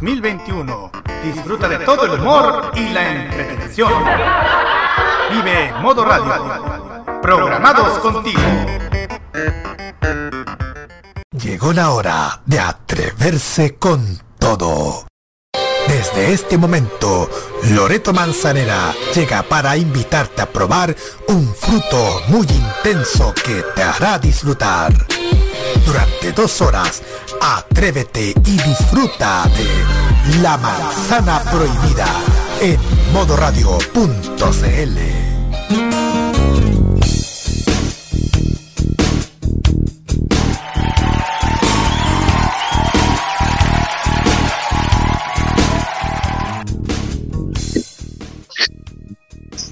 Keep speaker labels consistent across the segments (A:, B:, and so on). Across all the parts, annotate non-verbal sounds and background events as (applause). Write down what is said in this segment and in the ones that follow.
A: 2021. Disfruta de todo el humor y la entretención. Vive Modo Radio. Programados contigo.
B: Llegó la hora de atreverse con todo. Desde este momento, Loreto Manzanera llega para invitarte a probar un fruto muy intenso que te hará disfrutar. Durante dos horas, atrévete y disfruta de La Manzana Prohibida en modoradio.cl.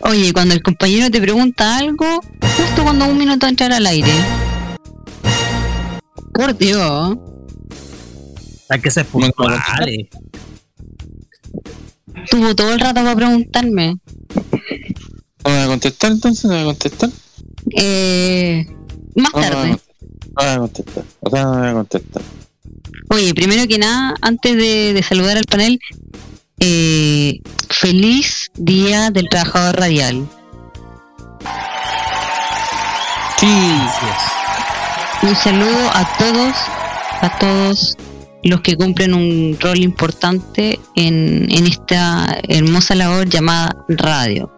C: Oye, cuando el compañero te pregunta algo, justo cuando un minuto entrar al aire. Por Dios.
D: Hay que ser puntuales.
C: Tuvo todo el rato para preguntarme.
E: ¿No me a contestar entonces? ¿No me a contestar?
C: Eh, más
E: No, no,
C: tarde.
E: No, me a contestar. O sea, no me va a contestar.
C: Oye, primero que nada, antes de, de saludar al panel, eh, feliz Día del Trabajador Radial.
E: Sí.
C: Un saludo a todos, a todos los que cumplen un rol importante en, en esta hermosa labor llamada radio.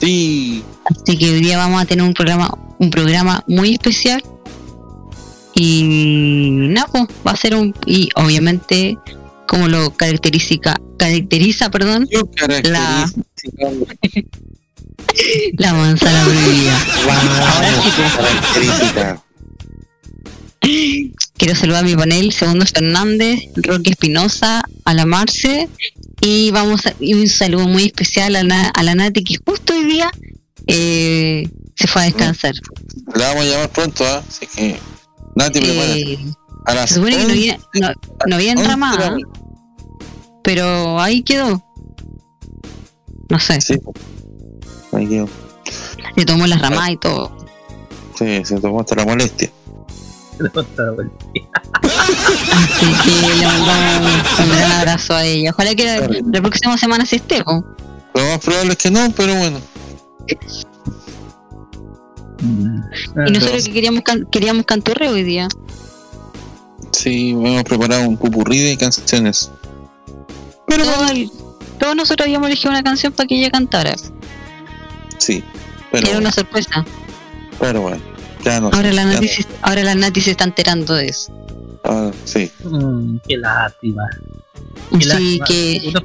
E: Sí.
C: Así que hoy día vamos a tener un programa, un programa muy especial. Y nada, pues, va a ser un y obviamente como lo caracteriza caracteriza, perdón, la, (laughs) la manzana prohibida. Pues.
E: Característica. (laughs)
C: Quiero saludar a mi panel, Segundo Fernández, Roque Espinosa, a la Marce y vamos a, y un saludo muy especial a la, a la Nati que justo hoy día eh, se fue a descansar.
E: La vamos a llamar pronto, ¿ah? Así que. Nati.
C: Eh,
E: A las
C: se supone que no
E: 11,
C: había, no, no había pero ahí quedó. No sé,
E: Sí. Ahí quedó.
C: se tomó las ramas y todo.
E: Sí, se tomó hasta la molestia.
C: Así que le mandamos un, abrazo a ella. Ojalá que la, la próxima semana se esté. po.
E: Lo más probable es que no, pero bueno.
C: Y nosotros que queríamos, can- queríamos canturreo hoy día.
E: Sí, hemos preparado un pupurrí de canciones. Pero
C: Todo el- todos nosotros habíamos elegido una canción para que ella cantara.
E: sí. Pero
C: Era
E: bueno,
C: una sorpresa.
E: pero bueno. Ya no sé,
C: Ahora la
E: ya
C: Nati,
E: no-
C: se- ahora la Nati se está enterando de eso.
E: ah, sí.
D: Mm, qué lástima. Qué
C: Así
D: lástima.
C: que
D: Uno,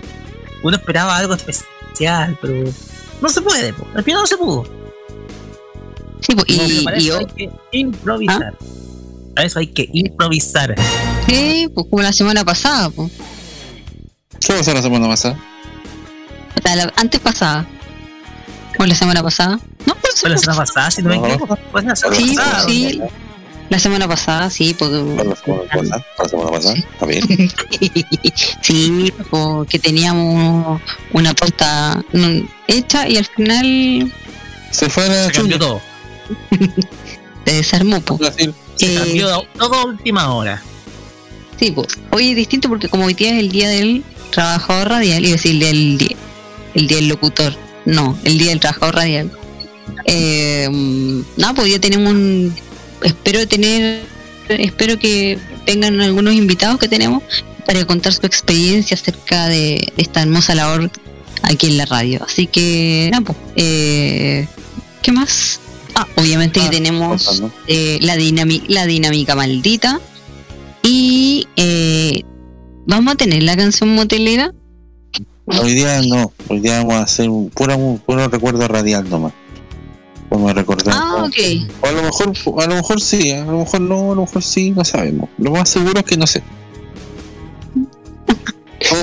D: uno esperaba algo especial, pero no se puede. po. Al final no se pudo.
C: sí, po, y, yo-
D: hay que improvisar. Para eso hay que improvisar.
C: sí, pues como la semana pasada, po.
E: ¿Qué pasó la semana pasada?
C: La- antes pasada. O la semana pasada. No, pues,
D: Fue la semana pasada, si no me equivoco. Fue la semana
C: Sí,
D: pasada.
C: pues, sí. La semana pasada, sí, porque
E: ¿Fue la semana pasada? ¿Fue la semana pasada? Bien. (laughs)
C: sí, porque teníamos una pauta hecha y al final
E: Se fue la
D: Se cambió todo. (laughs)
C: se desarmó. po.
E: Brasil.
D: Se
C: Eh,
D: cambió todo a última hora.
C: Sí, pues, hoy es distinto porque como hoy día es el día del trabajador radial, iba a decir el día del locutor, no, el día del trabajador radial. Eh, nada, pues ya tenemos un, espero tener, espero que tengan algunos invitados que tenemos para contar su experiencia acerca de, esta hermosa labor aquí en la radio. Así que, nada, pues, eh, ¿qué más? Ah, obviamente que
E: Ah,
C: tenemos
E: ¿no?
C: eh, la, la dinámica maldita. Y eh, vamos a tener la canción motelera.
E: Hoy día no. Hoy día vamos a hacer un puro, un puro recuerdo radial nomás. Vamos a recordar.
C: Ah, ok.
E: O a lo mejor, a lo mejor sí, a lo mejor no, a lo mejor sí, no sabemos. Lo más seguro es que no sé. (laughs)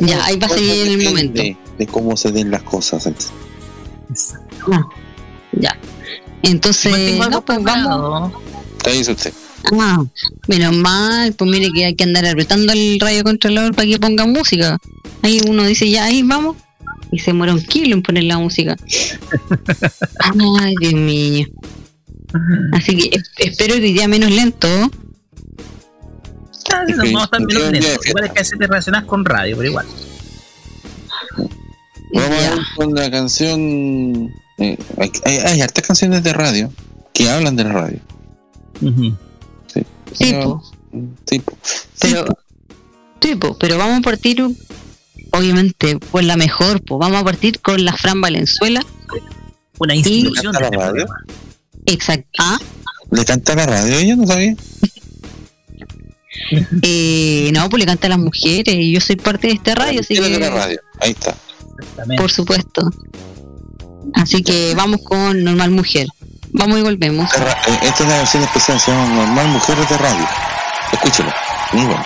C: Ya, ahí va a seguir en el momento.
E: De cómo se den las cosas.
C: Ya. Entonces, no, pues vamos.
E: Ahí dice usted.
C: Ah, menos mal, pues mire que hay que andar apretando el radio controlador para que ponga música. Ahí uno dice, ya, ahí vamos. Y se muere un kilo en poner la música. (laughs) Ay, Dios mío. Así que es- espero que ya menos lento.
D: Ah, nos vamos en
E: ya,
D: eso.
E: fiesta.
D: Igual es que a veces te relacionas con radio, pero igual.
E: Vamos
C: Ya.
E: a ver con la canción. eh, hay, hay, hay hartas canciones de radio que hablan de la radio.
C: Sí,
E: Pero-
C: po.
E: sí, po.
C: Pero, sí, po, pero vamos a partir, obviamente, por la mejor, pues vamos a partir con la Fran Valenzuela.
D: Una institución
E: ¿Canta
D: de
E: la radio?
C: Exacto. Ah,
E: ¿Le canta la radio ella? ¿No sabía? (laughs)
C: eh, no, pues le canta a las mujeres y yo soy parte de esta radio, así
E: Quiero de la
C: que,
E: radio. Ahí está.
C: Por supuesto. Así que vamos con Normal Mujer. Vamos y volvemos.
E: Ra- eh, Esta es una versión especial, se llama Normal Mujeres de Radio. Escúchelo. Muy bueno.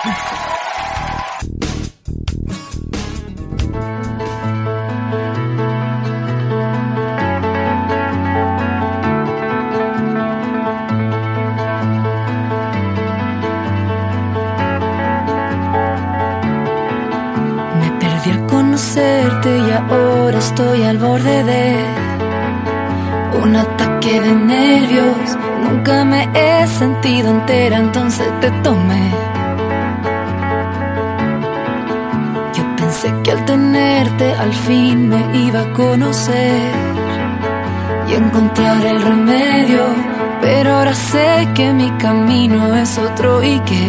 F: Me perdí al conocerte y ahora estoy al borde de ataque de nervios. Nunca me he sentido entera, entonces te tomé. Yo pensé que al tenerte al fin me iba a conocer y encontrar el remedio, pero ahora sé que mi camino es otro y que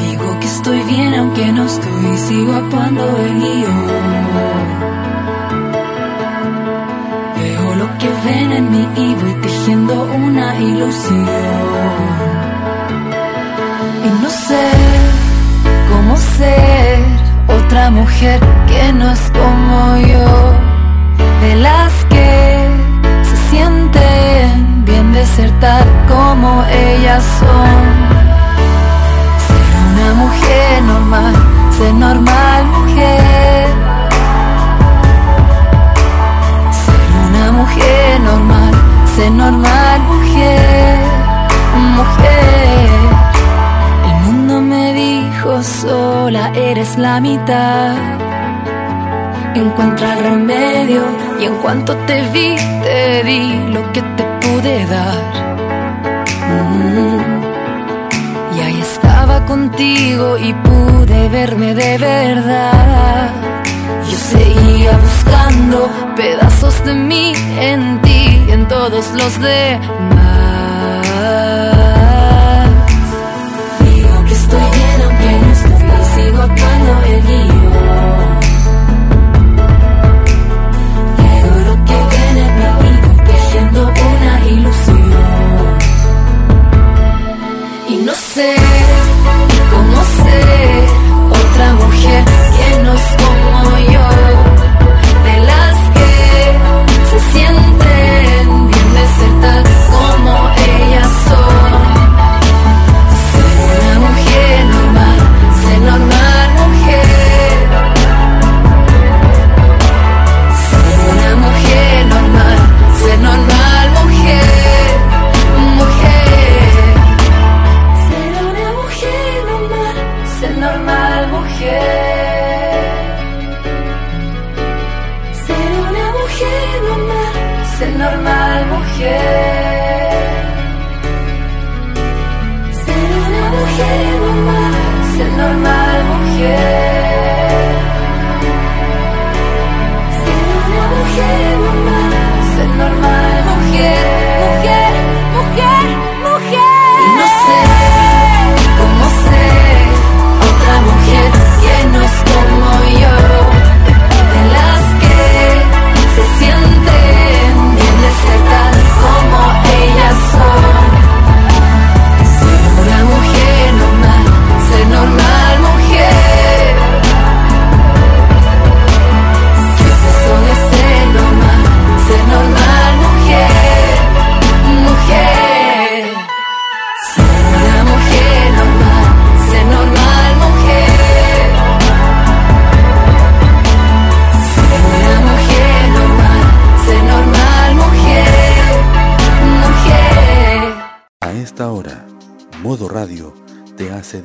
F: Digo que estoy bien aunque no estoy, sigo actuando el guion. Ven en mí y voy tejiendo una ilusión. Y no sé cómo ser otra mujer que no es como yo, de las que se sienten bien de ser tal como ellas son. Ser una mujer normal, ser normal mujer. Mujer normal, ser normal mujer. Mujer. El mundo me dijo sola eres la mitad. Encuentra remedio y en cuanto te vi te di lo que te pude dar. Mm. Y ahí estaba contigo y pude verme de verdad. Yo seguía buscando pedazos de mí en ti y en todos los demás. Digo que estoy bien aunque no estoy, sigo actuando el guion. Veo lo que viene y voy tejiendo una ilusión. Y no sé se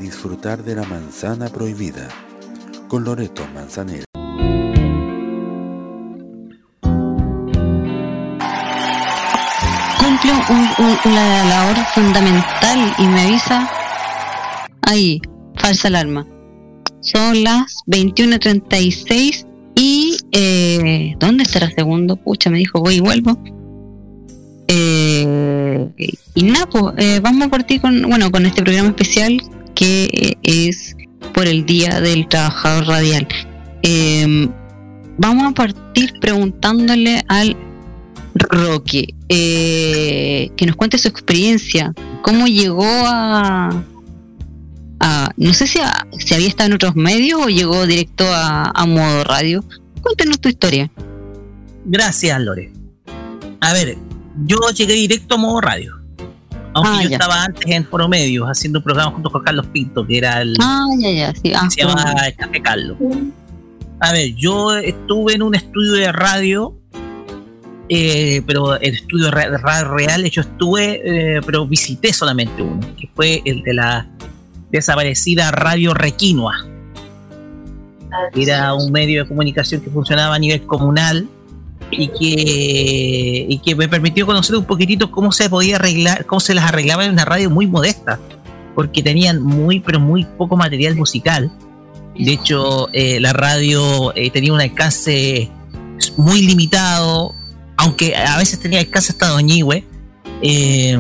G: disfrutar de la manzana prohibida con Loreto Manzanera.
C: Cumplo un- un- una labor fundamental y me avisa. Ahí, falsa alarma. Son las 21.36 y... Eh, ¿Dónde estará segundo? Pucha, me dijo, voy y vuelvo. Eh, y nada, pues, eh, vamos a partir con, bueno, con este programa especial que es por el Día del Trabajador Radial. Eh, vamos a partir preguntándole al Roque eh, que nos cuente su experiencia, cómo llegó a, a no sé si, a- si había estado en otros medios o llegó directo a, a modo radio. Cuéntenos tu historia.
D: Gracias, Lore. A ver, yo llegué directo a modo radio. Aunque
C: Ah,
D: yo
C: ya.
D: estaba antes en Promedios haciendo un programa junto con Carlos Pinto, que era el.
C: Ah, ya, ya, sí. Ah,
D: se llama Café Carlos. A ver, yo estuve en un estudio de radio, eh, pero el estudio de radio real, yo estuve, eh, pero visité solamente uno, que fue el de la desaparecida Radio Requinoa. Era un medio de comunicación que funcionaba a nivel comunal y que, y que me permitió conocer un poquitito cómo se podía arreglar, cómo se las arreglaba en una radio muy modesta, porque tenían muy, pero muy poco material musical. De hecho, eh, la radio eh, tenía un alcance muy limitado, aunque a veces tenía alcance hasta Doñigüe. Eh,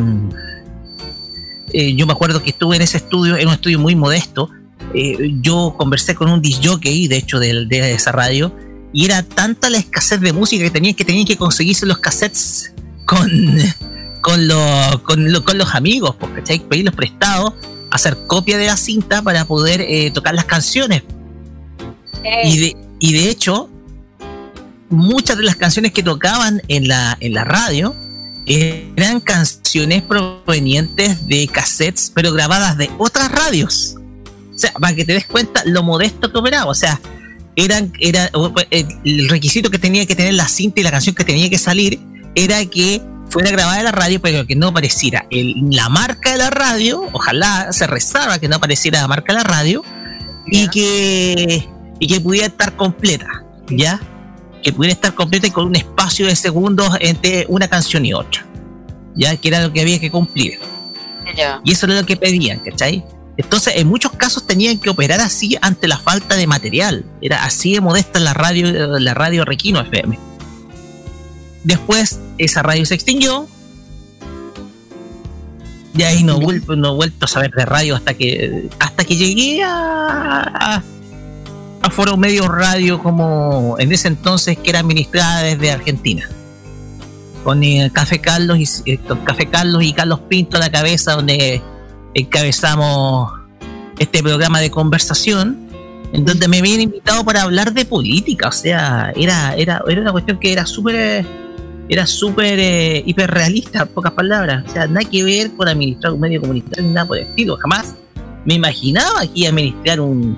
D: eh, yo me acuerdo que estuve en ese estudio, en un estudio muy modesto. Eh, yo conversé con un disc jockey, de hecho, de esa radio, y era tanta la escasez de música que tenían que tenían que conseguirse los cassettes con, (laughs) con, lo- con, lo- con los amigos, porque ¿cachai? pedirlos prestados, hacer copia de la cinta para poder eh, tocar las canciones. Y de, y de hecho, muchas de las canciones que tocaban en la, en la radio eran canciones provenientes de cassettes, pero grabadas de otras radios. O sea, para que te des cuenta lo modesto que operaba. O sea, eran, era, el requisito que tenía que tener la cinta y la canción que tenía que salir era que fuera grabada en la radio, pero que no apareciera el- la marca de la radio. Ojalá se rezaba que no apareciera la marca de la radio y que, y que pudiera estar completa, ¿ya? Que pudiera estar completa y con un espacio de segundos entre una canción y otra, ¿ya? Que era lo que había que cumplir. Y eso era lo que pedían, ¿cachai? Entonces, en muchos casos tenían que operar así ante la falta de material. Era así de modesta la radio, la radio Requino FM. Después, esa radio se extinguió. Y ahí no, he vuelto a saber de radio hasta que hasta que llegué a, a, a Foro Medio Radio como en ese entonces que era administrada desde Argentina. Con eh, Café Carlos y eh, con Café Carlos y Carlos Pinto a la cabeza donde encabezamos este programa de conversación en donde me habían invitado para hablar de política, o sea, era, era, era una cuestión que era súper era súper eh, hiperrealista, pocas palabras, o sea, nada que ver con administrar un medio comunitario ni nada por el estilo, jamás me imaginaba aquí administrar un,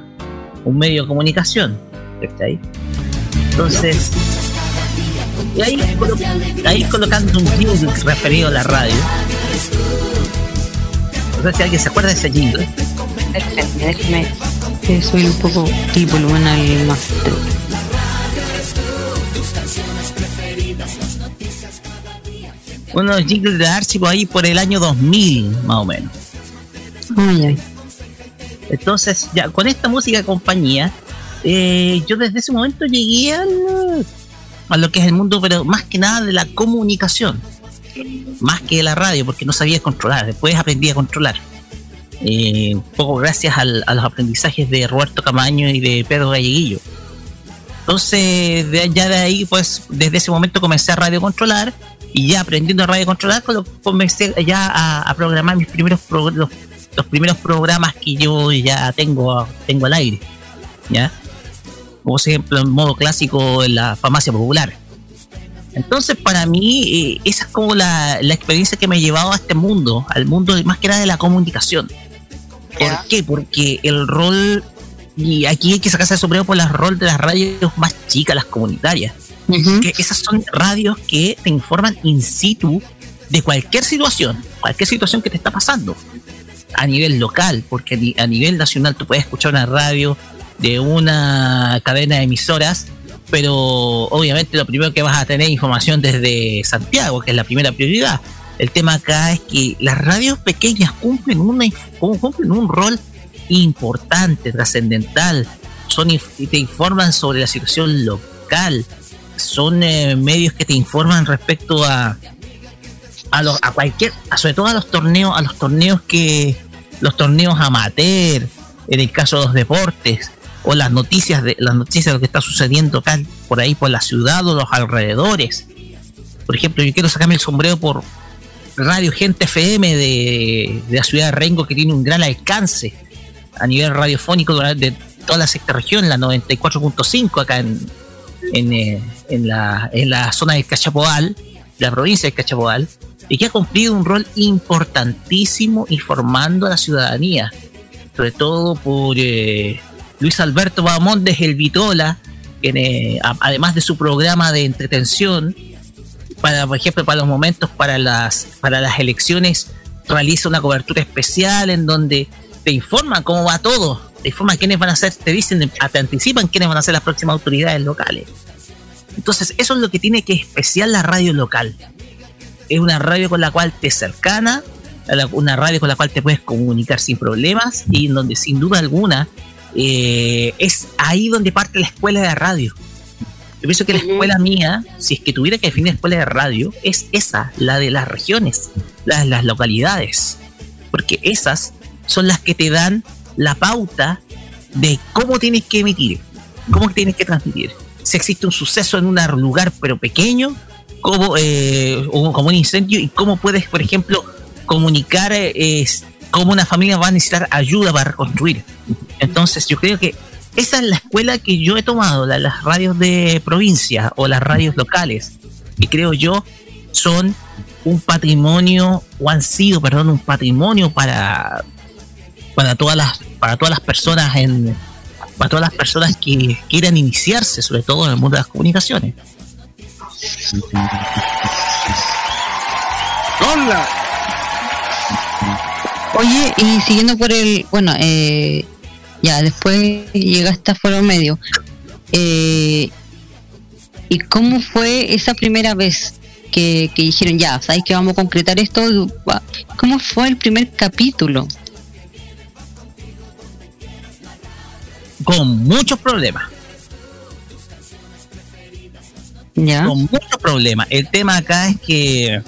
D: un medio de comunicación, ¿cachai? Entonces, ahí, ahí colocando un jingle referido a la radio. No sé si alguien se acuerda de ese jingle.
C: Déjame, déjame eh, subir un poco el volumen al máster.
D: Unos jingles de archivo ahí por el año 2000, más o menos.
C: Ay, ay.
D: Entonces, ya con esta música compañía, eh, yo desde ese momento llegué al- a lo que es el mundo, pero más que nada de la comunicación, más que la radio, porque no sabía controlar. Después aprendí a controlar. Eh, un poco gracias a los aprendizajes de Roberto Camaño y de Pedro Galleguillo. Entonces, de, ya de ahí, pues, desde ese momento comencé a radio controlar y ya aprendiendo a radio controlar, comencé ya a, programar mis primeros los, primeros programas que yo ya tengo, tengo al aire, ¿ya? Como ejemplo en modo clásico en la farmacia popular. Entonces, para mí, eh, esa es como la, la experiencia que me ha llevado a este mundo, al mundo de- más que nada de la comunicación. ¿Por qué? Porque el rol, y aquí hay que sacarse el sombrero por el rol de las radios más chicas, las comunitarias. Que esas son radios que te informan in situ de cualquier situación, cualquier situación que te está pasando a nivel local, porque a nivel nacional tú puedes escuchar una radio de una cadena de emisoras, pero obviamente lo primero que vas a tener información desde Santiago, que es la primera prioridad. El tema acá es que las radios pequeñas cumplen, un rol importante, trascendental. Son te informan sobre la situación local. Son eh, medios que te informan respecto a a, los, a cualquier, sobre todo a los torneos, a los torneos que los torneos amateur, en el caso de los deportes o las noticias de las noticias de lo que está sucediendo acá por ahí por la ciudad o los alrededores. Por ejemplo, yo quiero sacarme el sombrero por Radio Gente FM de, la ciudad de Rengo que tiene un gran alcance a nivel radiofónico de toda la sexta región, la 94.5 acá en, eh, en, la, en la zona del Cachapoal, la provincia del Cachapoal, y que ha cumplido un rol importantísimo informando a la ciudadanía, sobre todo por eh, Luis Alberto Bamondes, el Vitola, eh, además de su programa de entretención, para, por ejemplo, para los momentos, para las, para las elecciones, realiza una cobertura especial en donde te informan cómo va todo, te informan quiénes van a ser, te dicen, te anticipan quiénes van a ser las próximas autoridades locales. Entonces, eso es lo que tiene que especial la radio local. Es una radio con la cual te cercana, una radio con la cual te puedes comunicar sin problemas y en donde sin duda alguna eh, es ahí donde parte la escuela de radio. Yo pienso que la escuela mía, si es que tuviera que definir escuela de radio, es esa, la de las regiones, la de las localidades. Porque esas son las que te dan la pauta de cómo tienes que emitir, cómo tienes que transmitir. Si existe un suceso en un lugar pero pequeño, como, eh, como un incendio, y cómo puedes, por ejemplo, comunicar eh, cómo una familia va a necesitar ayuda para reconstruir. Entonces yo creo que esa es la escuela que yo he tomado, las radios de provincia o las radios locales, que creo yo son un patrimonio, o han sido, perdón, un patrimonio para, para todas las, para todas las personas en, para todas las personas que quieran iniciarse, sobre todo en el mundo de las comunicaciones.
C: ¡Hola! Oye, y siguiendo por el, bueno, eh, ya después llegaste a Foro Medio. Eh, ¿Y cómo fue esa primera vez que, dijeron, ya, sabéis que vamos a concretar esto? ¿Cómo fue el primer capítulo?
D: Con muchos problemas.
C: ¿Ya?
D: Con muchos problemas. El tema acá es que,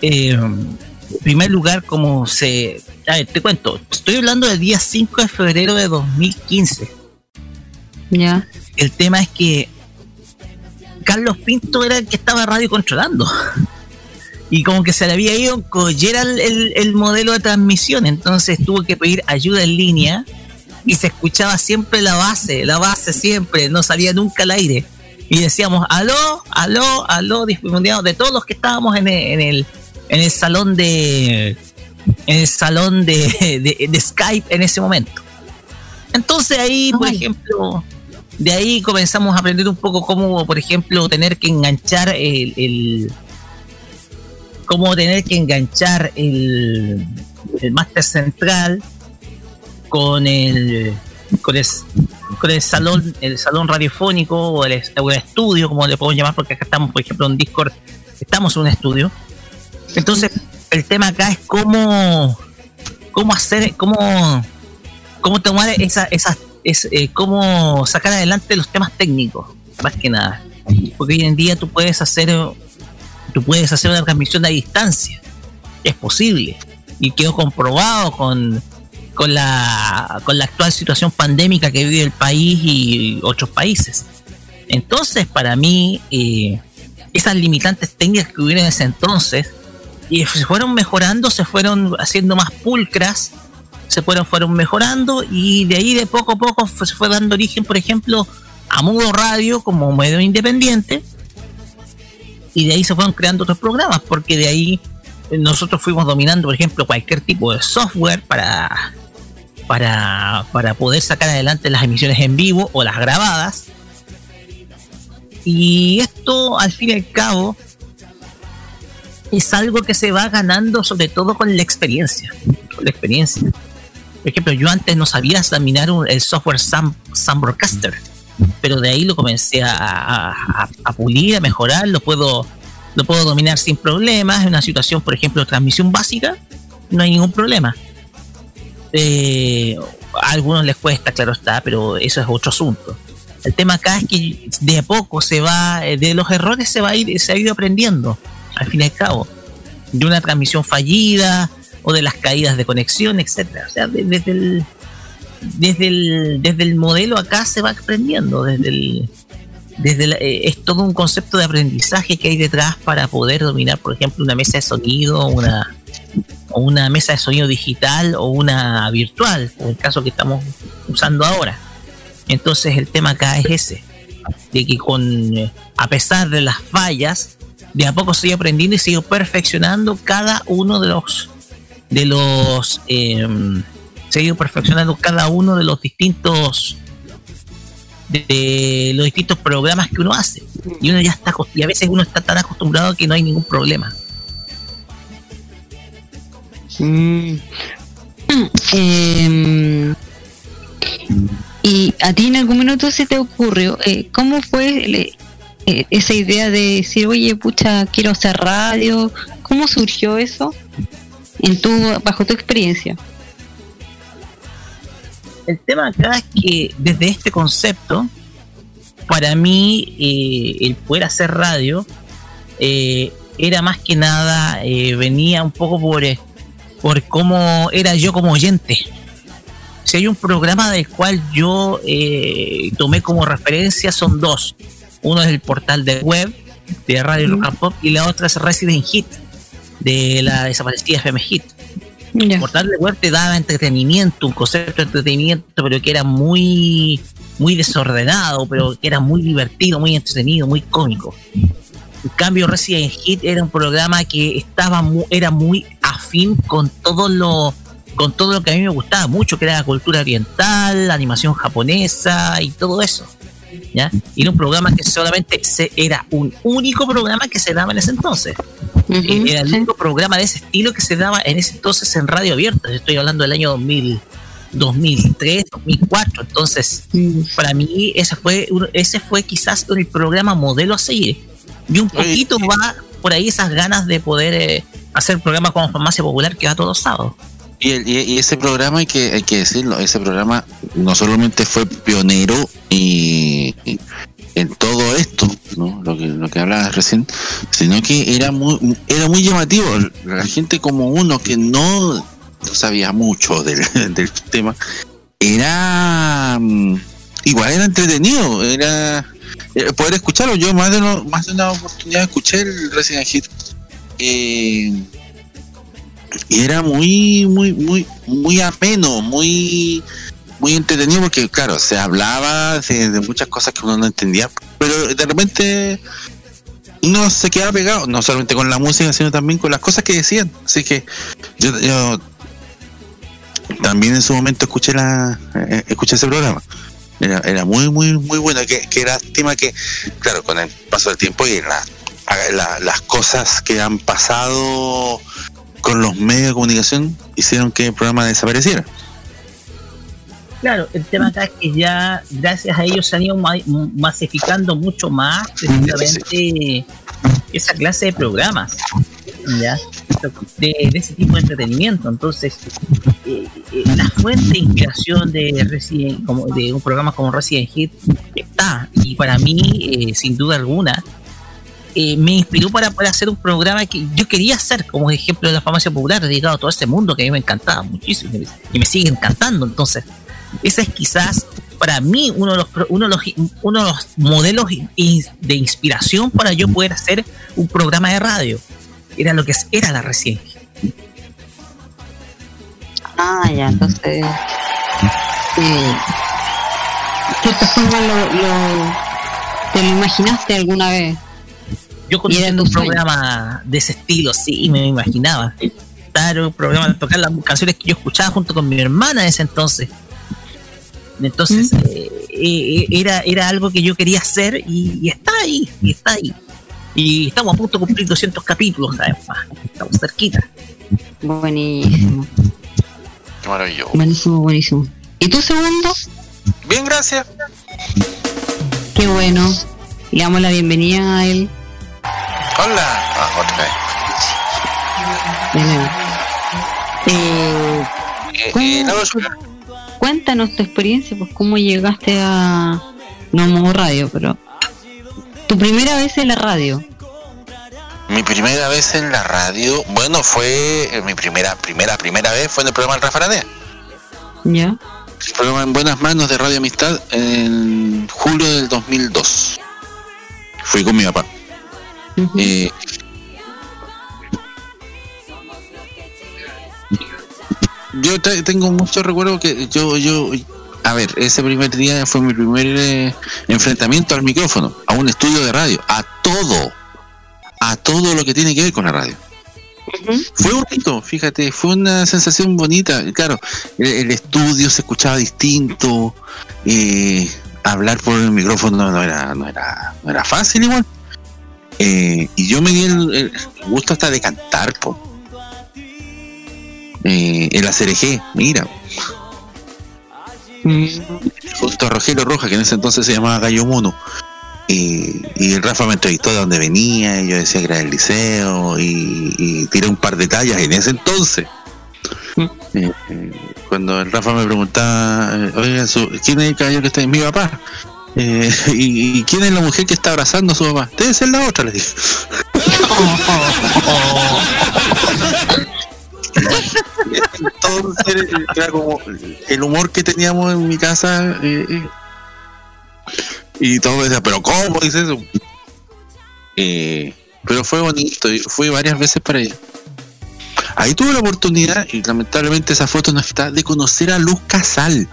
D: eh, en primer lugar, como se a ver, te cuento, estoy hablando del día 5 de febrero de 2015.
C: Ya.
D: El tema es que Carlos Pinto era el que estaba radio controlando. Y como que se le había ido collera el, el, modelo de transmisión, entonces tuvo que pedir ayuda en línea y se escuchaba siempre la base, la base siempre, no salía nunca al aire. Y decíamos, aló, aló, aló, de todos los que estábamos en en el, en el salón de, en el salón de, de, Skype en ese momento. Entonces ahí, por ejemplo, de ahí comenzamos a aprender un poco cómo, por ejemplo, tener que enganchar el, el cómo tener que enganchar el, el máster central con el con el, con el salón el salón radiofónico o el, el, estudio como le podemos llamar porque acá estamos por ejemplo en Discord estamos en un estudio entonces el tema acá es cómo, cómo hacer, cómo, cómo tomar esa, esas, es, eh, cómo sacar adelante los temas técnicos, más que nada. Porque hoy en día tú puedes hacer, tú puedes hacer una transmisión a distancia. Es posible. Y quedó comprobado con, con la, con la actual situación pandémica que vive el país y otros países. Entonces, para mí, eh, esas limitantes técnicas que hubieron en ese entonces, y se fueron mejorando, se fueron haciendo más pulcras, se fueron, fueron mejorando y de ahí de poco a poco se fue dando origen, por ejemplo, a Mudo Radio como medio independiente y de ahí se fueron creando otros programas porque de ahí nosotros fuimos dominando, por ejemplo, cualquier tipo de software para, para, para poder sacar adelante las emisiones en vivo o las grabadas. Y esto, al fin y al cabo, es algo que se va ganando sobre todo con la experiencia. La experiencia. Por ejemplo, yo antes no sabía examinar el software Sam, Broadcaster, pero de ahí lo comencé a, pulir, a mejorar, lo puedo, lo puedo dominar sin problemas. En una situación, por ejemplo, transmisión básica, no hay ningún problema. Eh, a algunos les cuesta, claro está, pero eso es otro asunto. El tema acá es que de a poco se va, eh, de los errores se va a ir, se ha ido aprendiendo, al fin y al cabo. De una transmisión fallida o de las caídas de conexión, etcétera. O sea, desde el, desde el, desde el modelo acá se va aprendiendo, desde el, desde eh, es todo un concepto de aprendizaje que hay detrás para poder dominar, por ejemplo, una mesa de sonido, una, o una mesa de sonido digital o una virtual, en el caso que estamos usando ahora. Entonces el tema acá es ese, de que con eh, a pesar de las fallas, de a poco estoy aprendiendo y sigo perfeccionando cada uno de los de los eh, sigo perfeccionando cada uno de los distintos de los distintos programas que uno hace y uno ya está y a veces uno está tan acostumbrado que no hay ningún problema
C: Mm. (clears throat) Em, y a ti en algún minuto se te ocurrió, eh, ¿cómo fue eh, esa idea de decir, oye, pucha, quiero hacer radio? ¿Cómo surgió eso en tu, bajo tu experiencia?
D: El tema acá es que desde este concepto, para mí, eh, el poder hacer radio era más que nada, venía un poco por por cómo era yo como oyente. Si hay un programa del cual yo eh, tomé como referencia, son dos. Uno es el portal de web de Radio Rock and Pop y la otra es Resident Hit de la desaparecida FM Hit. El portal de web te daba entretenimiento, un concepto de entretenimiento, pero que era muy, muy desordenado, pero que era muy divertido, muy entretenido, muy cómico. En cambio, Resident Hit era un programa que estaba era muy afín con todo lo con todo lo que a mí me gustaba mucho, que era la cultura oriental, la animación japonesa y todo eso. ¿Ya? Y era un programa que solamente se, era un único programa que se daba en ese entonces. Eh, era el único programa de ese estilo que se daba en ese entonces en radio abierta. Estoy hablando del año 2000, 2003, 2004. Entonces, para mí ese fue, ese fue quizás el programa modelo a seguir y un poquito va por ahí esas ganas de poder eh, hacer programas como Farmacia Popular que va todos los sábados.
E: Y, ese programa, hay que, hay que decirlo, ese programa no solamente fue pionero y, en todo esto, ¿no? lo que lo que hablabas recién, sino que era muy era muy llamativo. La gente como uno que no, sabía mucho del, (laughs) del tema, era mm, igual era entretenido, era eh, poder escucharlo. Yo más de, más de una oportunidad escuché el Resident Hit. Eh, y era muy, muy, muy, muy ameno, muy, muy entretenido porque, claro, se hablaba de, muchas cosas que uno no entendía, pero de repente uno se quedaba pegado, no solamente con la música, sino también con las cosas que decían. Así que yo, yo también en su momento escuché la eh, escuché ese programa. Era, era muy, muy, muy buena. Que, que lástima que, claro, con el paso del tiempo y las cosas que han pasado con los medios de comunicación hicieron que el programa desapareciera.
D: Claro, el tema acá es que ya gracias a ellos se han ido masificando mucho más precisamente esa clase de programas. ¿ya? De, ese tipo de entretenimiento. Entonces, eh, eh, la fuente de inspiración de Resident, como de un programa como Resident Hit está, y para mí, eh, sin duda alguna, me inspiró para poder hacer un programa que yo quería hacer como ejemplo de la farmacia popular dedicado a todo este mundo que a mí me encantaba muchísimo y me sigue encantando. Entonces, ese es quizás para mí uno de los, uno de los, uno de los modelos de inspiración para yo poder hacer un programa de radio era lo que era la residencia.
C: Ah, ya, entonces. Eh, lo, lo, te lo imaginaste alguna vez?
D: Yo conociendo un programa de ese estilo, sí, me imaginaba. Estar un programa de tocar las canciones que yo escuchaba junto con mi hermana en ese entonces. Entonces, ¿Mm? eh, eh, era, era algo que yo quería hacer y, y está ahí, y está ahí. Y estamos a punto de cumplir 200 capítulos, además. Estamos cerquita.
C: Buenísimo.
E: Maravilloso.
C: Buenísimo, buenísimo. ¿Y tu segundo?
E: Bien, gracias.
C: Qué bueno. Le damos la bienvenida a él.
E: Hola. Ah, otra vez.
C: Eh,
E: Eh,
C: cuéntanos tu experiencia, pues cómo llegaste a no modo radio, pero tu primera vez en la radio.
E: Mi primera vez en la radio, bueno, fue eh, mi primera, primera, primera vez fue en el programa El Rafa Aranea.
C: ¿Ya?
E: El programa En Buenas Manos de Radio Amistad en julio del 2002. Fui con mi papá. Eh, yo te- tengo muchos recuerdos que yo, yo, a ver, ese primer día fue mi primer eh, enfrentamiento al micrófono, a un estudio de radio, a todo, a todo lo que tiene que ver con la radio. Fue bonito, fíjate, fue una sensación bonita. Claro, el, el estudio se escuchaba distinto, eh, hablar por el micrófono no era, no era, no era fácil igual. Eh, y yo me di el, el gusto hasta de cantar, po. Eh, el ACRG, mira,
C: Mm,
E: junto a Rogelio Roja, que en ese entonces se llamaba Gallo Mono. Y, y el Rafa me entrevistó de dónde venía, y yo decía que era del liceo, y, y tiré un par de tallas en ese entonces.
C: Mm.
E: Eh, eh, cuando el Rafa me preguntaba, eh, oiga, ¿quién es el caballo que está en mi papá? Eh, (laughs) y, y quién es la mujer que está abrazando a su papá? Debe ser la otra, le dije. (laughs) Entonces, era como el humor que teníamos en mi casa. eh, eh, y todo me decía, ¿pero cómo dice eso? Eh, pero fue bonito, y fui varias veces para allá. Ahí tuve la oportunidad, y lamentablemente esa foto no está, de conocer a Luz Casal.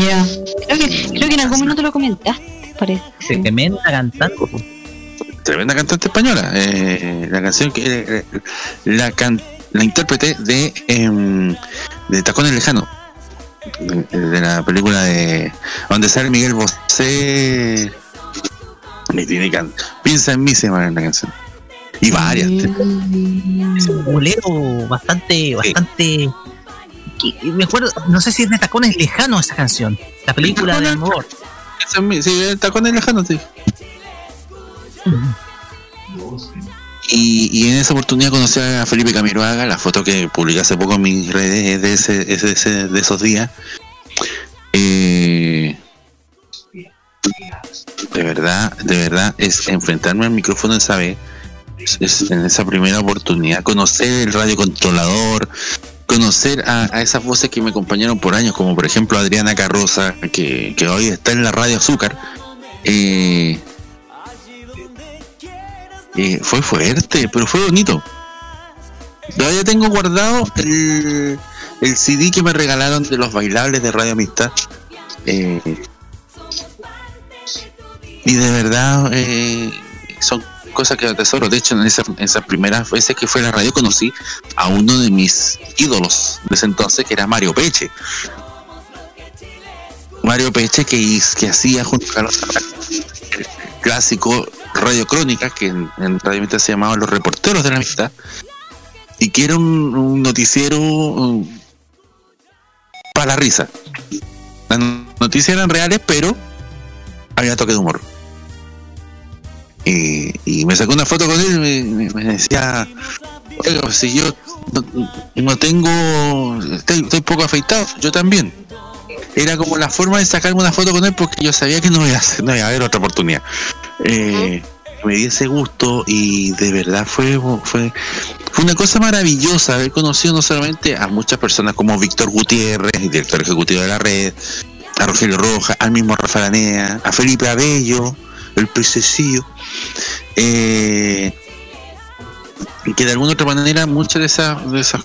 C: Ya. Creo que, creo que en algún minuto lo comentaste, parece.
D: Tremenda cantante.
E: tremenda cantante española. eh, la canción que eh, la can- la intérprete de em, de Tacones Lejano de, de la película de donde sale Miguel Bosé me tiene can- piensa en mí se llama la canción y varias
D: Es un bolero bastante, bastante. Que- me acuerdo, no sé si es de tacones lejanos esa canción. La película de amor.
E: Sí, Tacones Lejano sí. Y, y en esa oportunidad conocí a Felipe Camiroaga, la foto que publiqué hace poco en mis redes de, ese, ese- ese- de esos días. Eh, de verdad, de verdad, es enfrentarme al micrófono esa vez, es- en esa primera oportunidad, conocer el radiocontrolador, conocer a, a esas voces que me acompañaron por años, como por ejemplo Adriana Carroza, que, que hoy está en la radio Azúcar. Eh, eh, fue fuerte, pero fue bonito. Todavía tengo guardado el, el CD que me regalaron de los bailables de Radio Amistad. Eh, y de verdad eh, son cosas que atesoro. De hecho, en esa- en esas primeras veces que fue a la radio conocí a uno de mis ídolos de ese entonces, que era Mario Peche. Mario Peche que, que hacía junto a Carlos el clásico Radio Crónica, que en, en Radio Amistad se llamaban Los Reporteros de la Amistad, y que era un, un noticiero um, para la risa. Las noticias eran reales, pero había toque de humor. Y, y me sacó una foto con él y me, decía, oiga, si yo no, no tengo, estoy, estoy poco afeitado, yo también. Era como la forma de sacarme una foto con él porque yo sabía que no iba a, hacer- no iba a haber otra oportunidad. Eh, me di ese gusto y de verdad fue, fue, fue una cosa maravillosa haber conocido no solamente a muchas personas como Víctor Gutiérrez, director ejecutivo de la red, a Rogelio Roja, al mismo Rafa Lanea, a Felipe Abello, el prececillo, eh, y que de alguna otra manera muchas de esas, de esas,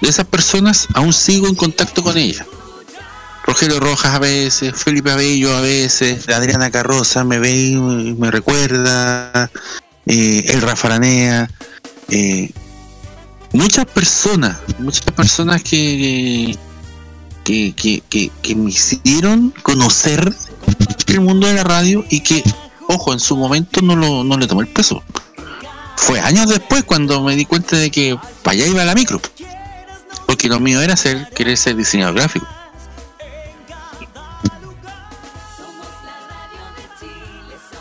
E: de esas, personas aún sigo en contacto con ellas. Rogelio Rojas a veces, Felipe Abello a veces, Adriana Carroza me ve y me recuerda, eh, el Rafa Aranea, eh, muchas personas, muchas personas que, que, que, que me hicieron conocer el mundo de la radio y que, ojo, en su momento no, lo, no le tomé el peso. Fue años después cuando me di cuenta de que para allá iba la micro. Porque lo mío era ser, querer ser diseñador gráfico.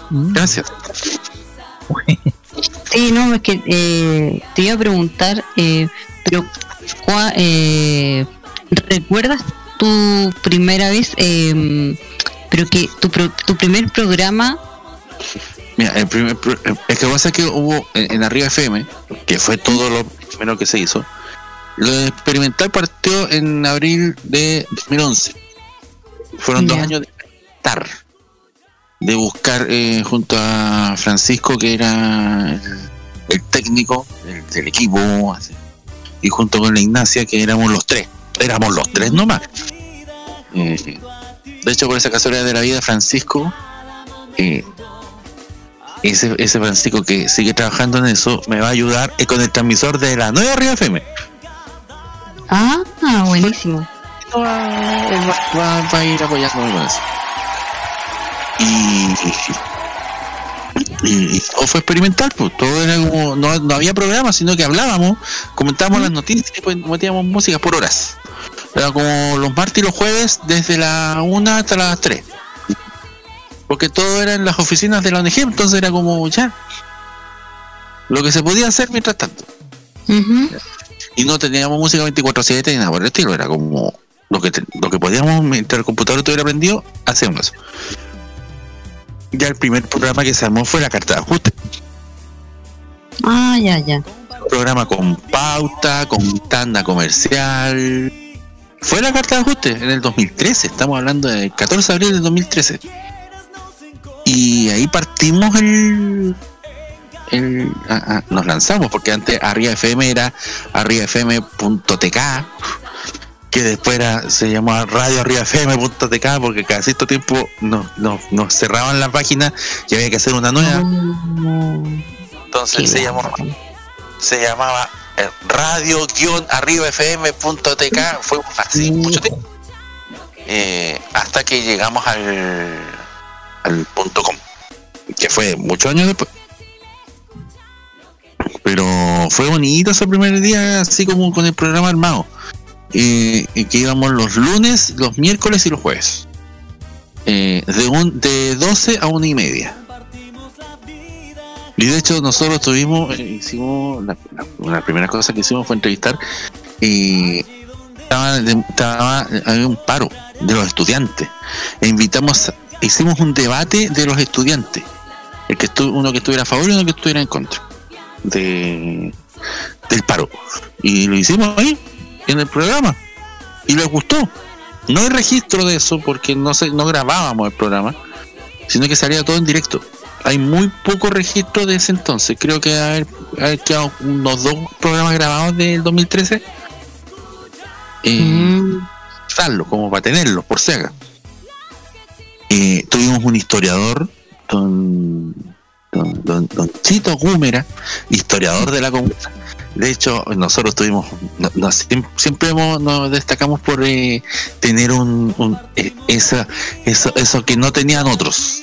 D: Mm.
E: Gracias. (laughs)
C: Sí, no, es que eh, te iba a preguntar, eh, pero eh, ¿recuerdas tu primera vez? Eh, pero que tu, pro- tu primer programa,
E: Mira, el primer, pro- el que pasa es que hubo en, en Arriba FM, que fue todo lo primero que se hizo, lo de experimental partió en abril de 2011. Fueron dos años de experimentar, de buscar eh, junto a Francisco, que era el, técnico del, del equipo, así, y junto con la Ignacia, que éramos los tres. Éramos los tres nomás. Eh, de hecho, por esa casualidad de la vida, Francisco eh, ese, ese Francisco que sigue trabajando en eso me va a ayudar eh, con el transmisor de la nueva Arriba FM.
C: ah, buenísimo.
E: Va, a ir apoyándome con eso. Y, y, y todo fue experimental, pues todo era como, no, no había programa, sino que hablábamos, comentábamos las noticias y pues metíamos música por horas. Era como los martes y los jueves desde la 1 hasta las 3. Porque todo era en las oficinas de la ONG, entonces era como ya. Lo que se podía hacer mientras tanto. Y no teníamos música 24-7 ni nada por el estilo, era como lo que, te- lo que podíamos mientras el computador estuviera prendido, hacíamos eso. Ya el primer programa que se armó fue la carta de ajuste.
C: Ah, ya, ya.
E: Un programa con pauta, con tanda comercial. Fue la carta de ajuste en el 2013, estamos hablando del 14 de abril del 2013. Y ahí partimos el. el ah, ah, nos lanzamos, porque antes Arriba FM era arribafm.tk, que después era, se llamó Radio Arriba FM.tk, porque cada cierto tiempo nos, nos, nos cerraban la página y había que hacer una nueva.
C: Mm,
E: Entonces
C: qué
E: se llamó se llamaba radio-arribafm.tk fue así mucho tiempo. Eh, hasta que llegamos al al punto com que fue muchos años después. Pero fue bonito ese primer día así como con el programa armado. Eh, que íbamos los lunes los miércoles y los jueves. Eh, de un de 12 a una y media y de hecho nosotros tuvimos, eh, hicimos, la, la- una primera cosa que hicimos fue entrevistar y estaba- había un paro de los estudiantes. E invitamos, hicimos un debate de los estudiantes. El que estu- uno que estuviera a favor y uno que estuviera en contra de, del paro. Y lo hicimos ahí, en el programa. Y les gustó. No hay registro de eso porque no se, no grabábamos el programa, sino que salía todo en directo hay muy poco registro de ese entonces. Creo que haber, haber quedado unos dos programas grabados del 2013. Eh,
C: Mm,
E: usarlo, como para tenerlos, por si acaso. Eh, tuvimos un historiador, don, don, don, don Chito Gúmera, historiador de la comunidad. De hecho, nosotros tuvimos, no- no- siempre, siempre hemos- nos destacamos por eh, tener un, un- eh, esa, eso, eso que no tenían otros.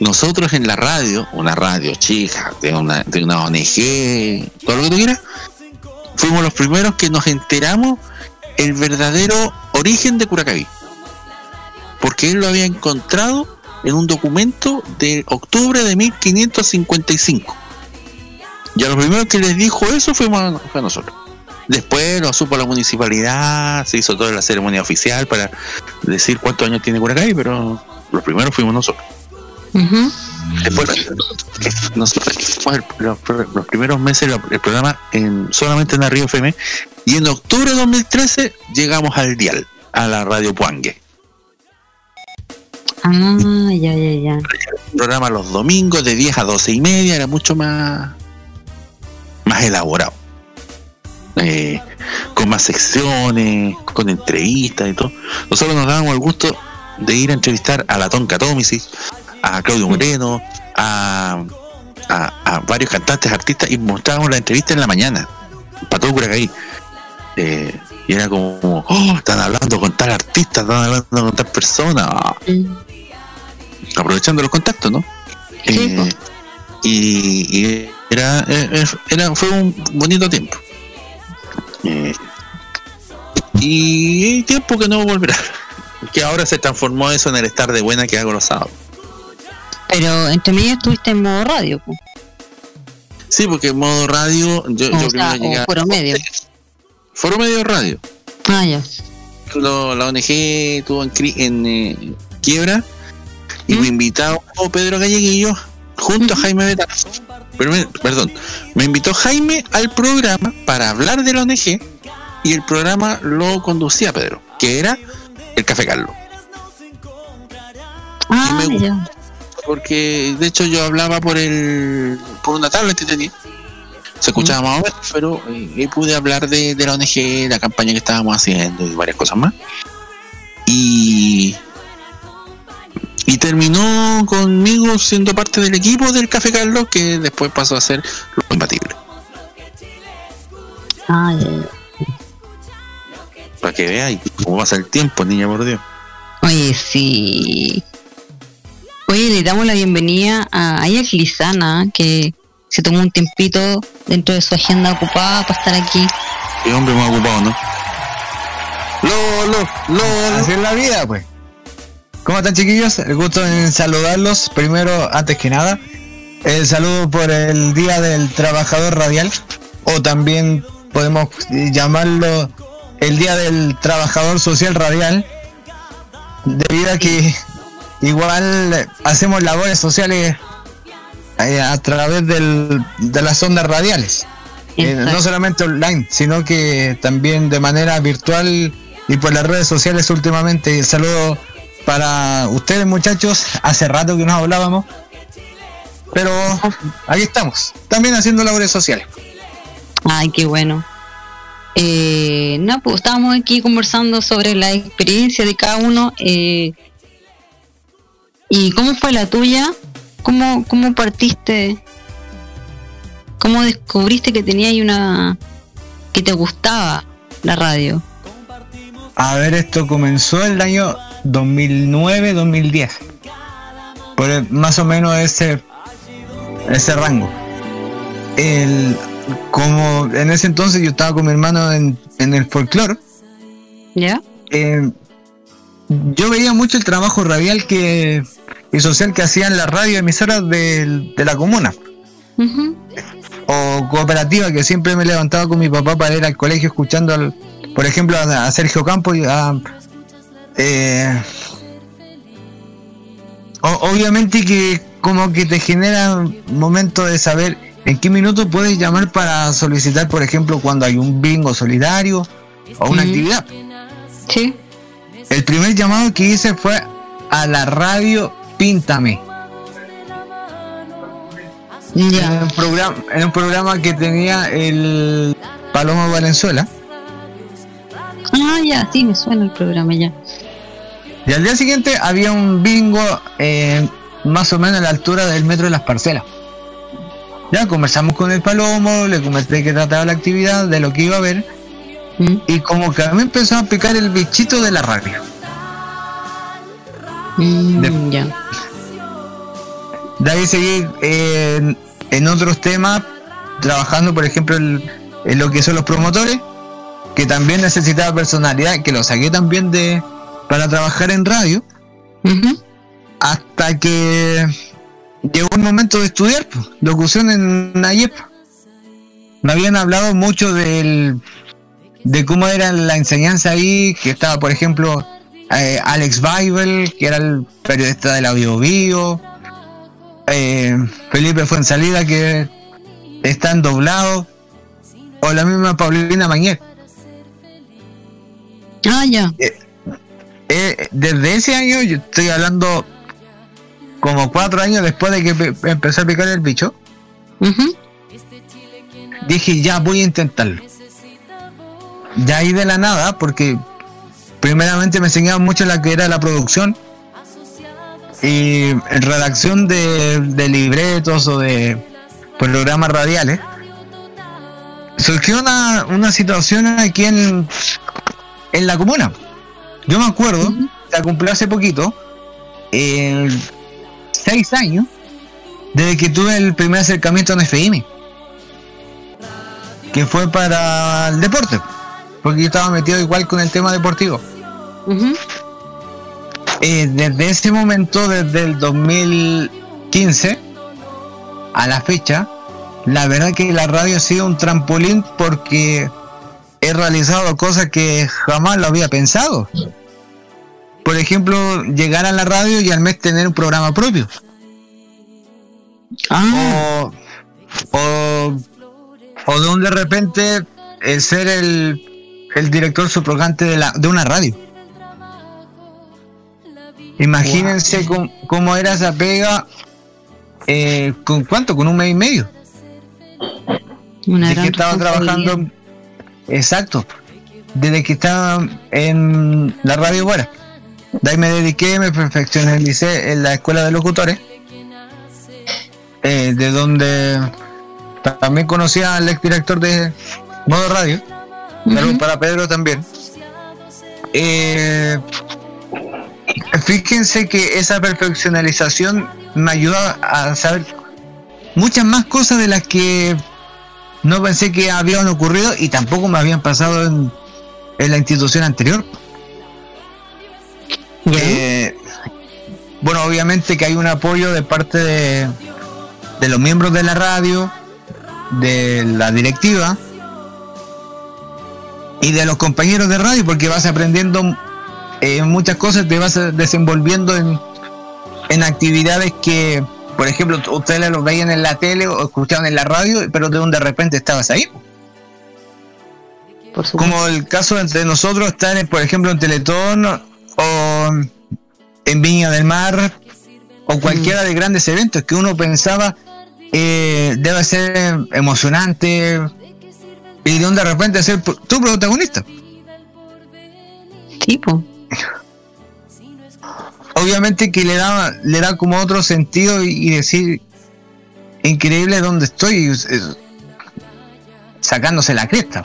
E: Nosotros en la radio, una radio chica, de una, de una ONG, todo lo que tú quieras, fuimos los primeros que nos enteramos el verdadero origen de Curacaví. Porque él lo había encontrado en un documento de octubre de 1555. Y a los primeros que les dijo eso fuimos a, fue nosotros. Después lo supo la municipalidad, se hizo toda la ceremonia oficial para decir cuántos años tiene Curacaví, pero los primeros fuimos nosotros. Después, nosotros hicimos el- los, primeros meses el programa en, solamente en la Río FM y en octubre de 2013 llegamos al Dial, a la Radio Puangue.
C: Ah, ya, ya, ya.
E: Un programa los domingos de 10 a 12 y media, era mucho más, más elaborado. Eh, con más secciones, con entrevistas y todo. Nosotros nos dábamos el gusto de ir a entrevistar a la Tonka Tomisis, a Claudio Moreno, a, a, a varios cantantes, artistas, y mostrábamos la entrevista en la mañana, para todo Curacaví. Eh, y era como, oh, están hablando con tal artista, están hablando con tal persona,
C: Mm.
E: aprovechando los contactos, ¿no?
C: Sí,
E: Eh,
C: po.
E: y, y era, eh, era, fue un bonito tiempo. Eh, y tiempo que no volverá. (laughs) Que ahora se transformó eso en el estar de buena que hago los sábados.
C: Pero entre medio estuviste en modo radio.
E: Sí, porque en modo radio, yo,
C: o,
E: yo
C: sea,
E: primero
C: o foro medio.
E: Foro medio radio.
C: Ah, ya.
E: Lo- la ONG estuvo en, en eh, quiebra y
C: ¿Mm?
E: me invitó Pedro Galleguillo junto a
C: Ujú.
E: Jaime me- perdón, me invitó Jaime al programa para hablar de la ONG y el programa lo conducía Pedro, que era el Café Carlos.
C: Ah,
E: me gusta. Porque de hecho yo hablaba por el por una tablet que tenía. Se escuchaba más o menos, pero eh, pude hablar de, de la ONG, la campaña que estábamos haciendo y varias cosas más. Y, y terminó conmigo siendo parte del equipo del Café Carlos, que después pasó a ser lo compatible.
C: Ah, ya, ya.
E: Para que veáis cómo pasa el tiempo, niña por Dios.
C: Oye, sí. Oye, le damos la bienvenida a Ayak Lizana, que se tomó un tiempito dentro de su agenda ocupada para estar aquí.
E: Qué hombre más ocupado, ¿no? Lolo, Lolo.
H: Así es la vida, pues. ¿Cómo están, chiquillos? El gusto en saludarlos. Primero, antes que nada, el saludo por el Día del Trabajador Radial, o también podemos llamarlo el Día del Trabajador Social Radial, debido a que igual hacemos labores sociales eh, a través del- de las ondas radiales. Eh, no solamente online, sino que también de manera virtual y por las redes sociales últimamente. Saludo para ustedes muchachos, hace rato que nos hablábamos, pero aquí estamos, también haciendo labores sociales.
C: Ay, qué bueno. Eh, no, pues estábamos aquí conversando sobre la experiencia de cada uno. eh, ¿Y cómo fue la tuya? ¿Cómo, cómo partiste? ¿Cómo descubriste que tenía ahí una... que te gustaba la radio?
H: A ver, esto comenzó el año 2009-2010, por el- más o menos ese, ese rango. El, como en ese entonces yo estaba con mi hermano en, en el folclore,
C: ¿Ya?
H: eh, yo veía mucho el trabajo radial que y social que hacían las radioemisoras del- de, la comuna. O cooperativa que siempre me levantaba con mi papá para ir al colegio escuchando al- por ejemplo a, a Sergio Campos y a eh, o- obviamente que como que te genera un momento de saber en qué minuto puedes llamar para solicitar por ejemplo cuando hay un bingo solidario o una actividad.
C: Sí.
H: El primer llamado que hice fue a la radio Píntame. En
C: Ya.
H: un programa, en un programa que tenía el Paloma Valenzuela.
C: Ah, ya, sí, me suena el programa ya.
H: Y al día siguiente había un bingo eh, más o menos a la altura del metro de las parcelas. Ya conversamos con el Palomo, le comenté que trataba la actividad, de lo que iba a ver,
C: Mm,
H: y como que a mí empezó a picar el bichito de la radio.
C: mm,
H: De-
C: ya.
H: De ahí seguir eh, en, en otros temas, trabajando, por ejemplo, en, en lo que son los promotores, que también necesitaba personalidad, que lo saqué también de para trabajar en radio, hasta que llegó el momento de estudiar pues, locución en Nayep. Me habían hablado mucho del, de cómo era la enseñanza ahí, que estaba, por ejemplo, eh, Alex Bible, que era el periodista de la Bio eh, Felipe Fuensalida, que está en doblado, o la misma Paulina Mañez.
C: Ah, ya.
H: Eh, desde ese año, yo estoy hablando como cuatro años después de que pe- empezó a picar el bicho, dije ya voy a intentarlo. Ya ahí de la nada, porque primeramente me enseñaban mucho la que era la producción y redacción de, de libretos o de programas radiales. Surgió una, una situación aquí en, en la comuna. Yo me acuerdo, la cumplí hace poquito, eh, seis años, desde que tuve el primer acercamiento en FM que fue para el deporte, porque yo estaba metido igual con el tema deportivo. Eh, desde ese momento, desde el 2000, 2015 a la fecha, la verdad que la radio ha sido un trampolín porque he realizado cosas que jamás lo había pensado. Por ejemplo, llegar a la radio y al mes tener un programa propio.
C: Ah,
H: O, o, o de un de repente el ser el, el director subrogante de, la, de una radio. Imagínense cómo, cómo era esa pega. eh, ¿Con cuánto? Con un mes y medio.
C: una
H: Desde que estaba trabajando. Exacto. Desde que estaba en la radio buena. De ahí me dediqué, me perfeccionalicé en la escuela de locutores. eh, de donde también conocí al exdirector de Modo Radio. Saludos
C: Ujú.
H: para Pedro también. Eh, fíjense que esa perfeccionalización me ayuda a saber muchas más cosas de las que no pensé que habían ocurrido y tampoco me habían pasado en, en la institución anterior. Eh, bueno, obviamente que hay un apoyo de parte de, de los miembros de la radio, de la directiva y de los compañeros de radio, porque vas aprendiendo eh, muchas cosas, te vas desenvolviendo en, en actividades que, por ejemplo, ustedes los veían en la tele o escuchaban en la radio, pero de donde de repente estabas ahí. Como el caso entre nosotros estar, en, por ejemplo, en Teletón o en Viña del Mar o cualquiera de grandes eventos que uno pensaba eh, debe ser emocionante y de donde de repente ser tu protagonista.
C: Tipo.
H: Obviamente que le da, le da como otro sentido y, y decir increíble donde estoy es- es- sacándose la cresta.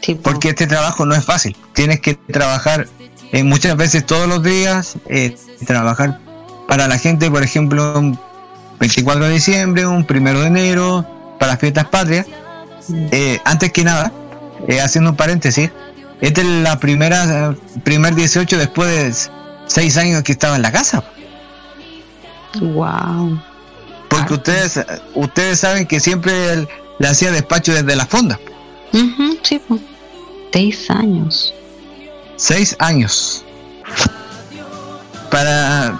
C: tipo.
H: porque este trabajo no es fácil. Tienes que trabajar eh, muchas veces todos los días, eh, trabajar para la gente, por ejemplo, un 24 de diciembre, un primero de enero, para las fiestas patrias. Eh, antes que nada, eh, haciendo un paréntesis, esta es la primera, primer 18 después de seis años que estaba en la casa.
C: Wow.
H: Porque ustedes, ustedes saben que siempre el- le hacía despacho desde la fonda.
C: Ujú, sí, po. Seis años.
H: seis años para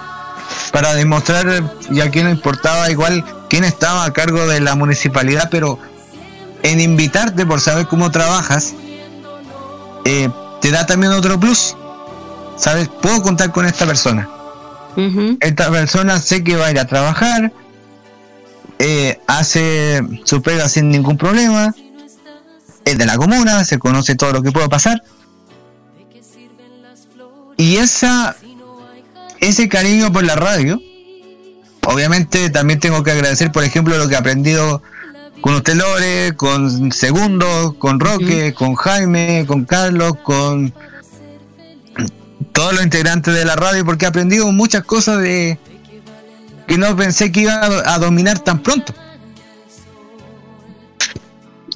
H: para demostrar ya que no importaba igual quién estaba a cargo de la municipalidad pero en invitarte por saber cómo trabajas eh, te da también otro plus. Sabes puedo contar con esta persona. Esta persona sé que va a ir a trabajar eh, hace su pega sin ningún problema es de la comuna se conoce todo lo que pueda pasar. Y esa ese cariño por la radio obviamente también tengo que agradecer por ejemplo lo que he aprendido con usted Lore, con Segundo, con Roque, con Jaime, con Carlos, con todos los integrantes de la radio porque he aprendido muchas cosas de que no pensé que iba a, dominar tan pronto.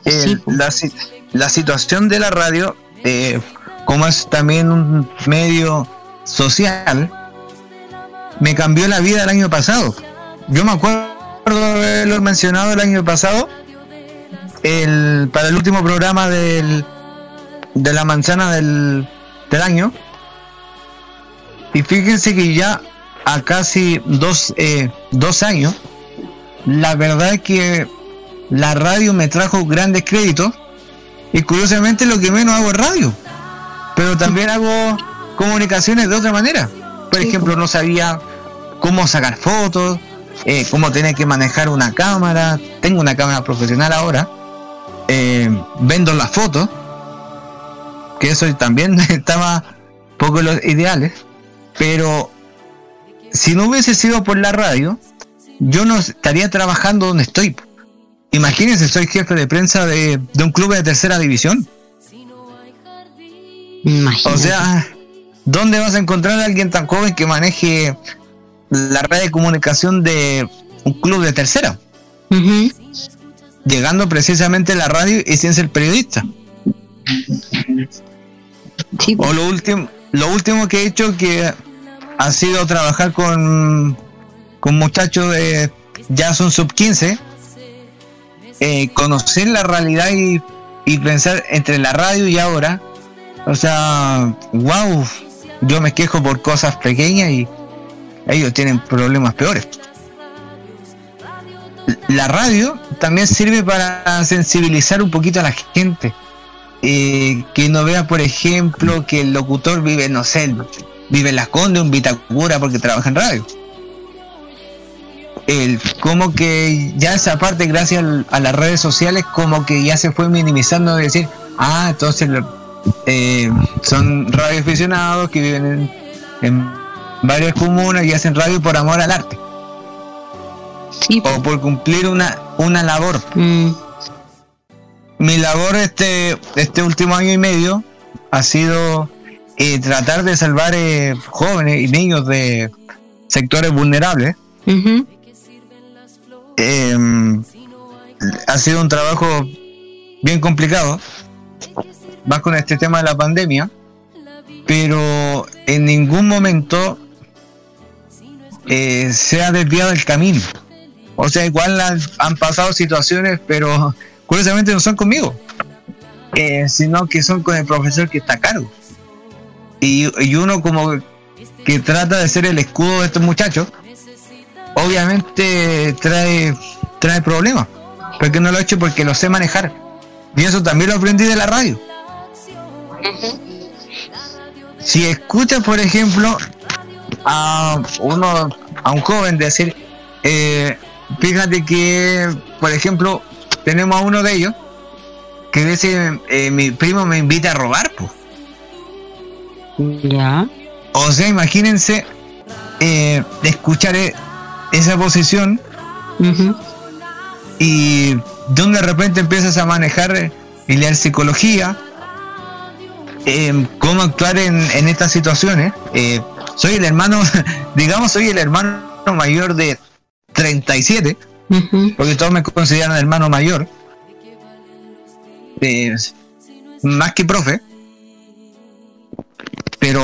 H: El-
C: Sí,
H: la, la situación de la radio, eh, como es también un medio social, me cambió la vida el año pasado. Yo me acuerdo de haberlo mencionado el año pasado el, para el último programa del, de la manzana del, del año. Y fíjense que ya a casi dos, eh, dos años, la verdad es que la radio me trajo grandes créditos y curiosamente lo que menos hago es radio. Pero también hago comunicaciones de otra manera. Por ejemplo, no sabía cómo sacar fotos, eh, cómo tener que manejar una cámara. Tengo una cámara profesional ahora. eh, vendo las fotos. Que eso también (laughs) estaba poco en los ideales. Pero si no hubiese sido por la radio, yo no estaría trabajando donde estoy. Imagínense, soy jefe de prensa de, de un club de tercera división.
C: Imagínate.
H: O sea, ¿dónde vas a encontrar a alguien tan joven que maneje la red de comunicación de un club de tercera? Llegando precisamente a la radio y sin ser periodista.
C: Sí.
H: O lo último, lo último que he hecho que ha sido trabajar con con muchachos de ya son sub 15, eh, conocer la realidad y, y pensar entre la radio y ahora, o sea, wow, yo me quejo por cosas pequeñas y ellos tienen problemas peores. La radio también sirve para sensibilizar un poquito a la gente. Eh, que no vea, por ejemplo, que el locutor vive, no sé, vive en Las Condes, en Vitacura, porque trabaja en radio. El, como que ya esa parte, gracias a las redes sociales, como que ya se fue minimizando de decir, ah, entonces eh, son radioaficionados que viven en, en varias comunas y hacen radio por amor al arte
C: Sí,
H: o por cumplir una, una labor.
C: Mm,
H: Mi labor este, este último año y medio ha sido eh, tratar de salvar eh, jóvenes y niños de sectores vulnerables. Eh, ha sido un trabajo bien complicado, más con este tema de la pandemia, pero en ningún momento eh, se ha desviado el camino. O sea, igual han, han pasado situaciones, pero curiosamente no son conmigo, eh, sino que son con el profesor que está a cargo. Y, y uno como que trata de ser el escudo de estos muchachos, obviamente trae, trae problemas. Porque no lo he hecho porque lo sé manejar. Y eso también lo aprendí de la radio. Si escuchas, por ejemplo, a uno, a un joven decir, eh, fíjate que, por ejemplo, tenemos a uno de ellos que dice, eh, mi primo me invita a robar, pues.
C: Ya.
H: O sea, imagínense eh, escuchar eh, esa posición y donde de repente empiezas a manejar y leer psicología, eh, cómo actuar en, en estas situaciones. Eh, soy el hermano, (laughs) digamos, soy el hermano mayor de 37,
C: Ujú.
H: porque todos me consideran hermano mayor. Eh, más que profe. Pero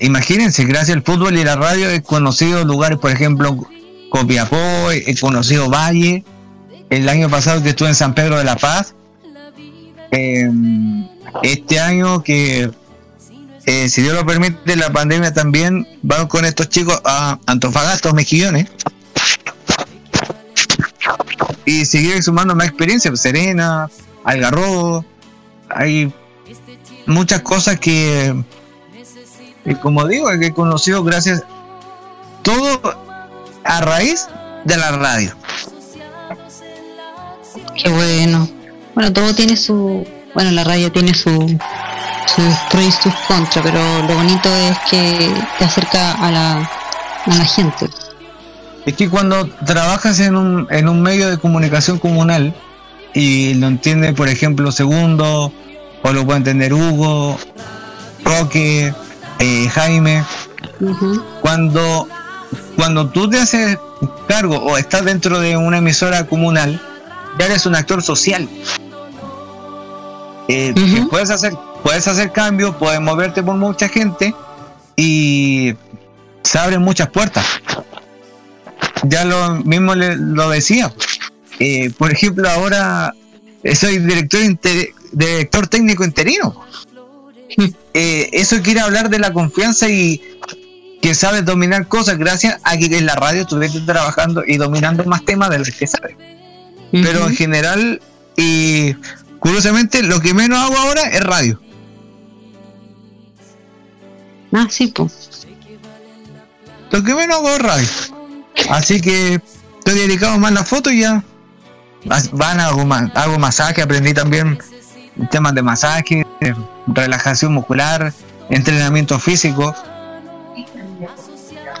H: imagínense, gracias al fútbol y la radio he conocido lugares, por ejemplo, Copiapó, he conocido Valle, el año pasado que estuve en San Pedro de la Paz, eh, este año que, eh, si Dios lo permite, la pandemia también, vamos con estos chicos a Antofagasta, Mejillones, y seguir sumando más experiencia, pues, Serena, Algarrobo, hay muchas cosas que, que como digo, que he conocido gracias todo a raíz de la radio.
C: Qué bueno. Bueno, todo tiene su. Bueno, la radio tiene su sus pros y sus contras, pero lo bonito es que te acerca a la, a la gente.
H: Es que cuando trabajas en un, en un medio de comunicación comunal y lo entiende, por ejemplo, Segundo, o lo puede entender Hugo, Roque, eh, Jaime, cuando, cuando tú te haces cargo o estás dentro de una emisora comunal, ya eres un actor social. Eh, puedes hacer, puedes hacer cambios, puedes moverte por mucha gente y se abren muchas puertas. Ya lo mismo le- lo decía. Eh, por ejemplo, ahora eh, soy director, inter- director técnico interino. (laughs) Eh, eso quiere hablar de la confianza y que sabes dominar cosas gracias a que en la radio estuviste trabajando y dominando más temas de los que sabes. Pero en general, y curiosamente, lo que menos hago ahora es radio.
C: Ah, sí, pues.
H: Lo que menos hago radio. Así que estoy dedicado más a la foto y ya. Van, hago, hago masaje, aprendí también temas de masaje, relajación muscular, entrenamiento físico.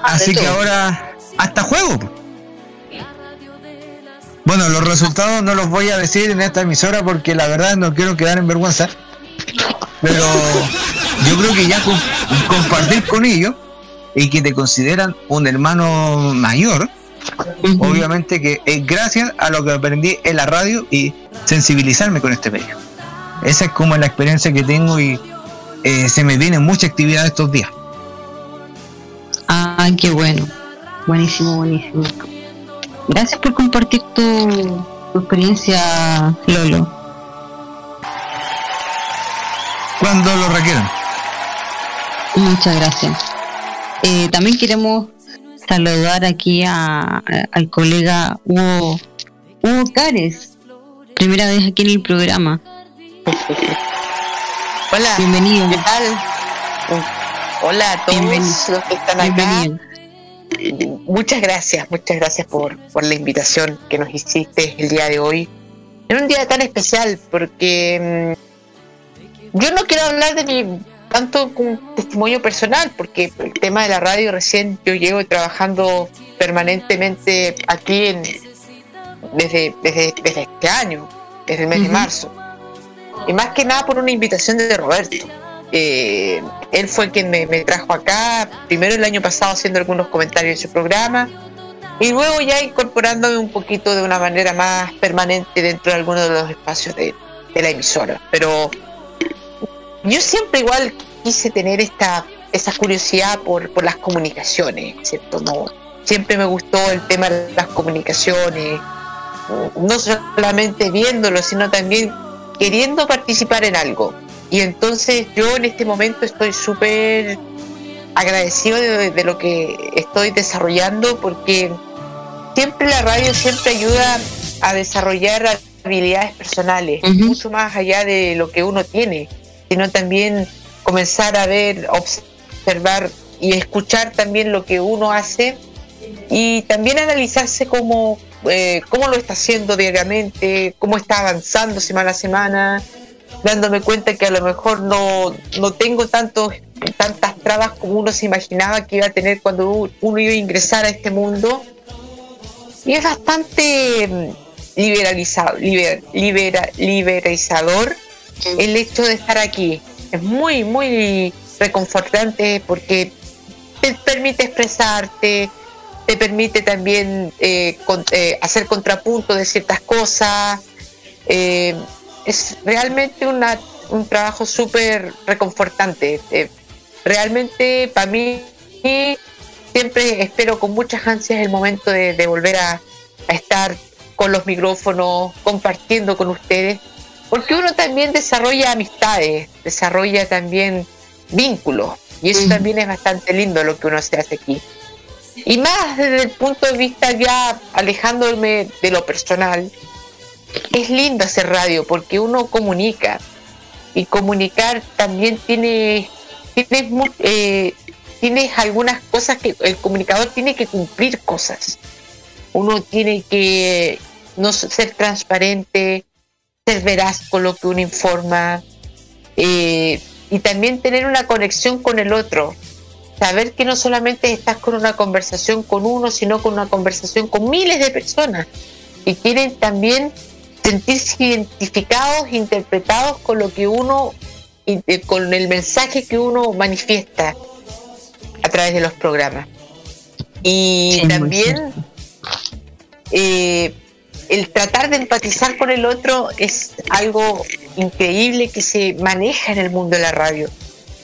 H: Así que ahora hasta juego. Bueno, los resultados no los voy a decir en esta emisora porque la verdad no quiero quedar en vergüenza. Pero yo creo que ya con- compartir con ellos y que te consideran un hermano mayor, obviamente que es gracias a lo que aprendí en la radio y sensibilizarme con este medio. Esa es como la experiencia que tengo y eh, se me vienen muchas actividades estos días.
C: Ah, qué bueno. Buenísimo, buenísimo. Gracias por compartir tu, tu experiencia, Lolo.
H: Cuando lo requieran.
C: Muchas gracias. Eh, también queremos saludar aquí a, a- al colega Hugo, Hugo Cares, primera vez aquí en el programa.
I: Hola,
C: Bienvenido.
I: ¿qué tal? Hola a todos
C: Bienvenido.
I: los que están acá.
C: Bienvenido.
I: Muchas gracias, muchas gracias por, por la invitación que nos hiciste el día de hoy. En un día tan especial, porque mm, yo no quiero hablar de mi tanto con testimonio personal, porque el tema de la radio recién yo llevo trabajando permanentemente aquí en, desde, desde, desde este año, desde el mes de marzo. Y más que nada por una invitación de Roberto. Eh, él fue quien me, me trajo acá, primero el año pasado haciendo algunos comentarios en su programa, y luego ya incorporándome un poquito de una manera más permanente dentro de algunos de los espacios de, de la emisora. Pero yo siempre igual quise tener esta esa curiosidad por, por las comunicaciones, ¿cierto? No, siempre me gustó el tema de las comunicaciones, no solamente viéndolo, sino también queriendo participar en algo. Y entonces yo en este momento estoy súper agradecido de, de lo que estoy desarrollando porque siempre la radio siempre ayuda a desarrollar habilidades personales, mucho más allá de lo que uno tiene, sino también comenzar a ver, observar y escuchar también lo que uno hace y también analizarse cómo, eh, cómo lo está haciendo diariamente, cómo está avanzando semana a semana, dándome cuenta que a lo mejor no, no tengo tantos, tantas trabas como uno se imaginaba que iba a tener cuando uno iba a ingresar a este mundo. Y es bastante mm, liberalizado, liber- libera- liberalizador el hecho de estar aquí. Es muy, muy reconfortante porque te permite expresarte, te permite también eh, eh, hacer contrapunto de ciertas cosas. Eh, es realmente una, un trabajo súper reconfortante. Realmente para mí siempre espero con muchas ansias el momento de, volver a estar con los micrófonos, compartiendo con ustedes, porque uno también desarrolla amistades, desarrolla también vínculos, y eso también es bastante lindo lo que uno se hace aquí. Y más desde el punto de vista ya alejándome de lo personal, es lindo hacer radio porque uno comunica y comunicar también tiene tienes, mu- eh, tienes algunas cosas que el comunicador tiene que cumplir cosas uno tiene que no ser transparente ser veraz con lo que uno informa eh, y también tener una conexión con el otro saber que no solamente estás con una conversación con uno sino con una conversación con miles de personas y quieren también sentirse identificados, interpretados con lo que uno, eh, con el mensaje que uno manifiesta a través de los programas. Y
C: Sí,
I: también eh, el tratar de empatizar con el otro es algo increíble que se maneja en el mundo de la radio.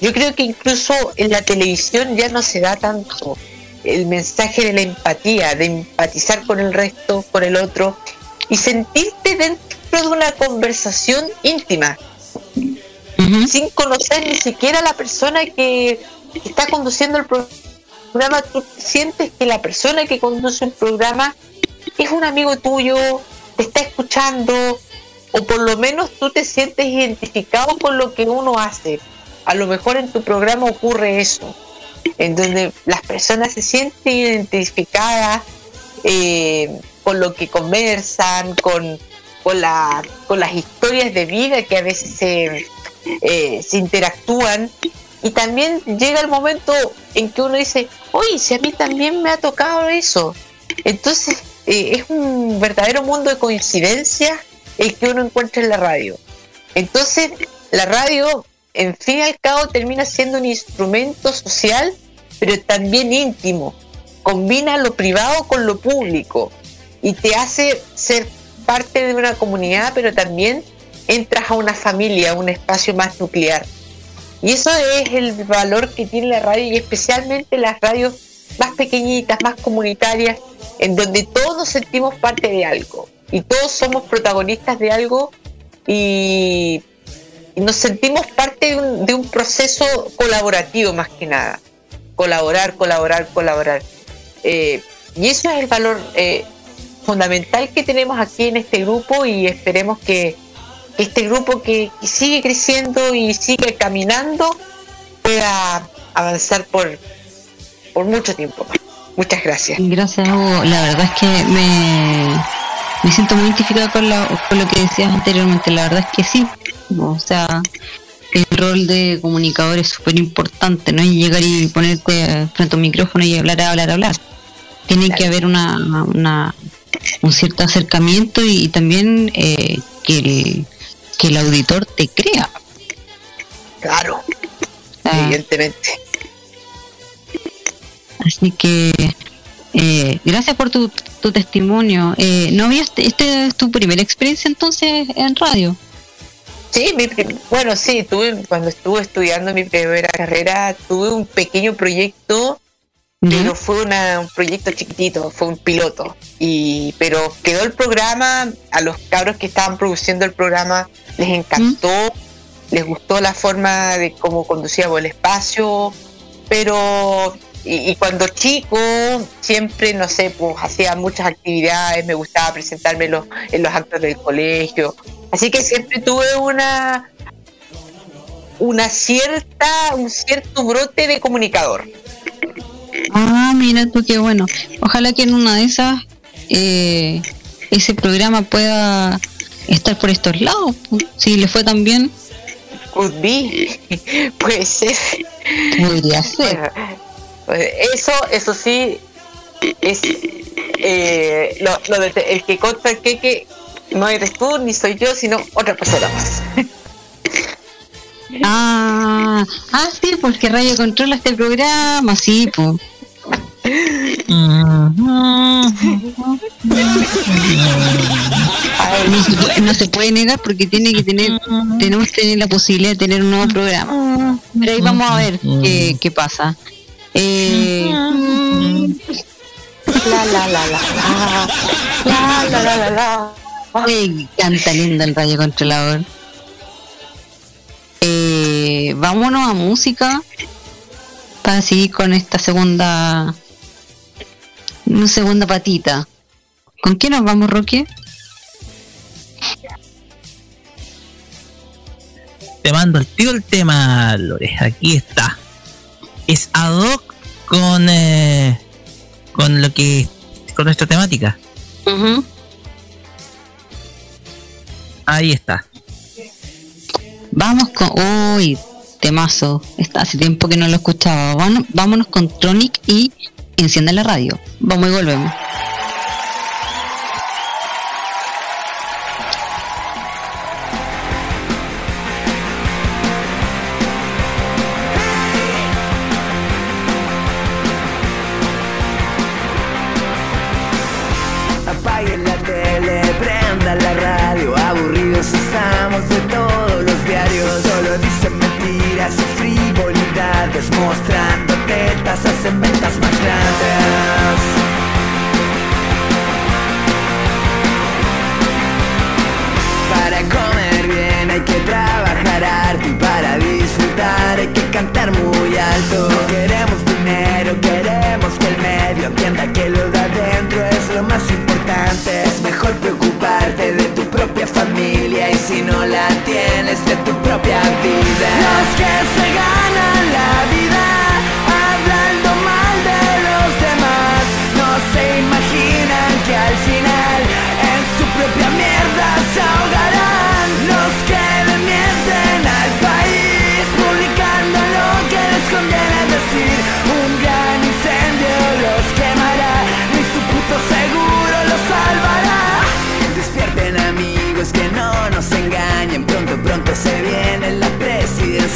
I: Yo creo que incluso en la televisión ya no se da tanto el mensaje de la empatía, de empatizar con el resto, con el otro y sentirte dentro de una conversación íntima, sin conocer ni siquiera a la persona que está conduciendo el pro- programa. Tú sientes que la persona que conduce el programa es un amigo tuyo, te está escuchando, o por lo menos tú te sientes identificado con lo que uno hace. A lo mejor en tu programa ocurre eso, en donde las personas se sienten identificadas eh, con lo que conversan, con, con, con las historias de vida que a veces se, eh, se interactúan. Y también llega el momento en que uno dice, oye, si a mí también me ha tocado eso. Entonces eh, es un verdadero mundo de coincidencias el que uno encuentra en la radio. Entonces la radio, en fin y al cabo, termina siendo un instrumento social, pero también íntimo. Combina lo privado con lo público y te hace ser parte de una comunidad, pero también entras a una familia, a un espacio más nuclear. Y eso es el valor que tiene la radio y especialmente las radios más pequeñitas, más comunitarias, en donde todos nos sentimos parte de algo y todos somos protagonistas de algo y, nos sentimos parte de un, de un proceso colaborativo más que nada. Colaborar, colaborar, colaborar. Eh, y eso es el valor eh, fundamental que tenemos aquí en este grupo y esperemos que este grupo que, que sigue creciendo y sigue caminando pueda avanzar por, por mucho tiempo más. Muchas gracias.
C: Gracias, Hugo. La verdad es que me, me siento muy identificada con, la- con lo que decías anteriormente. La verdad es que sí. O sea, el rol de comunicador es súper importante. No es llegar y ponerte frente a un micrófono y hablar, hablar, hablar. Tiene que haber una, una- un cierto acercamiento y, y también eh, que, el, que el auditor te crea.
I: Claro,
C: Ah.
I: evidentemente.
C: Así que eh, gracias por tu, tu testimonio. Eh, ¿No habías, este es tu primera experiencia entonces en radio?
I: Sí, mi bueno, sí, tuve, cuando estuve estudiando mi primera carrera, tuve un pequeño proyecto, pero fue una- un proyecto chiquitito, fue un piloto. Y, pero quedó el programa, a los cabros que estaban produciendo el programa les encantó, les gustó la forma de cómo conducíamos el espacio, pero y, y cuando chico siempre, no sé, pues hacía muchas actividades, me gustaba presentarme en los, en los actos del colegio, así que siempre tuve una una cierta, un cierto brote de comunicador.
C: Ah, mira tú qué bueno. Ojalá que en una de esas eh, ese programa pueda estar por estos lados. Si le fue tan bien,
I: Could be, (laughs) puede ser.
C: podría ser.
I: Bueno, Eso, eso sí, es eh, lo, lo de- el que corta el queque no eres tú ni soy yo, sino otra persona más. (laughs)
C: Ah, ah, sí, porque Radio controla este programa, sí, pues. No se, puede, no se puede negar porque tiene que tener, tenemos que tener la posibilidad de tener un nuevo programa. Pero ahí vamos a ver qué, qué pasa. Eh,
I: La la la la la la la la la la.
C: Ay, canta lindo el radio controlador. Eh, vámonos a música para seguir con esta segunda una segunda patita. ¿Con qué nos vamos, Roque?
D: Te mando el tío el tema, Lore. Aquí está. Es ad hoc con, eh, con lo que. con nuestra temática. Ahí está.
C: Vamos con. Uy, temazo. Está hace tiempo que no lo escuchaba. Vámonos, vámonos con Tronic y enciende la radio. Vamos y volvemos.
J: Mostrando tetas, hacen ventas más grandes. Para comer bien hay que trabajar harto y para disfrutar hay que cantar muy alto. No queremos dinero, queremos que el medio entienda que lo de adentro es lo más importante. Es mejor preocuparte de tu propia y si no la tienes de tu propia vida. Los que se ganan la vida hablando mal de los demás no se imaginan que al final en su propia mierda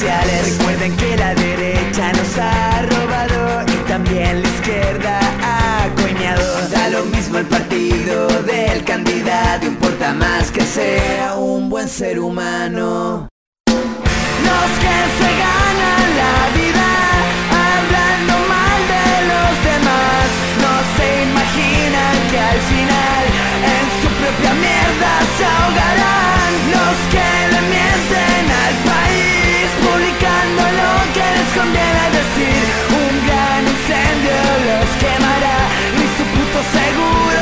J: Recuerden que la derecha nos ha robado y también la izquierda ha coñado. Da lo mismo el partido del candidato, importa más que sea un buen ser humano. Los
K: seguro.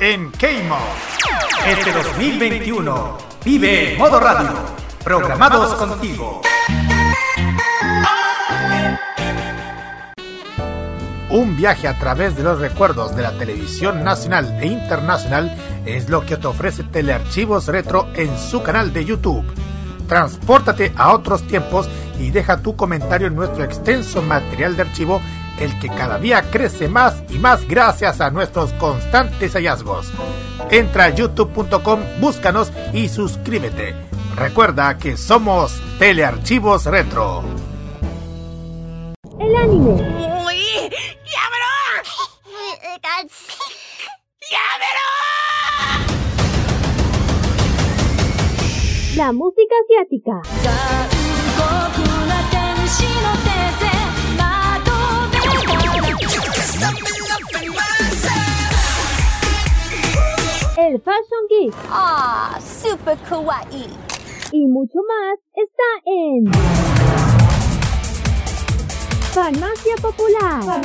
K: en Keimo. Este 2021 vive Modo Radio, programados contigo. Un viaje a través de los recuerdos de la televisión nacional e internacional es lo que te ofrece Telearchivos Retro en su canal de YouTube. Transpórtate a otros tiempos y deja tu comentario en nuestro extenso material de archivo, el que cada día crece más y más gracias a nuestros constantes hallazgos. Entra a youtube.com, búscanos y suscríbete. Recuerda que somos Telearchivos Retro.
L: El anime. La música asiática. El Fashion Geek.
M: Ah, super kawaii.
L: Y mucho más está en Farmacia Popular.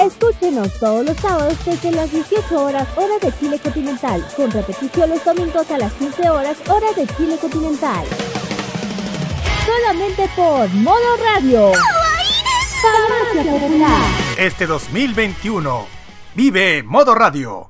L: Escúchenos todos los sábados desde las 18 horas hora de Chile continental, con repetición los domingos a las 15 horas hora de Chile continental. Solamente por Modo Radio. Farmacia Popular.
K: Este 2021 vive Modo Radio,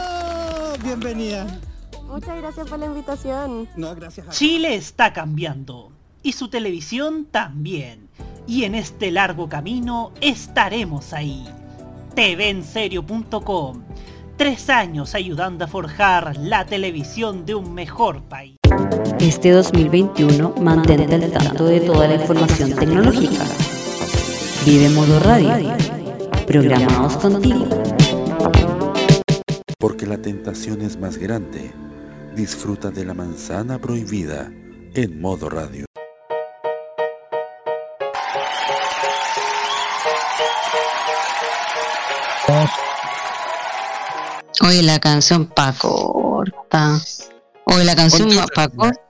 N: Bienvenida.
O: Muchas gracias por la invitación.
N: No, gracias a
P: Chile está cambiando y su televisión también. Y en este largo camino estaremos ahí. TVenserio.com. Tres años ayudando a forjar la televisión de un mejor país.
Q: Este 2021 mantente al tanto de toda la información tecnológica. Vive Modo Radio. Programados contigo.
G: Porque la tentación es más grande. Disfruta de la manzana prohibida en modo radio.
C: Oye, la canción pa' corta. Oye, la canción pa' corta.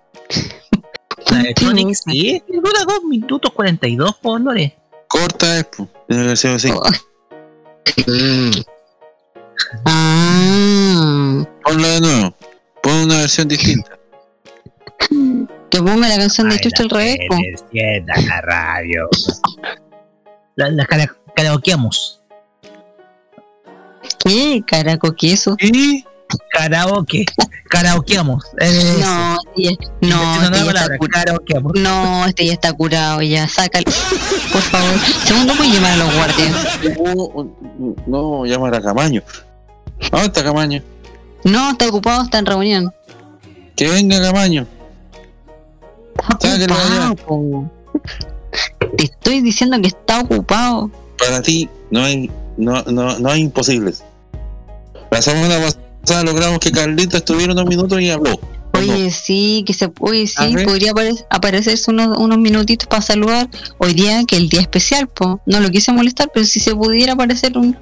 D: La de Sonic, sí, dura 2 minutos 42, por Lore.
E: Corta es, po. Tiene que ser así. (laughs)
C: Ah.
E: Ponla de nuevo. Pon una versión distinta.
C: Que ponga la canción de Chucho al revés. po.
D: la radio. La, la cara- karaokeamos.
C: ¿Qué? Caraco, ¿qué eso?
E: ¿Qué?
D: Karaoke. Karaokeamos. Eh,
C: No, no, este ya está curado. No, este ya está curado, ya, sácalo. Por favor. Segundo, voy a llamar a los guardias.
E: No, no, llamar a Camaño. ¿Dónde está Camaño?
C: No, está ocupado, está en reunión.
E: Que venga Camaño. Allá.
C: Ocupado. Te estoy diciendo que está ocupado.
E: Para ti no hay, no, no, no hay imposibles. La semana pasada logramos que Carlita estuviera unos minutos y habló.
C: Oye, sí, que se oye, sí, podría apare- aparecerse unos, unos minutitos para saludar. Hoy día, que el día especial, po. No lo quise molestar, pero si se pudiera aparecer un,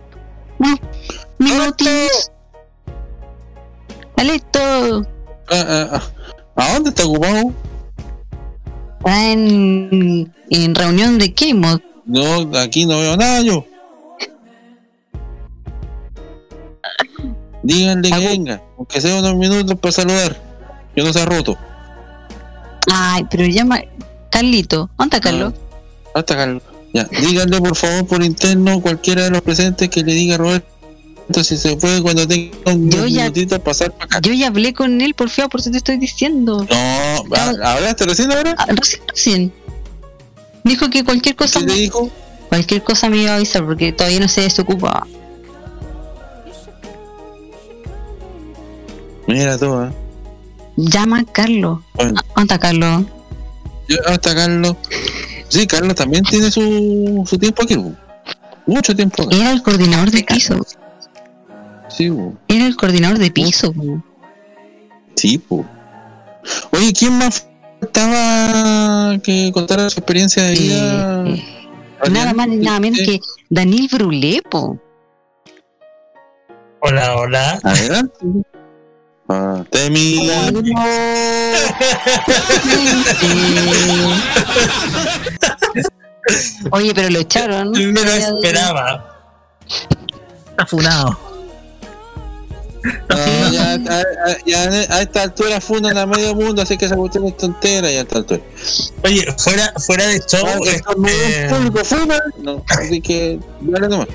C: unos minutitos. Listo.
E: Ah, ah, ah. ¿A dónde está ocupado?
C: Está en, en reunión de K-Mod.
E: No, aquí no veo nada yo. Díganle que venga, aunque sea unos minutos para saludar. Que no se ha roto.
C: Ay, pero llama. Carlito, ¿dónde está Carlos?
E: Hasta Carlos. Ya, díganle por favor por interno cualquiera de los presentes que le diga a Roberto Entonces se puede cuando tenga un
C: Yo ya-
E: pasar para acá.
C: Yo ya hablé con él, por feo, por eso te estoy diciendo.
E: No, ¿ha- ¿hablaste recién ahora?
C: Ah, Recién, recién. Dijo que cualquier cosa.
E: ¿Qué te dijo?
C: Cualquier cosa me iba a avisar porque todavía no se desocupa.
E: Mira tú, ¿eh?
C: Llama a Carlos.
E: Bueno.
C: Ah, ¿Dónde está Carlos?
E: Yo, hasta Carlos. Sí, Carlos también tiene su, su tiempo aquí. Mucho tiempo acá.
C: Era el coordinador de piso.
E: Sí.
C: Era el coordinador de piso. po.
E: sí. Oye, ¿quién más faltaba que contara su experiencia de vida?
C: Nada más ni nada menos que Daniel Brulepo.
R: Hola, hola.
E: Adelante. Ah, Temi.
C: Oye, pero lo echaron.
R: Me lo esperaba. Está funado.
E: Ya, a, a- ya a esta altura fundan a medio mundo, así que esa cuestión es tontera ya a esta altura.
R: Oye, fuera, fuera de show,
E: Ah,
R: este,
E: público funa, no, así que dale nomás.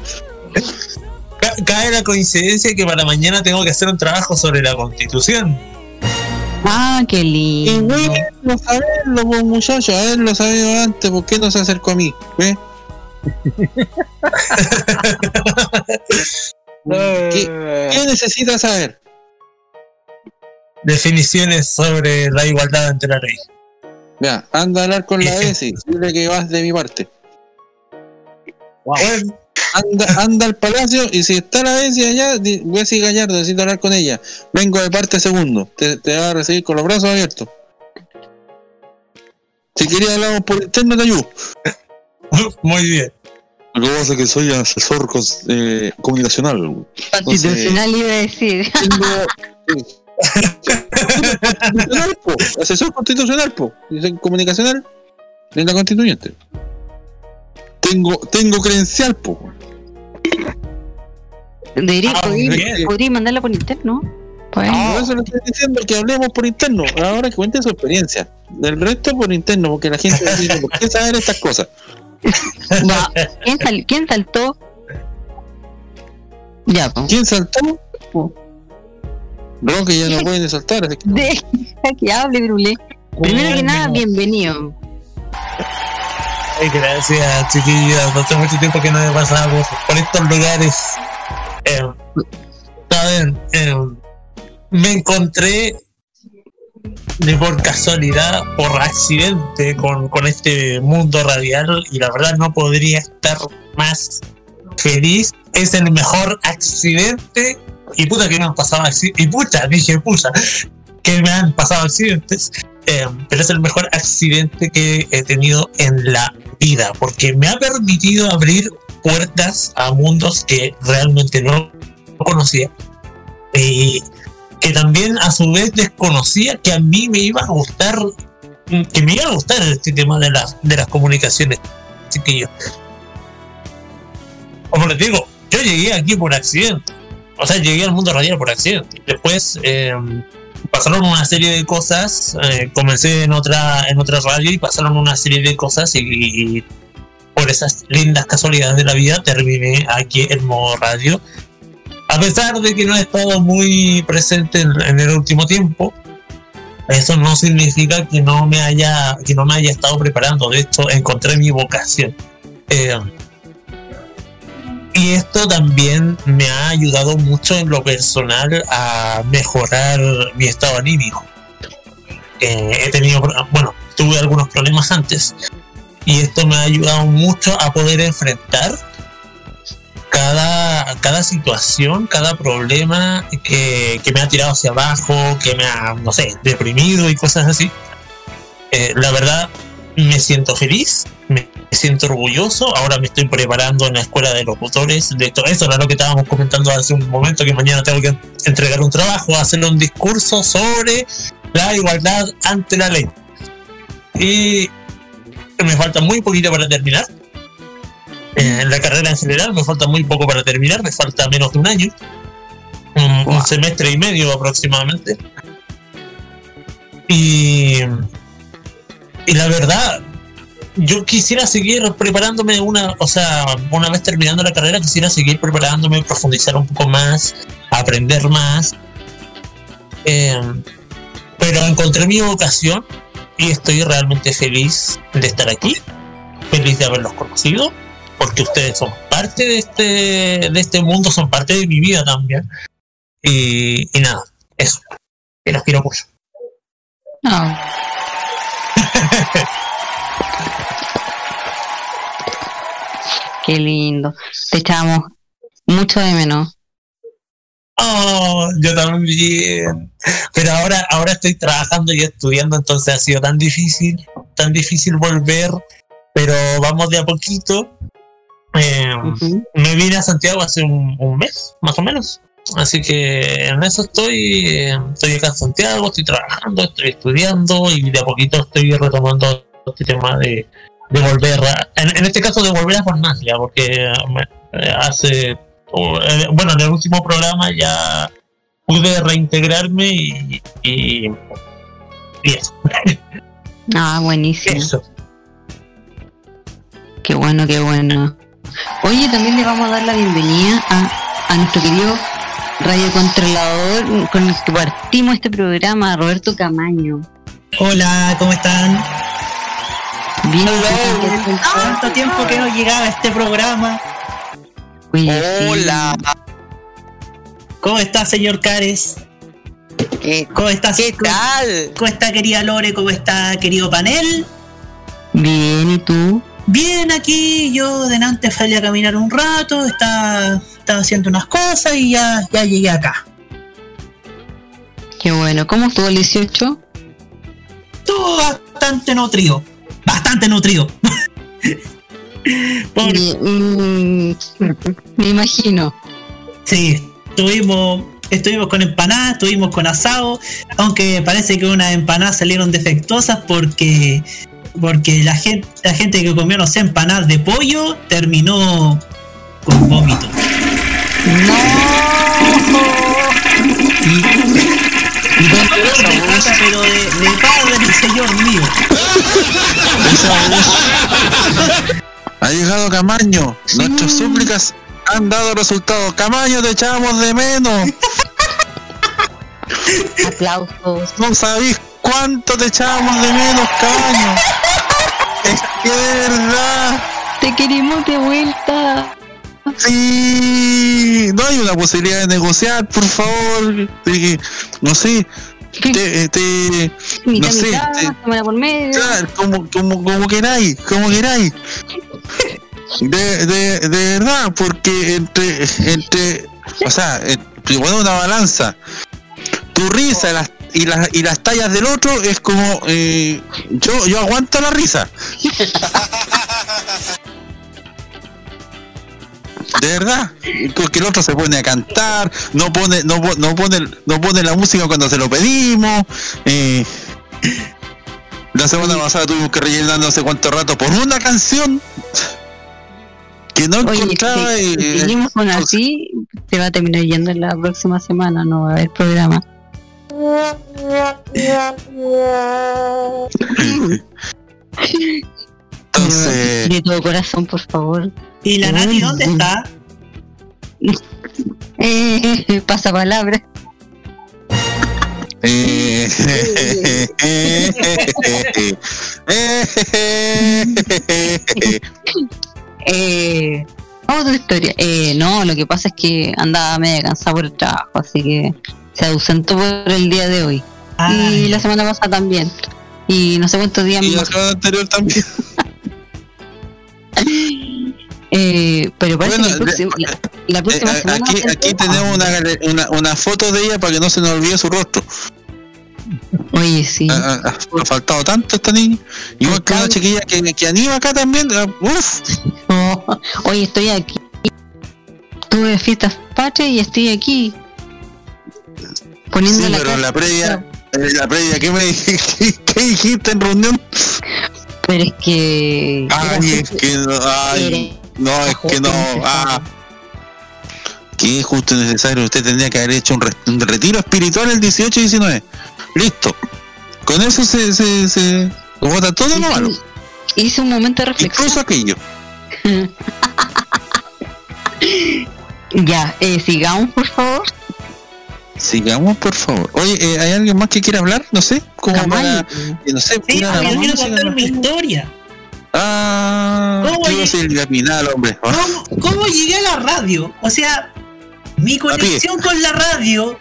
R: ca- cae la coincidencia que para mañana tengo que hacer un trabajo sobre la constitución.
C: Ah, qué
E: Y
C: lindo.
E: bueno, saberlo, pues, muchacho, haberlo sabido antes, ¿por qué no se acercó a mí? ¿Ve? (laughs) ¿Qué, qué necesita saber?
R: Definiciones sobre la igualdad ante la ley.
E: Mira, anda a hablar con la (laughs) ESI, dile que vas de mi parte.
R: Bueno,
E: Anda, anda al palacio y si está la ESI allá, Bessie Gallardo, necesito hablar con ella. Vengo de parte segundo, te, te va a recibir con los brazos abiertos. Si quería hablamos por interno, te ayudo. (laughs)
R: muy bien.
E: Lo que pasa es que soy asesor eh, comunicacional.
C: Constitucional iba a decir. (laughs)
E: Constitucional, po. (laughs) Asesor constitucional, po. Comunicacional en la constituyente. Tengo, tengo credencial, po.
C: Debería,
E: Ah,
C: podría, mandarla por interno. Pues,
E: Por eso le estoy diciendo que hablemos por interno. Ahora que cuente su experiencia. Del resto por interno, porque la gente dice, ¿por qué saber estas cosas? (laughs)
C: va. ¿Quién, sal- quién saltó? Ya, pues.
E: ¿Quién saltó? Roque ya no pueden saltar, así que
C: Deja (laughs) que hable, Brulé. Primero que nada, bienvenido.
R: Ay, gracias, chiquillos. No hace mucho tiempo que no me pasaba por, por estos lugares. Eh, Saben, eh, me encontré de por casualidad, por accidente, con, con este mundo radial y la verdad no podría estar más feliz. Es el mejor accidente y puta que me han pasado accidentes. Y puta, dije puta, que me han pasado accidentes. Eh, pero es el mejor accidente que he tenido en la vida porque me ha permitido abrir puertas a mundos que realmente no conocía y que también a su vez desconocía que a mí me iba a gustar que me iba a gustar este tema de las de las comunicaciones yo como les digo yo llegué aquí por accidente o sea llegué al mundo radial por accidente después eh, pasaron una serie de cosas. eh, comencé en otra, en otra radio y pasaron una serie de cosas y, y por esas lindas casualidades de la vida terminé aquí en modo radio. A pesar de que no he estado muy presente en, el último tiempo, eso no significa que no me haya, que no me haya estado preparando. De hecho, encontré mi vocación. Eh, y esto también me ha ayudado mucho en lo personal a mejorar mi estado anímico. Eh, he tenido, bueno, tuve algunos problemas antes y esto me ha ayudado mucho a poder enfrentar cada, cada situación, cada problema que, que me ha tirado hacia abajo, que me ha, no sé, deprimido y cosas así. Eh, la verdad, me siento feliz, me siento orgulloso. Ahora me estoy preparando en la escuela de locutores. De hecho, eso era lo que estábamos comentando hace un momento, que mañana tengo que entregar un trabajo, hacerle un discurso sobre la igualdad ante la ley. Y me falta muy poquito para terminar. Eh, En la carrera en general me falta muy poco para terminar, me falta menos de un año. Un, un semestre y medio aproximadamente. Y, y la verdad, yo quisiera seguir preparándome una, o sea, una vez terminando la carrera, quisiera seguir preparándome, profundizar un poco más, aprender más. Eh, pero encontré mi vocación y estoy realmente feliz de estar aquí, feliz de haberlos conocido, porque ustedes son parte de este, de este mundo, son parte de mi vida también. Y, y nada, eso. Y los quiero mucho.
C: No. (laughs) Qué lindo. Te echamos mucho de menos.
R: Oh, yo también. Pero ahora, ahora estoy trabajando y estudiando, entonces ha sido tan difícil, tan difícil volver. Pero vamos de a poquito. Eh, Me vine a Santiago hace un, un mes, más o menos. Así que en eso estoy. eh, Estoy acá en Santiago, estoy trabajando, estoy estudiando y de a poquito estoy retomando este tema de, de volver a, en, en este caso de volver a farmacia, porque eh, hace. Bueno, en el último programa ya pude reintegrarme y. y, y eso.
C: Ah, buenísimo.
R: Eso.
C: Qué bueno, qué bueno. Oye, también le vamos a dar la bienvenida a, a nuestro querido radiocontrolador con el que partimos este programa, Roberto Camaño.
P: Hola, ¿cómo están?
C: Bien,
P: ¿Cuánto tiempo que no llegaba este programa?
C: Hola.
P: ¿Cómo está, señor Cares? ¿Cómo estás? ¿Qué tal? ¿Cómo está, querida Lore? ¿Cómo está, querido panel?
C: Bien, ¿y tú?
P: Bien, aquí yo delante salí a caminar un rato, estaba, estaba haciendo unas cosas y ya, ya llegué acá.
C: Qué bueno. ¿Cómo estuvo el 18?
P: Estuvo bastante nutrido. Bastante nutrido. (laughs)
C: Mm, me imagino.
P: Sí, estuvimos, estuvimos con empanadas, estuvimos con asado, aunque parece que unas empanadas salieron defectuosas porque porque la gente, la gente que comió no sé empanadas de pollo terminó con vómito. Y, y con dolor de pata, pero de, de padre, señor mío.
E: Ha llegado Camaño. Nuestras súplicas han dado resultado. Camaño, te echamos de menos.
C: Aplausos.
E: No sabéis cuánto te echábamos de menos, Camaño. Es que de verdad.
C: Te queremos de vuelta.
E: Sí, no hay una posibilidad de negociar, por favor. No sé, te, te-
C: Mitad,
E: no sé,
C: mitad,
E: te-
C: semana por medio.
E: claro, como, como, como queráis, como queráis. De, de, de verdad, porque entre, entre, o sea, eh, si ponemos una balanza, tu risa las, y las, y las tallas del otro es como, eh, yo, yo aguanto la risa. De verdad, porque el otro se pone a cantar, no pone, no, no pone, no pone la música cuando se lo pedimos. eh, la semana pasada tuvimos que rellenar no sé cuánto rato por una canción que no
C: Oye,
E: encontraba
C: si,
E: y,
C: si seguimos con así, se va a terminar yendo en la próxima semana, no va a haber programa.
E: Entonces,
C: De todo corazón, por favor.
P: ¿Y la Nati dónde está? (laughs)
C: Eh, pasa palabra. (laughs)
E: eh,
C: vamos a otra historia. Eh, no, lo que pasa es que andaba media cansada por el trabajo, así que se ausentó por el día de hoy. y la semana pasada también. Y no sé cuántos días
E: y la
C: más.
E: semana anterior también. (laughs) (laughs)
C: Eh, pero parece
E: Bueno,
C: que el próximo- la, la próxima
E: Eh,
C: semana.
E: aquí, aquí tenemos una, una, una foto de ella para que no se nos olvide su rostro.
C: Oye, sí.
E: Ha, ha- ha faltado tanto esta niña. Igual que una chiquilla que, que anima acá también. ah, Uf. (laughs)
C: Oh, oye, estoy aquí. Tuve fiestas patrias y estoy aquí. Poniendo
E: Sí,
C: la
E: pero en la previa, en la previa, ¿qué me dijiste, (laughs) qué dijiste en reunión?
C: Pero es que.
E: Ay, es que no, ay, no, es que no, ah. Que es justo y necesario, usted tendría que haber hecho un, re- un retiro espiritual el 18 y 19. Listo. Con eso se, se, se bota todo lo malo.
C: Hice un momento de reflexión.
E: Incluso aquello. (laughs)
C: ya, eh, sigamos, por favor.
E: Sigamos, por favor. Oye, eh, ¿hay alguien más que quiera hablar? No sé, como para. eh, no sé,
P: Sí,
E: la
P: yo quiero
E: música,
P: contar
E: no
P: mi historia.
E: Ah,
P: ¿Cómo
E: yo soy el Gaminal, hombre.
P: ¿Cómo, cómo llegué a la radio? O sea, mi conexión con la radio,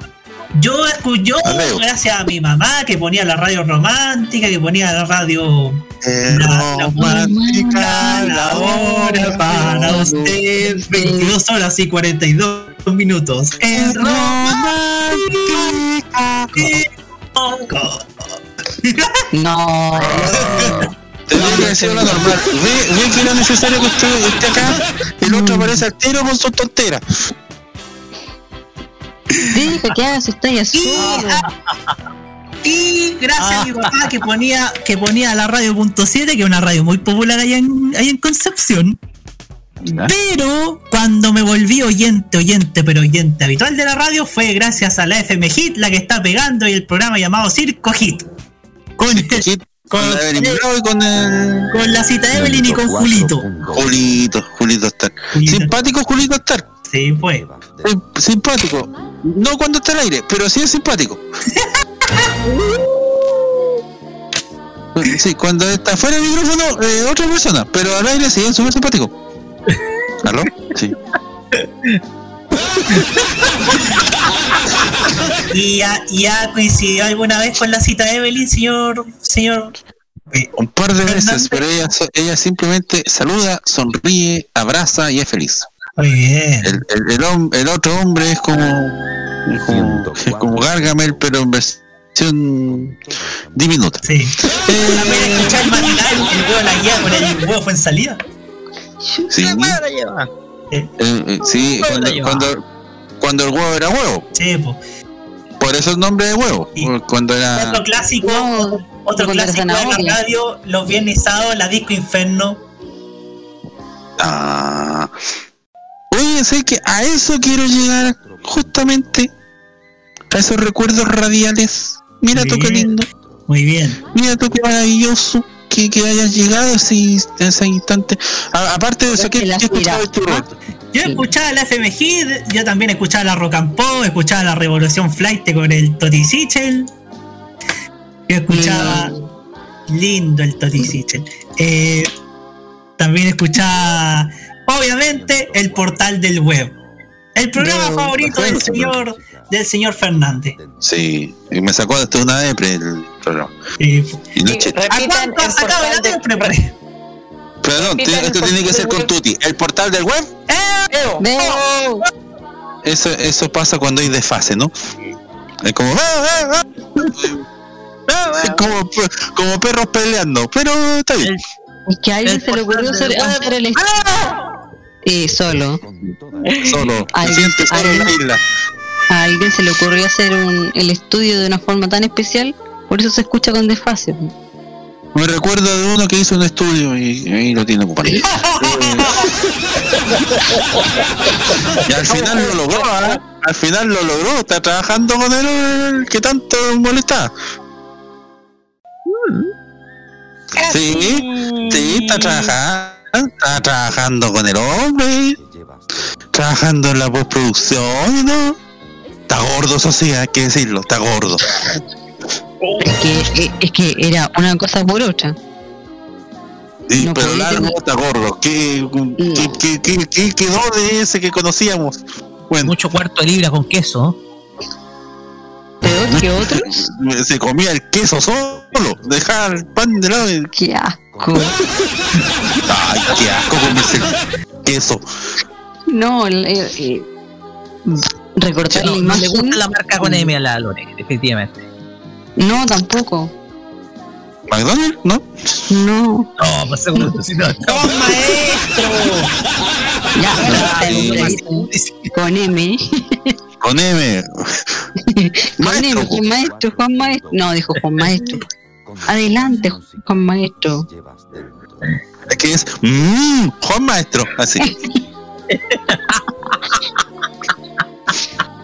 P: yo escucho, gracias a mi mamá que ponía la radio romántica, que ponía la radio
E: Eh,
P: romántica, la hora para usted, 22 horas y 42 minutos. Es
C: No.
E: Tendría que decir lo normal. Ve, ve que era necesario que usted esté acá. El otro aparece altero con su tontera.
C: Deja que haga sus tallas solo.
P: Y gracias a mi papá que ponía, que ponía la radio punto siete, que es una radio muy popular allá en, allá en Concepción. Pero cuando me volví oyente, oyente, pero oyente habitual de la radio fue gracias a la FM Hit, la que está pegando y el programa llamado Circo Hit. Con,
E: y con el.
P: con la cita de Evelyn y con Julito.
E: Julito, Julito Star. Simpático Julito Star.
P: Sí, pues.
E: Simpático. No cuando está al aire, pero sí es simpático. (laughs) Sí, cuando está fuera del micrófono, eh, otra persona, pero al aire sí es súper simpático. ¿Aló? Sí. (laughs)
P: Y ya, ya coincidió alguna vez con la cita de Evelyn, señor, señor.
E: Un par de veces, pero ella, ella simplemente saluda, sonríe, abraza y es feliz.
P: Muy bien.
E: El, el, el el otro hombre es como, como, es como Gargamel, pero en versión diminuta.
P: Sí. La pena escuchar el matinal, el huevo la guía con el huevo fue en salida.
E: Sí, eh, eh, sí cuando, cuando, cuando el huevo era huevo.
P: Sí, po.
E: Por eso el nombre de huevo. Cuando era.
P: Otro clásico, otro clásico de la radio, los viernes sábados, la disco Inferno.
E: Ah. Oye, sé que a eso quiero llegar justamente. A esos recuerdos radiales. Mira tú qué lindo.
P: Muy bien.
E: Mira tú qué maravilloso que, que hayas llegado así, en ese instante. A- aparte de eso, ¿qué, qué escuchabas tú, Roberto?
P: Yo escuchaba la FM Hit, yo también escuchaba la Rock and Pop, escuchaba la Revolución Flight con el Toti Sichel. Yo escuchaba lindo el Toti Sichel. Eh, también escuchaba, obviamente, el portal del web. El programa
E: No,
P: favorito del señor del señor Fernández.
E: Sí, y me sacó hasta una depre el programa.
P: Y
E: noche-
P: ¿A cuánto ha sacado la depre, pare?
E: Perdón, esto tiene que ser con. Tuti. El portal del web. Eso, eso pasa cuando hay desfase, ¿no? Es como. "Ah, ah, ah". Es como, como perros peleando, pero está bien.
C: Es que a alguien se le ocurrió hacer, hacer el eh, solo.
E: Solo,
C: Ay,
E: se siente solo en la isla.
C: A alguien se le ocurrió hacer un, el estudio de una forma tan especial, por eso se escucha con desfase.
E: Me recuerdo de uno que hizo un estudio y ahí lo tiene ocupado. (laughs) y al final lo logró, ¿ah? Al final lo logró, está trabajando con el que tanto molesta. Sí, sí, está trabajando, está trabajando con el hombre, trabajando en la postproducción, ¿no? Está gordo, eso sí, hay que decirlo, está gordo.
C: Es que, eh, es que era una cosa por otra.
E: Sí,
C: No
E: pero largo
C: tener-
E: está gordo. ¿Qué, qué, qué, qué- qué quedó de ese que conocíamos? Bueno,
P: Mucho cuarto de libra con queso.
C: Peor que otros. (laughs)
E: se comía el queso solo, dejaba el pan de lado. y-
C: Qué asco.
E: Ay, qué asco comerse el queso.
C: No, el- eh, eh, recortar
P: No,
C: la
P: no
C: imagen.
P: le gusta la marca con M a la Lore, definitivamente.
C: No, tampoco.
E: ¿McDonald's? ¿No?
C: No.
P: No, pues seguro que sí, no. ¡No, maestro!
C: Ya, con M.
E: Con M.
C: Con M, Juan Maestro, Juan Maestro. No, dijo Juan Maestro. Adelante, Juan Maestro.
E: Es que es mmm, Juan Maestro, así. (laughs)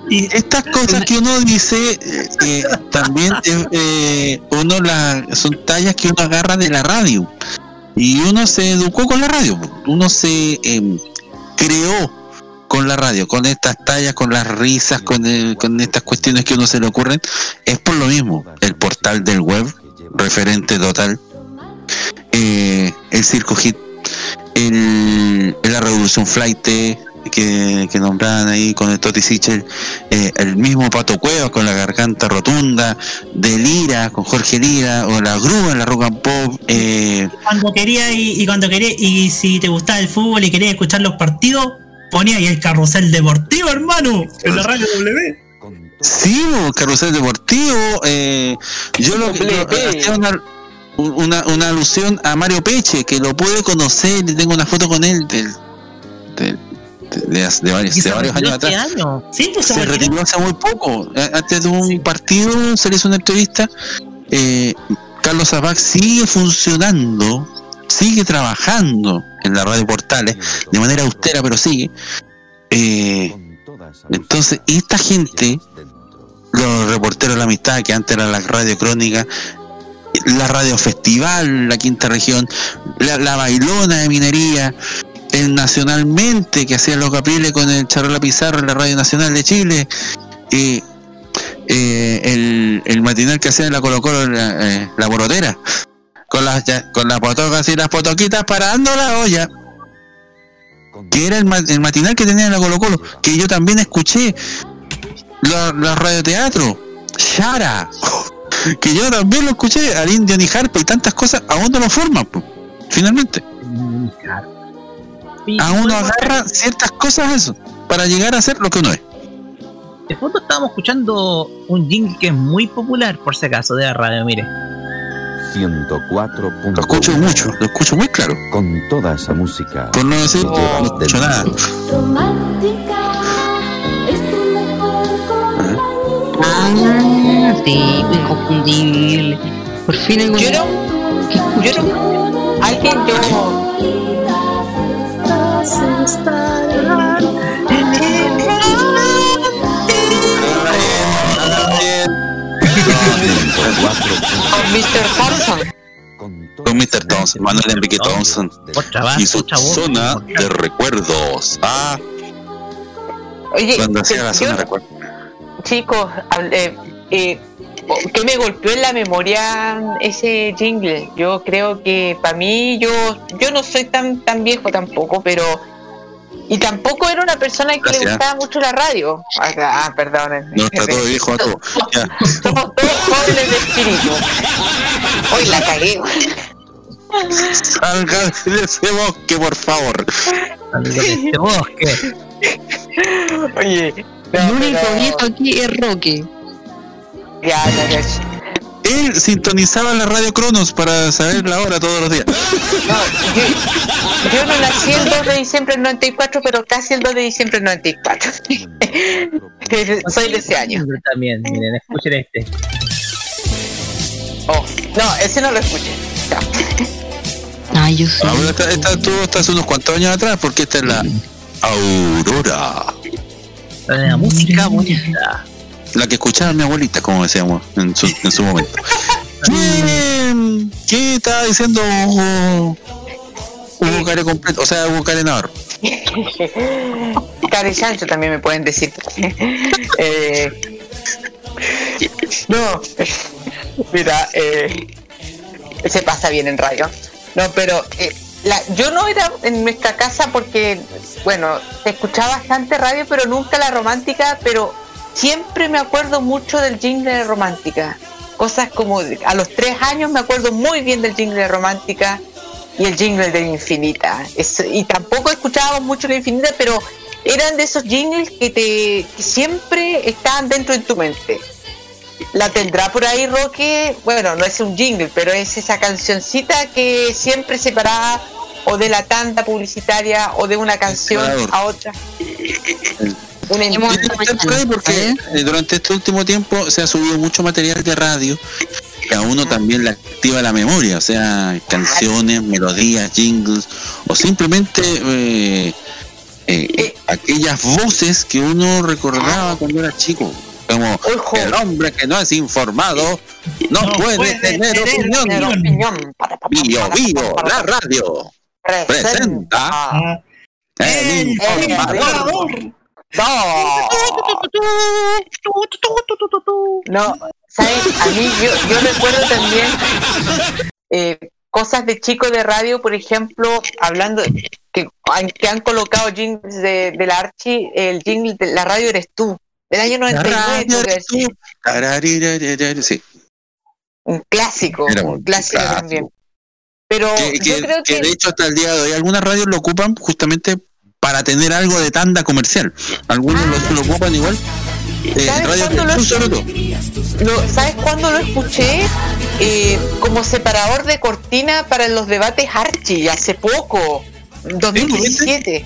E: Y estas cosas que uno dice, eh, eh, también eh, uno la, son tallas que uno agarra de la radio. Y uno se educó con la radio, uno se em, creó con la radio, con estas tallas, con las risas, con, el- con estas cuestiones que a uno se le ocurren, es por lo mismo. El portal del web, referente total, eh, el Circo Hit, el, la Revolución Flight que, que nombraban ahí con el Toti Sichel, eh, el mismo Pato Cuevas con la garganta rotunda, de Lira con Jorge Lira, o la grúa en la rock and pop, eh,
P: Cuando quería y, y cuando quería y si te gustaba el fútbol y querías escuchar los partidos, ponía ahí el carrusel deportivo, hermano, en la radio W.
E: Sí, carrusel deportivo. Eh, yo lo que hacía una, una, una alusión a Mario Peche, que lo pude conocer y tengo una foto con él del, del- de, de varios, de años atrás.
D: año. Sí, pues se retiró.
E: hace muy poco. Antes de un partido se le hizo una entrevista. Eh, Carlos Zapac sigue funcionando, sigue trabajando en la radio Portales de manera austera, pero sigue. Eh, entonces, esta gente, los reporteros de la amistad, que antes era la radio crónica, la radio festival, la quinta región, la, la bailona de minería, el nacionalmente que hacía los capriles con el Charola Pizarro en la radio nacional de Chile, eh, eh, el, el matinal que hacía en la Colo Colo, la, eh, borotera, con las con las potocas y las potoquitas parando la olla que era el, el matinal que tenía en la Colo Colo, que yo también escuché, la, la radioteatro, Shara, (laughs) que yo también lo escuché, al Indio Harpa y tantas cosas, aún no lo forman, finalmente. A uno agarra ciertas cosas eso, para llegar a ser lo que uno es.
D: De fondo estábamos escuchando un jingle que es muy popular, por si acaso, de la radio, mire.
G: 104.
E: Lo escucho mucho, lo escucho muy claro.
G: Con toda esa música.
E: Por no decir, no escucho nada.
C: Ah, sí, inconfundible. Por fin algo.
I: Yo no, yo Con Mr. Thompson.
E: Con Mr. Thompson, Manuel Enrique Thompson. Y su zona de recuerdos. Ah,
I: Oye,
E: cuando hacía
I: pero
E: la
I: yo-
E: zona de recuerdos.
I: chicos, eh, eh, que me golpeó en la memoria ese jingle. Yo creo que para mí, yo yo no soy tan tan viejo tampoco, pero y tampoco era una persona que
E: Gracias.
I: le gustaba mucho la radio. Ah, ah, perdón.
E: No está todo viejo, Ato. (laughs) Ya.
I: Somos todos jóvenes de espíritu. Hoy la cagué.
E: Salga de ese bosque, por favor.
D: este bosque.
I: Oye,
C: el único viejo aquí es Roque.
I: Ya, ya, ya.
E: Él sintonizaba la radio Cronos para saber la hora todos los días.
I: Yo no nací el 2 de diciembre del 94, pero casi el 2 de diciembre del 94. (laughs) Soy de ese año.
D: También, miren, escuchen este.
I: Oh, no, ese no lo escuché.
C: Ay, yo sí.
E: Ahora esta, esta estuvo hasta hace unos cuantos años atrás, porque esta es la Aurora.
D: La música bonita.
E: La que escuchaba mi abuelita, como decíamos en su, en su momento. (laughs) ¿Qué, qué estaba diciendo Hugo, Hugo Care completo? O sea, Hugo Care Navarro. (laughs)
I: Cari Sancho también me pueden decir. (laughs) Eh, no, mira, eh, se pasa bien en radio. No, pero eh, la- yo no era en nuestra casa porque, bueno, se escuchaba bastante radio, pero nunca la romántica, pero siempre me acuerdo mucho del jingle de romántica. Cosas como a los tres años me acuerdo muy bien del jingle de romántica y el jingle de Infinita. Es- y tampoco escuchábamos mucho la Infinita, pero eran de esos jingles que te que siempre estaban dentro de tu mente. La tendrá por ahí Roque, bueno, no es un jingle, pero es esa cancioncita que siempre se paraba o de la tanda publicitaria o de una canción a otra. Una
E: por ahí porque eh, durante este último tiempo se ha subido mucho material de radio que a uno también le activa la memoria, o sea, canciones, melodías, jingles, o simplemente eh, eh, aquellas voces que uno recordaba cuando era chico, como el hombre que no es informado no, puede, tener, opinión. Bio, bio, la radio. Presenta. El informador.
I: No, ¿sabes? A mí yo, yo recuerdo también eh, cosas de chico de radio, por ejemplo, hablando que, han- que han colocado jingles de, de la Archie, el jingle de la radio eres tú, del año 99.
E: radio
I: creo que sí. Un clásico, un
E: un
I: clásico
E: clásico.
I: también. Pero
E: que,
I: yo
E: que-
I: creo
E: que
I: que,
E: de hecho hasta el día de hoy algunas radios lo ocupan justamente para tener algo de tanda comercial. Algunos lo, lo ocupan igual. Eh,
I: ¿Sabes cuándo lo
E: sur, sobre todo.
I: lo- ¿sabes cuándo lo escuché? Eh, como separador de cortina para los debates Archie, hace poco, 2017.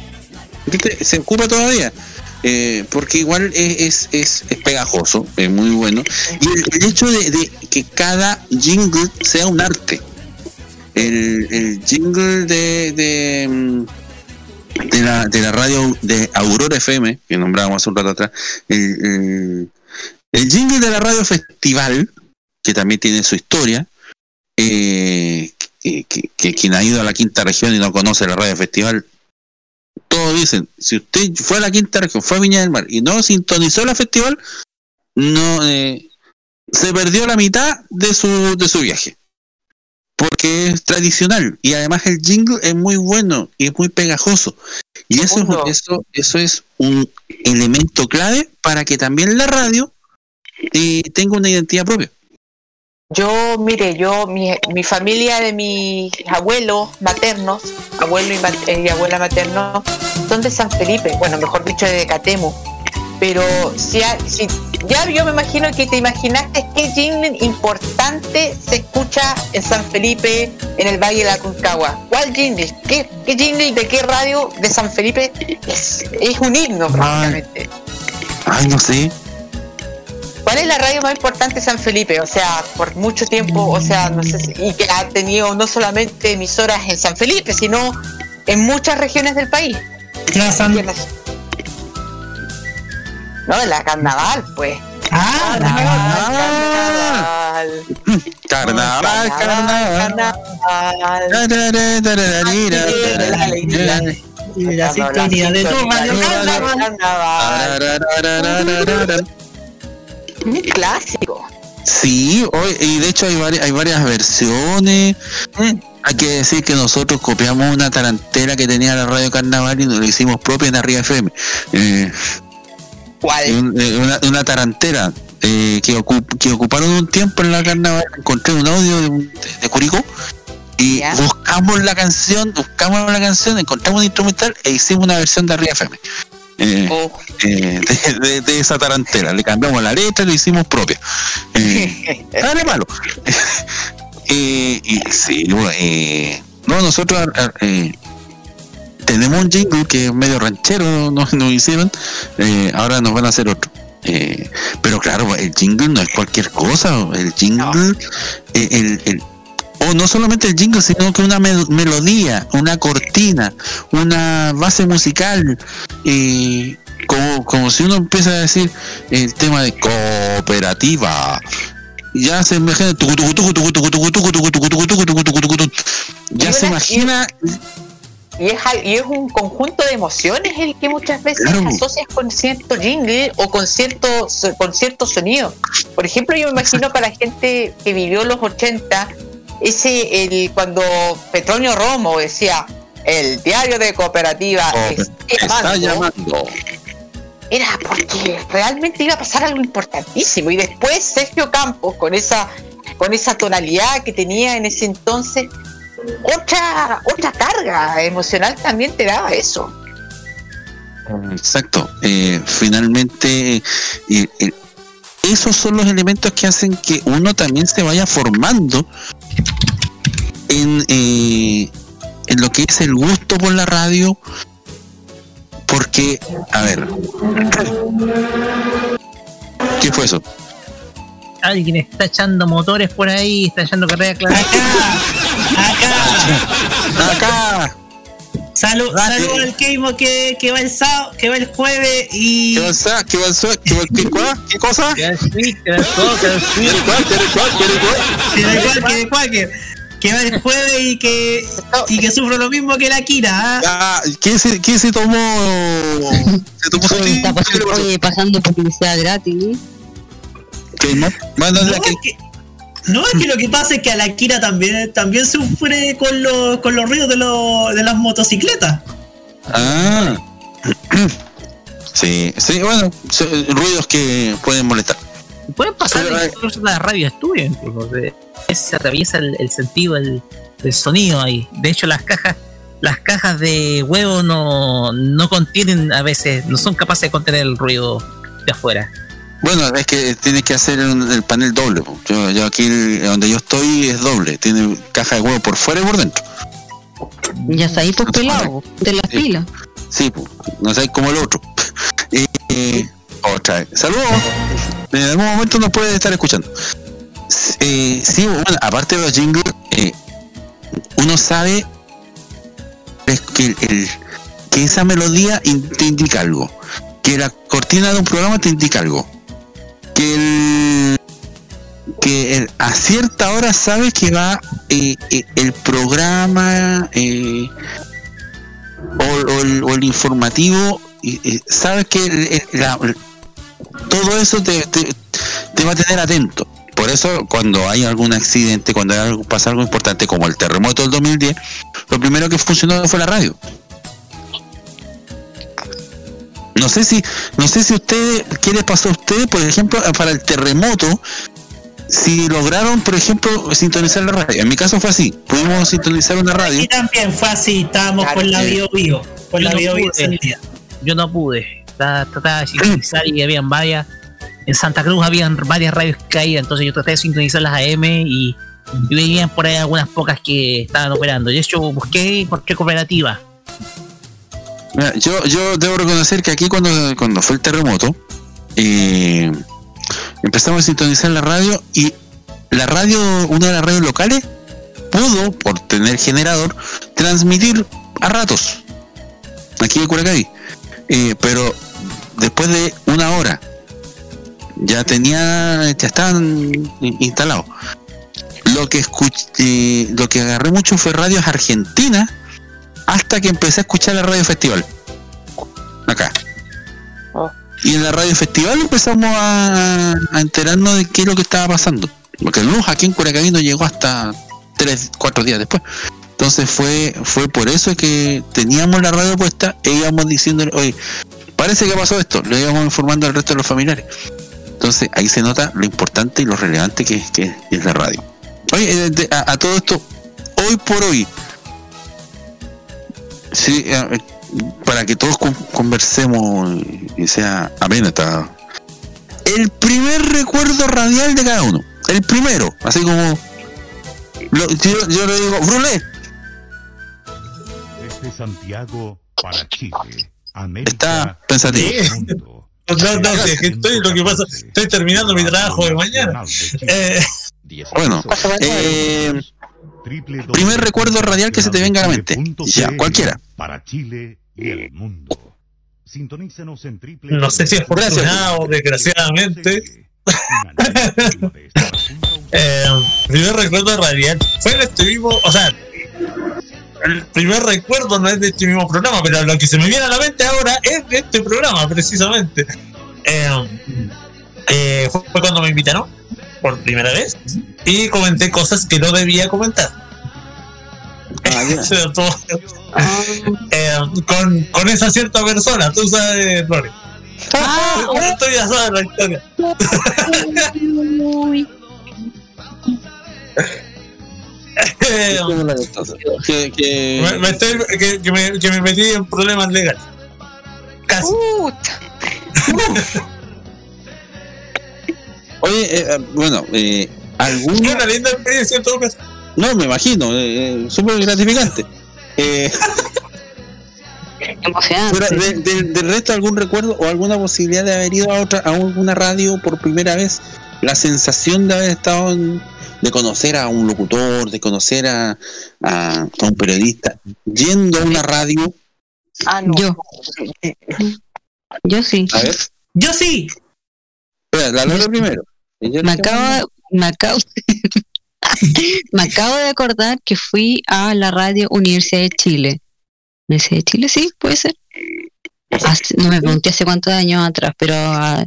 E: ¿Viste? Se ocupa todavía. Eh, porque igual es, es, es, pegajoso, es muy bueno. Y el, el hecho de, de que cada jingle sea un arte. El, el jingle de, de, mm, de, la, de la radio de Aurora FM, que nombrábamos hace un rato atrás, el, el, el jingle de la radio festival, que también tiene su historia, eh, que quien ha ido a la quinta región y no conoce la radio festival, todos dicen, si usted fue a la quinta región, fue a Viña del Mar y no sintonizó la festival, no eh, se perdió la mitad de su, de su viaje. Porque es tradicional y además el jingle es muy bueno y es muy pegajoso. Y eso es, eso, eso es un elemento clave para que también la radio eh, tenga una identidad propia.
I: Yo, mire, yo, mi, mi familia de mis abuelos maternos, abuelo y, eh, y abuela materno, son de San Felipe, bueno, mejor dicho, de Catemo. Pero si, ha- si ya yo me imagino que te imaginaste qué jingle importante se escucha en San Felipe, en el Valle de la Concagua. ¿Cuál jingle? ¿Qué, qué jingle de qué radio de San Felipe? Es, es un himno prácticamente.
E: Ay, no sé.
I: ¿Cuál es la radio más importante de San Felipe? O sea, por mucho tiempo, o sea, no sé, si- y que ha tenido no solamente emisoras en San Felipe, sino en muchas regiones del país. No, la carnaval, pues.
P: Ah,
I: carnaval.
E: Carnaval, carnaval.
P: Y la sintonía de tu radio Carnaval.
I: Un clásico.
E: Sí, hoy, y de hecho hay varias, hay varias versiones. Hay que decir que nosotros copiamos una tarantela que tenía la radio Carnaval y nos la hicimos propia en Arriba FM. Eh,
I: ¿Cuál?
E: una, una tarantela eh, que, ocup- que ocuparon un tiempo en la Carnaval. Encontré un audio de, de, Curicó y buscamos la canción, buscamos la canción, encontramos un instrumental e hicimos una versión de Arriba FM. Eh, eh, de, de- de esa tarantela. Le cambiamos la letra y la hicimos propia. Eh, (laughs) nada de malo. (laughs) Eh, y sí, eh, no, nosotros eh, tenemos un jingle que es medio ranchero, nos, nos hicieron, ahora nos van a hacer otro. Pero claro, el jingle no es cualquier cosa, el jingle, el, o no solamente el jingle, sino que una melodía, una cortina, una base musical. Eh, como, como si uno empieza a decir el tema de cooperativa, ya se imagina ya se imagina
I: y es, y es un conjunto de emociones el que muchas veces
E: Claro.
I: asocias con cierto jingle o con cierto, con cierto sonido. Por ejemplo, yo me imagino para la gente que vivió los 80, ese el cuando Petronio Romo decía el diario de cooperativa está
E: está
I: llamando",
E: llamando.
I: era porque realmente iba a pasar algo importantísimo. Y después Sergio Campos, con esa, con esa tonalidad que tenía en ese entonces, otra, otra carga emocional también te daba eso.
E: Exacto. Eh, finalmente, eh, eh, esos son los elementos que hacen que uno también se vaya formando en, eh, en lo que es el gusto por la radio. Porque, a ver, ¿qué fue eso?
D: Alguien está echando motores por ahí, está echando carrera clara. (laughs)
E: Acá.
P: Salud, salud al Keimo que, que va el sábado, que va el jueves y.
E: ¿Qué va el sábado? ¿Qué va el sábado? ¿Qué va el qué? ¿Qué cosa?
D: Switch, que el que
P: va el jueves y que, y que sufro lo mismo que la Kira. ¿ah?
E: Ah, ¿quién se, quién se tomó? ¿Se tomó su
C: está pasando, oye, pasando publicidad gratis.
E: ¿Qué no? Mándale
P: No,
E: a que-
P: es que, no, es que lo que pasa es que a la Kira también, también sufre con los, con los ruidos de, los, de las motocicletas.
E: Ah. Sí, sí, bueno, son ruidos que pueden molestar.
D: Pueden pasar
E: Pero,
D: incluso en la radio estudio, incluso. de- Se atraviesa el, el sentido, el, el sonido ahí. De hecho, las cajas, las cajas de huevo no, no contienen a veces, no son capaces de contener el ruido de afuera.
E: Bueno, es que tienes que hacer un- el panel doble. Yo, yo aquí, donde yo estoy, es doble. Tiene caja de huevo por fuera y por dentro.
C: Ya está ahí por pelado, de las pilas.
E: Sí, po. no sé como el otro. (laughs) Otra vez. Saludos. En algún momento nos puede estar escuchando. Eh, sí, bueno, aparte de los jingles, eh, uno sabe que, el- que esa melodía te indica algo. Que la cortina de un programa te indica algo. Que el que a cierta hora sabes que va eh, eh, el programa eh, o, el, o el informativo sabes que todo eso te, te- va a tener atento. Por eso cuando hay algún accidente cuando pasa algo importante como el terremoto del 2010 lo primero que funcionó fue la radio no sé si no sé si usted qué les pasó a ustedes por ejemplo para el terremoto si lograron por ejemplo sintonizar la radio en mi caso fue así pudimos sintonizar una radio
P: Y también fue así, estábamos con la Bio Bio. Con
D: Yo
P: la
D: no
P: Bio.
D: Yo no pude. Trataba de sintonizar y habían varias. En Santa Cruz habían varias radios caídas, entonces yo traté de sintonizar las AM y, y veían por ahí algunas pocas que estaban operando. De hecho, busqué y encontré cooperativa.
E: Yo, yo debo reconocer que aquí cuando, cuando fue el terremoto, eh, empezamos a sintonizar la radio y la radio, una de las radios locales, pudo, por tener generador, transmitir a ratos, aquí en Curacaví. Eh, pero después de una hora, ya tenía, ya estaban in- instalados. Lo que escuché, lo que agarré mucho fue radios argentinas hasta que empecé a escuchar la radio festival. Acá. Y en la radio festival empezamos a, a enterarnos de qué es lo que estaba pasando. Porque el luz aquí en Curacaví no llegó hasta tres, cuatro días después. Entonces fue fue por eso que teníamos la radio puesta e íbamos diciéndole oye parece que pasó esto le íbamos informando al resto de los familiares. Entonces ahí se nota lo importante y lo relevante que, que es la radio. Oye eh, a todo esto hoy por hoy Sí, eh, para que todos con- conversemos y sea amena esta. El primer recuerdo radial de cada uno. El primero, así como. lo- yo, yo le digo, Brulé,
S: Desde Santiago para Chile. América.
E: está pensativo. (laughs)
R: No, no, si es que estoy, lo que pasa, estoy terminando mi trabajo de mañana. Eh,
E: Bueno, eh, primer recuerdo radial que se te venga a la mente. Ya, cualquiera.
S: Para Chile y el mundo. Sintonícenos en triple.
R: no sé si es afortunado o desgraciadamente. (laughs) eh, primer recuerdo radial fue en este mismo, o sea, el primer recuerdo no es de este mismo programa, pero lo que se me viene a la mente ahora es de este programa, precisamente. Eh, eh, fue fue cuando me invitaron por primera vez y comenté cosas que no debía comentar. (laughs) Sea, todo- eh, con, con esa cierta persona, tú sabes, Lore. Tú ya sabes la historia. Eh,
E: Que, que-
R: me, me estoy- que, que me, que me metí en problemas legales. Casi. (laughs)
E: Oye, eh, eh, bueno, eh, ¿alguna...
R: Una linda experiencia en todo caso.
E: No, me imagino, eh, eh, súper gratificante. Eh, fuera de- de- del resto, algún recuerdo o alguna posibilidad de haber ido a otra, a alguna radio por primera vez la sensación de haber estado en- de conocer a un locutor, de conocer a, a- a un periodista, yendo a una radio.
I: Ah, no.
C: Yo. Yo sí.
E: A ver,
P: Yo sí.
E: espera, la Lore primero.
C: Me acabo, me acabo, (laughs) me acabo de acordar que fui a la radio Universidad de Chile. Universidad de Chile, sí, puede ser. Hace- no me pregunté hace cuántos años atrás, pero ah,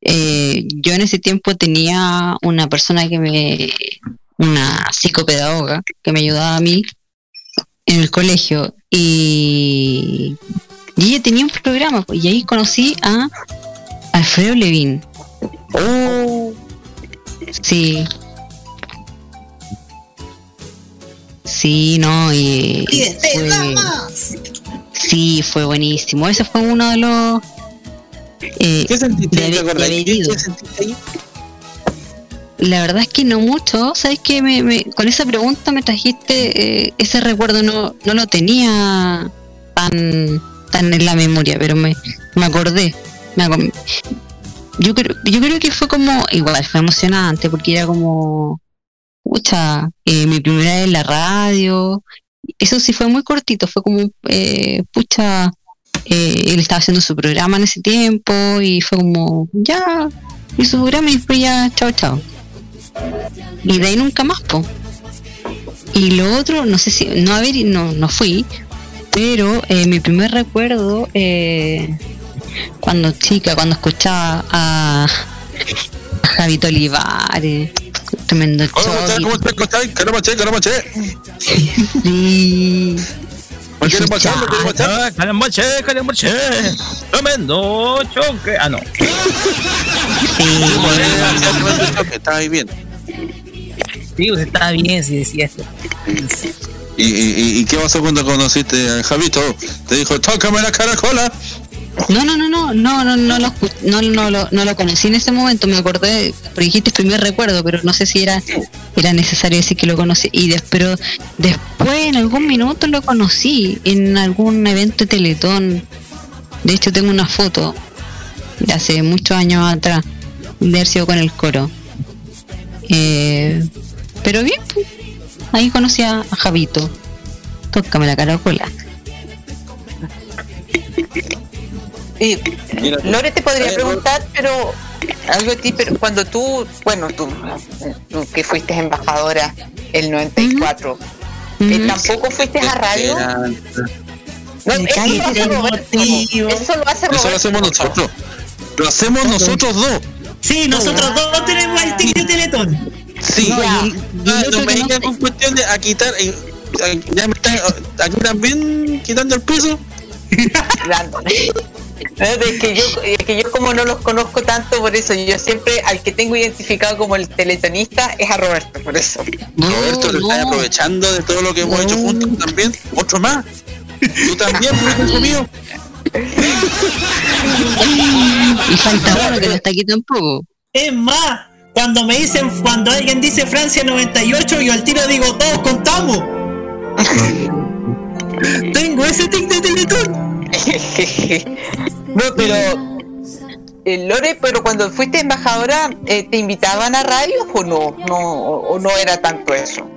C: eh, yo en ese tiempo tenía una persona que me, una psicopedagoga que me ayudaba a mí en el colegio y, y ella tenía un programa pues, y ahí conocí a Alfredo Levin.
E: Oh,
C: Sí. Sí, no, y fue, sí, fue buenísimo. Ese fue uno de los eh,
E: ¿Qué sentiste?
C: de
E: ¿Qué- sentiste ahí?
C: La verdad es que no mucho. ¿Sabes qué? Me, me- con esa pregunta me trajiste eh, ese recuerdo, no, no lo tenía tan, tan en la memoria, pero me, me acordé. Me yo, creo, yo creo que fue como, igual, fue emocionante porque era como, pucha, eh, mi primera vez en la radio. Eso sí fue muy cortito, fue como, eh, pucha, eh, él estaba haciendo su programa en ese tiempo y fue como, ya, y su programa y después ya, chao, chao. Y de ahí nunca más, po. Y lo otro, no sé si, no haber, no, no fui, pero eh, mi primer recuerdo, eh, cuando chica, cuando escuchaba a, a Javito Olivares, tremendo
E: ¿Cómo estás?
C: choque.
E: ¿Cómo estás?
C: Sí.
E: ¿Me quieres machar?
D: Ah. Tremendo choque. Ah, no. (laughs)
E: Estaba ahí bien.
D: Sí, usted estaba bien si decía esto.
E: ¿Y, y, y- y qué pasó cuando conociste a Javito? Te dijo, tócame la caracola.
C: No, no, no, no, no, no, no lo, no, no, lo, no lo conocí en ese momento, me acordé, porque dijiste primer recuerdo, pero no sé si era, era necesario decir que lo conocí. Y des- pero después en algún minuto lo conocí en algún evento de Teletón. De hecho tengo una foto de hace muchos años atrás, de haber sido con el coro. Eh, pero bien, pues, ahí conocí a Javito. Tócame la caracola.
I: Y Lore te podría preguntar, pero algo de ti, pero cuando tú, bueno, tú, tú que fuiste embajadora el 94, eh, ¿tampoco fuiste a radio? No, eso, lo hace Roberto, eso lo hace
E: Eso lo
I: Roberto.
E: hacemos nosotros. Lo hacemos nosotros dos.
P: Sí, nosotros dos tenemos el ticket de Teletón.
E: Sí.
C: No, y
E: Ah, no me digan con cuestión de a quitar. eh, eh, ya me están aquí también quitando el piso. (laughs)
I: Es que yo, es que yo como no los conozco tanto, por eso yo siempre al que tengo identificado como el teletonista es a Roberto, por eso.
E: Roberto, te estás aprovechando de todo lo que hemos hecho juntos también. Otro más. Tú también, hijo mío.
C: Y falta uno que no está aquí tampoco.
P: Es más, cuando me dicen, cuando alguien dice Francia 98, yo al tiro digo, todos contamos. (laughs) Tengo ese tic de Teletón.
I: No, pero eh, Lore, pero cuando fuiste embajadora, eh, ¿te invitaban a radios o no? no o, no era tanto eso?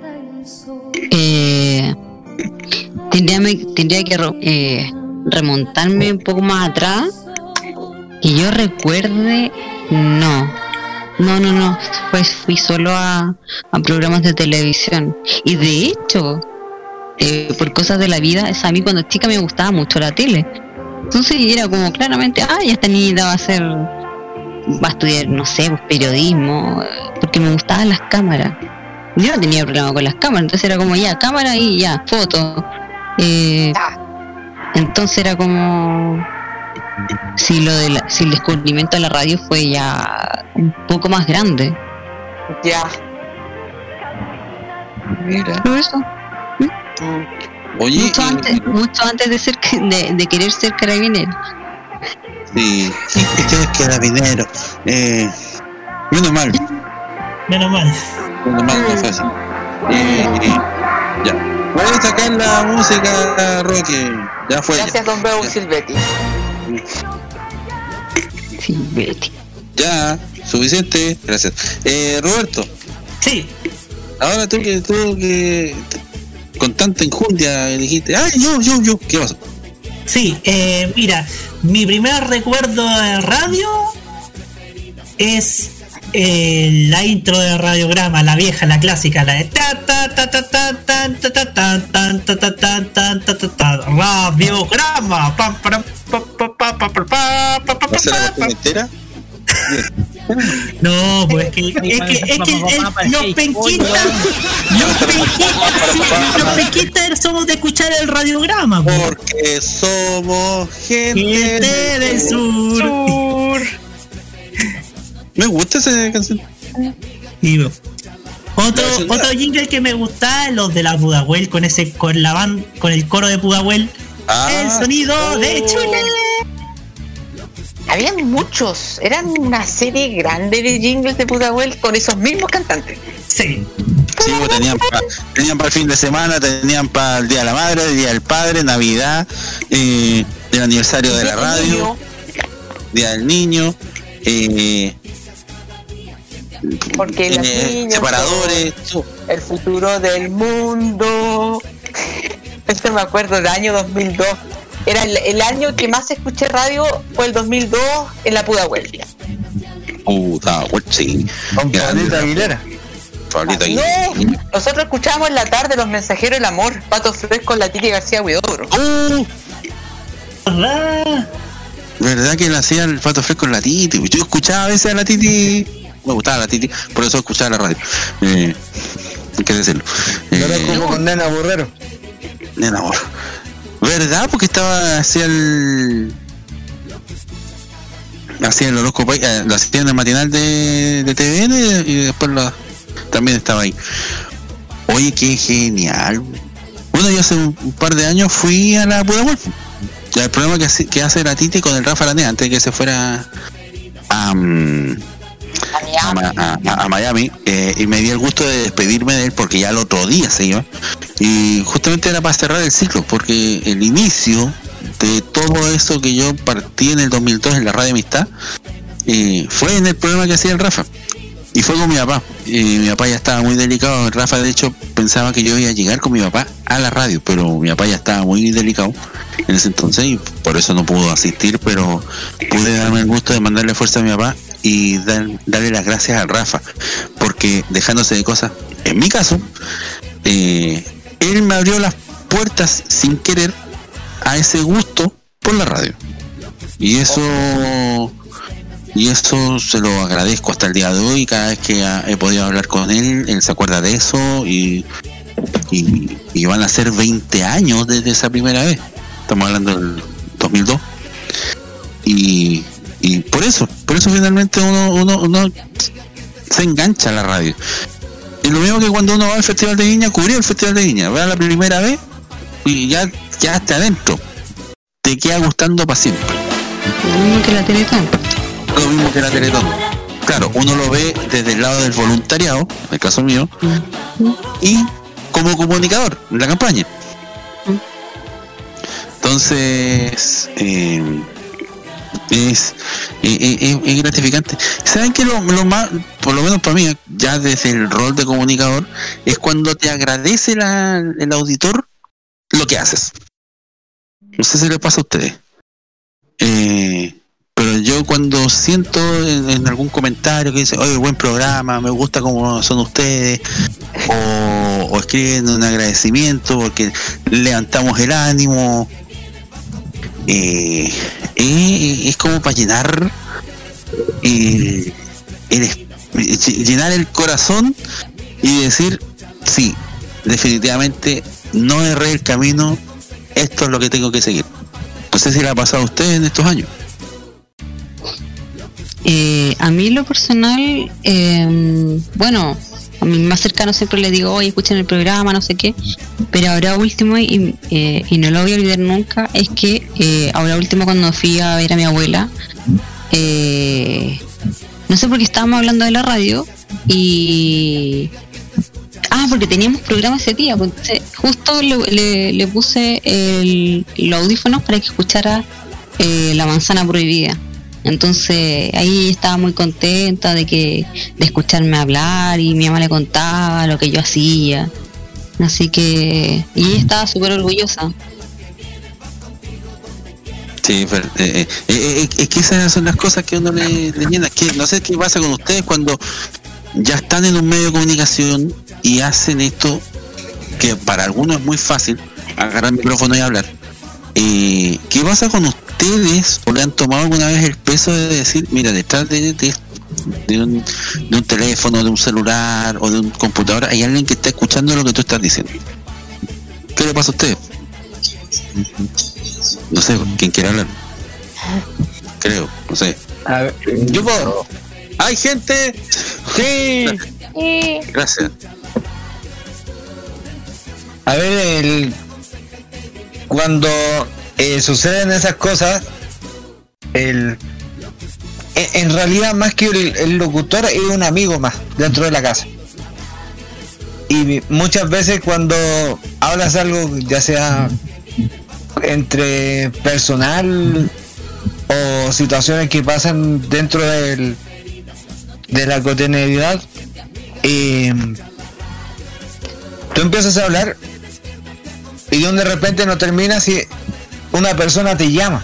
C: Eh, tendría, que eh, remontarme un poco más atrás. Que yo recuerde, no. No, no, no. Pues fui solo a, a programas de televisión. Y de hecho, eh, por cosas de la vida, es a mí cuando chica me gustaba mucho la tele. Entonces era como claramente, ah, ya esta niñita va a ser, va a estudiar, no sé, pues, periodismo, porque me gustaban las cámaras. Yo no tenía problema con las cámaras, entonces era como ya, cámara y ya, foto. Eh, entonces era como si lo de la- si el descubrimiento de la radio fue ya un poco más grande.
I: Ya.
C: Por eso.
E: Oye,
C: mucho, antes, mucho antes de ser de, de querer ser carabinero.
E: Sí, sí, que es carabinero. Eh, menos mal.
P: Menos mal.
E: Menos mal, no fue así. Eh, eh, ya. Voy a sacar la música, Roque. Ya fue.
I: Gracias, don Beu Silvetti.
C: Silvetti.
E: Ya. suficiente, gracias. Eh, Roberto.
P: Sí.
E: Ahora tú que tú que con tanta injundia dijiste, ay, yo, yo, yo, ¿qué pasó?
P: Sí, eh, mira, mi primer recuerdo de radio es eh, la intro de radiograma, la vieja, la clásica, la de ta ta ta ta ta ta ta tan ta ta tan tan ta ta ta radiograma
E: ¿Va a ser la entera?
P: No, pues es que, es que, es que el- los penquitas, los penquitas, sí, los penquitas somos de escuchar el radiograma. pues.
E: Porque somos gente,
P: Gente del sur.
E: Me gusta esa canción.
P: Y bueno, otro, otro jingle que me gusta los de la Pudahuel con ese, con la band, con el coro de Pudahuel. el sonido de Chile.
I: Había muchos, eran una serie grande de jingles de Pudahuel con esos mismos cantantes.
P: Sí.
E: Sí, pues tenían para tenían el fin de semana, tenían para el Día de la Madre, el Día del Padre, Navidad, eh, el aniversario de la radio, Día del Niño, eh,
I: Porque los
E: eh,
I: niños
E: separadores.
I: el futuro del mundo. (laughs) Esto me acuerdo del año 2002. Era el, el año que más escuché radio fue el 2002 en la Pudahuel.
E: Puta, güey, sí.
H: Con Aguilera.
E: Pablito Aguilera.
I: No, nosotros escuchábamos en la tarde los mensajeros del amor, Pato Fresco, la Titi García Huidobro.
E: ¿Verdad que le hacía el pato fresco en la Titi? Yo escuchaba a veces a la Titi, me gustaba la Titi, por eso escuchaba la radio. Eh, hay que decirlo. Eh,
H: como con Nena Burrero.
E: Nena, amor. ¿Verdad? Porque estaba hacía el. Hacía el horóscopo, eh, lo hacía en el matinal de, de TVN y después lo- también estaba ahí. Oye, qué genial. Bueno, yo hace un, par de años fui a la Puda Wolf. El problema que hace, que hace la Titi con el Rafa Aranea antes de que se fuera a, mm, a, Miami eh, y me di el gusto de despedirme de él porque ya el otro día se iba. Y justamente era para cerrar el ciclo porque el inicio de todo eso que yo partí en el 2002 en la radio Amistad eh, fue en el programa que hacía el Rafa. Y fue con mi papá. Y mi papá ya estaba muy delicado. El Rafa de hecho pensaba que yo iba a llegar con mi papá a la radio pero mi papá ya estaba muy delicado en ese entonces y por eso no pudo asistir pero pude darme el gusto de mandarle fuerza a mi papá y dar- darle las gracias al Rafa porque dejándose de cosas en mi caso eh, él me abrió las puertas sin querer a ese gusto por la radio. Y eso y eso se lo agradezco hasta el día de hoy cada vez que he podido hablar con él él se acuerda de eso y, y, y van a ser 20 años desde esa primera vez. Estamos hablando del 2002 y, y por eso por eso finalmente uno, uno, uno se engancha a la radio es lo mismo que cuando uno va al Festival de Viña, cubrió el Festival de Viña, va la primera vez y ya, ya está adentro. Te queda gustando para siempre.
C: Lo mismo que la Teletón.
E: Lo mismo que la Teletón. Claro, uno lo ve desde el lado del voluntariado, en el caso mío, y como comunicador en la campaña. Entonces, eh, es, es- gratificante. ¿Saben que lo, lo más, por lo menos para mí, ya desde el rol de comunicador, es cuando te agradece la- el auditor lo que haces? No sé si le pasa a ustedes. Eh, pero yo cuando siento en, algún comentario que dice, oye, buen programa, me gusta cómo son ustedes, o escriben un agradecimiento porque levantamos el ánimo, eh, eh, es como para llenar el llenar el corazón y decir sí definitivamente no erré el camino esto es lo que tengo que seguir. No sé si le ha pasado a usted en estos años.
C: Eh, a mí lo personal, eh, bueno, más cercano siempre le digo, oye, escuchen el programa, no sé qué, pero ahora último, y, eh, no lo voy a olvidar nunca, es que eh, ahora último cuando fui a ver a mi abuela, eh, no sé por qué estábamos hablando de la radio y... Ah, porque teníamos programa ese día, pues, entonces justo le, le- le puse el, los audífonos para que escuchara eh, La Manzana Prohibida Entonces ahí estaba muy contenta de que de escucharme hablar y mi mamá le contaba lo que yo hacía. Así que y estaba súper orgullosa.
E: Sí, pero, eh, eh, eh, es que esas son las cosas que uno le, le llena. Que no sé qué pasa con ustedes cuando ya están en un medio de comunicación y hacen esto que para algunos es muy fácil, agarrar el micrófono y hablar. Eh, ¿Qué pasa con ustedes o le han tomado alguna vez el peso de decir, mira, detrás de, de, de un, de un teléfono, de un celular o de un computador hay alguien que está escuchando lo que tú estás diciendo? ¿Qué le pasa a ustedes? No sé, ¿quién quiere hablar? Creo, no sé.
H: yo puedo. ¡Hay gente! ¡Sí!
E: Gracias.
H: A ver, el, cuando eh, suceden esas cosas, el, en, realidad más que el, locutor es un amigo más dentro de la casa. Y muchas veces cuando hablas algo, ya sea entre personal o situaciones que pasan dentro del, de la cotidianidad, eh, tú empiezas a hablar y de repente no termina si una persona te llama.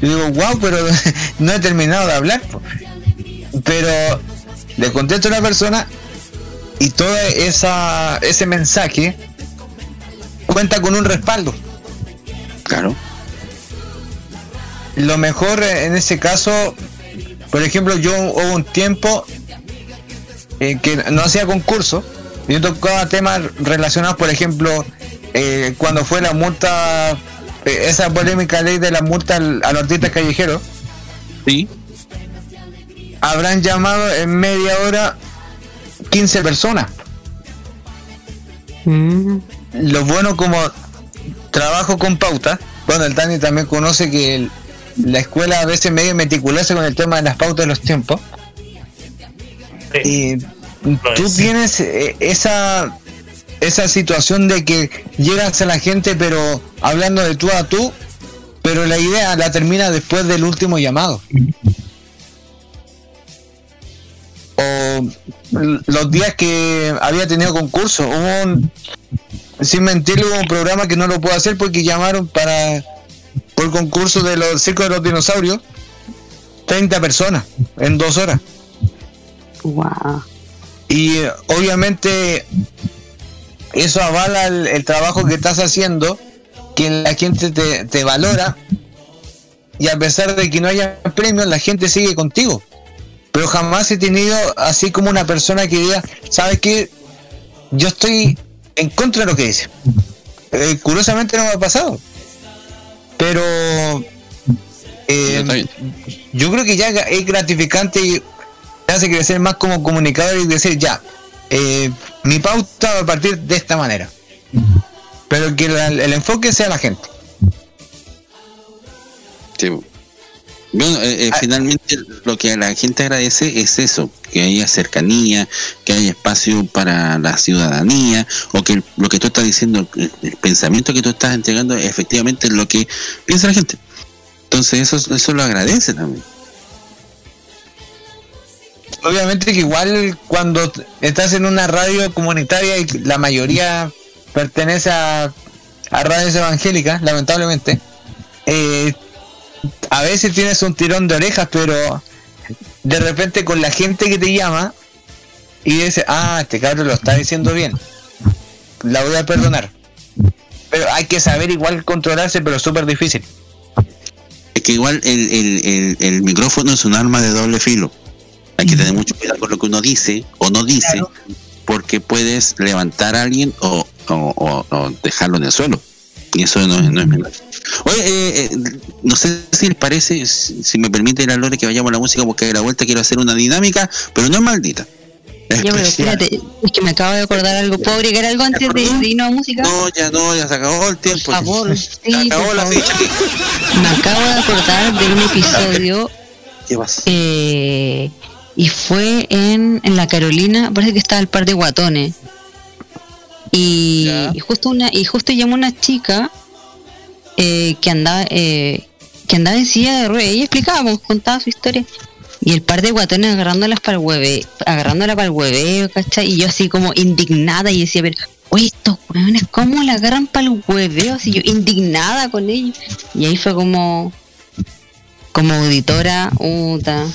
H: Y digo, wow, pero (laughs) no he terminado de hablar. po". Pero le contesto a una persona y todo esa, ese mensaje cuenta con un respaldo.
E: Claro.
H: Lo mejor en ese caso, por ejemplo, yo hubo un tiempo eh, que no hacía concurso. Yo tocaba temas relacionados, por ejemplo, eh, cuando fue la multa, eh, esa polémica ley de la multa al- a los artistas callejeros.
E: Sí.
H: Habrán llamado en media hora 15 personas. Lo bueno como trabajo con pauta, bueno, el Dani también conoce que el- la escuela a veces medio meticulosa con el tema de las pautas de los tiempos. Y tú tienes eh, esa esa situación de que llegas a la gente pero hablando de tú a tú, pero la idea la termina después del último llamado. O los días que había tenido concurso, hubo un, sin mentir, hubo un programa que no lo puedo hacer porque llamaron para por el concurso de los circos de los dinosaurios 30 personas en dos horas. Y eh, obviamente eso avala el, el trabajo que estás haciendo, que la gente te, te valora y a pesar de que no haya premios, la gente sigue contigo. Pero jamás he tenido así como una persona que diga, ¿sabes qué? Yo estoy en contra de lo que dice. Eh, curiosamente no me ha pasado. Pero eh, yo creo que ya es gratificante y te hace crecer más como comunicador y decir, ya, eh, mi pauta va a partir de esta manera. Pero que la- el enfoque sea la gente.
E: Sí. Bueno, eh, eh, finalmente lo que a la gente agradece es eso, que haya cercanía, que haya espacio para la ciudadanía, o que el- lo que tú estás diciendo, el, el pensamiento que tú estás entregando, efectivamente es lo que piensa la gente. Entonces eso, eso lo agradece también.
H: Obviamente que igual cuando estás en una radio comunitaria y la mayoría pertenece a, a radios evangélicas, lamentablemente, eh, a veces tienes un tirón de orejas, pero de repente con la gente que te llama y dice, ah, este cabrón lo está diciendo bien, la voy a perdonar. Pero hay que saber igual controlarse, pero es súper difícil.
E: Es que igual el, el, el micrófono es un arma de doble filo. Hay que tener mucho cuidado con lo que uno dice o no dice, porque puedes levantar a alguien o, o, o- o dejarlo en el suelo. Y eso no, no es menor. Oye, eh, eh, no sé si les parece, si, me permite la Lore que vayamos a la música, porque a la vuelta quiero hacer una dinámica, pero no es maldita. Es
C: Ya, pero
E: especial.
C: espérate, es que me acabo de acordar algo. ¿Puedo agregar algo antes de, de irnos a música?
E: No, ya no, ya se acabó el tiempo.
C: Por favor,
E: se acabó
C: por
E: la
C: favor.
E: fecha.
C: Me acabo de acordar de un (laughs) episodio eh, y fue en, en la Carolina, parece que estaba el par de guatones. Y, y justo una y justo llamó una chica eh, que andaba eh, que andaba en silla de ruedas y explicábamos, contaba su historia. Y el par de guatones agarrándolas para el hueve, agarrándola para el hueveo, ¿cachai? Y yo así como indignada y decía, pero, oye, estos huevones, ¿cómo la agarran para el hueveo? Así yo indignada con ellos. Y ahí fue como, como auditora, puta.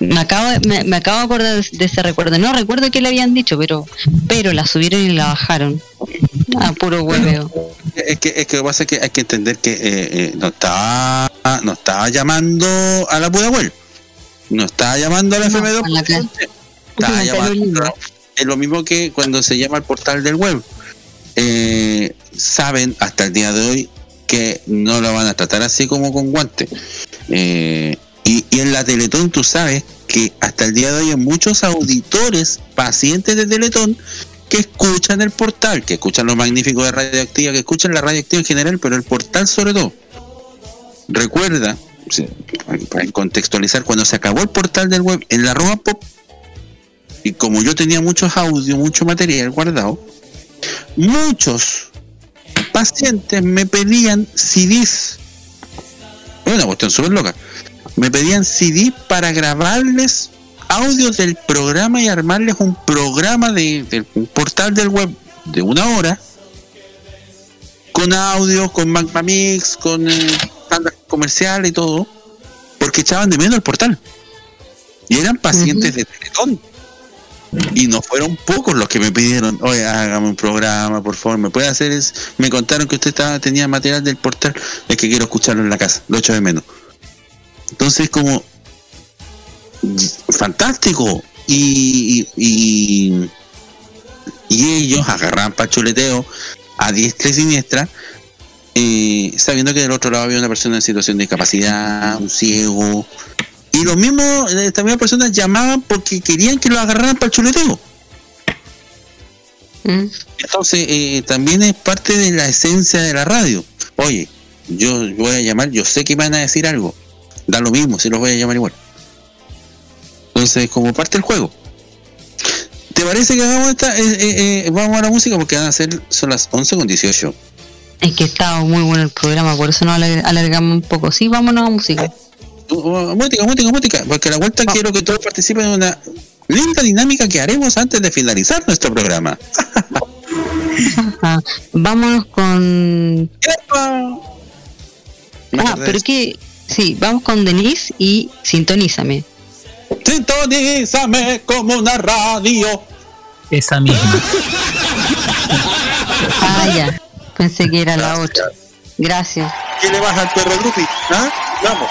C: Me acabo, de- me, me acabo de acordar de, ese recuerdo. No recuerdo qué le habían dicho, pero pero la subieron y la bajaron. A puro hueveo.
E: Es que, es que lo que pasa es que hay que entender que eh, eh, no estaba no estaba llamando a la Pudahuel. No estaba llamando a la FM2. Estaba (laughs) llamando, es lo mismo que cuando se llama al portal del web. Eh, saben hasta el día de hoy que no lo van a tratar así como con guante. Eh, y, en la Teletón tú sabes que hasta el día de hoy hay muchos auditores, pacientes de Teletón, que escuchan el portal, que escuchan lo magnífico de Radioactiva, que escuchan la Radioactiva en general, pero el portal sobre todo. Recuerda, para contextualizar, cuando se acabó el portal del web en la arroba pop, y como yo tenía muchos audios, mucho material guardado, muchos pacientes me pedían CDs. Es una cuestión súper loca. Me pedían CD para grabarles audios del programa y armarles un programa de, un portal del web de una hora con audios, con Magma Mix, con eh, bandas comerciales y todo, porque echaban de menos el portal. Y eran pacientes de Teletón. Y no fueron pocos los que me pidieron, oye, hágame un programa, por favor, me puede hacer es Me contaron que usted estaba, tenía material del portal, es que quiero escucharlo en la casa, lo echo de menos. Entonces, como fantástico. Y, y, y ellos agarran para chuleteo a diestra y siniestra, eh, sabiendo que del otro lado había una persona en situación de discapacidad, un ciego. Y los mismos, estas mismas personas llamaban porque querían que lo agarraran para el chuleteo. Entonces, eh, también es parte de la esencia de la radio. Oye, yo voy a llamar, yo sé que van a decir algo. Da lo mismo, si los voy a llamar igual. Entonces, como parte del juego. ¿Te parece que hagamos esta? eh, eh, eh, vamos a la música porque van a ser, son las 11 con 18.
C: Es que estaba muy bueno el programa, por eso nos alar- alargamos un poco. Sí, vámonos a música.
E: Uh, uh, música, música, música. Porque a la vuelta quiero que todos participen en una linda dinámica que haremos antes de finalizar nuestro programa. (laughs)
C: Vámonos con. Ah, pero que. Sí, vamos con Denise y sintonízame.
E: Sintonízame como una radio.
D: Esa misma.
C: Ah, ya. Pensé que era la otra. Gracias.
E: ¿Qué le vas al perro Drupi? ¿Ah? Vamos.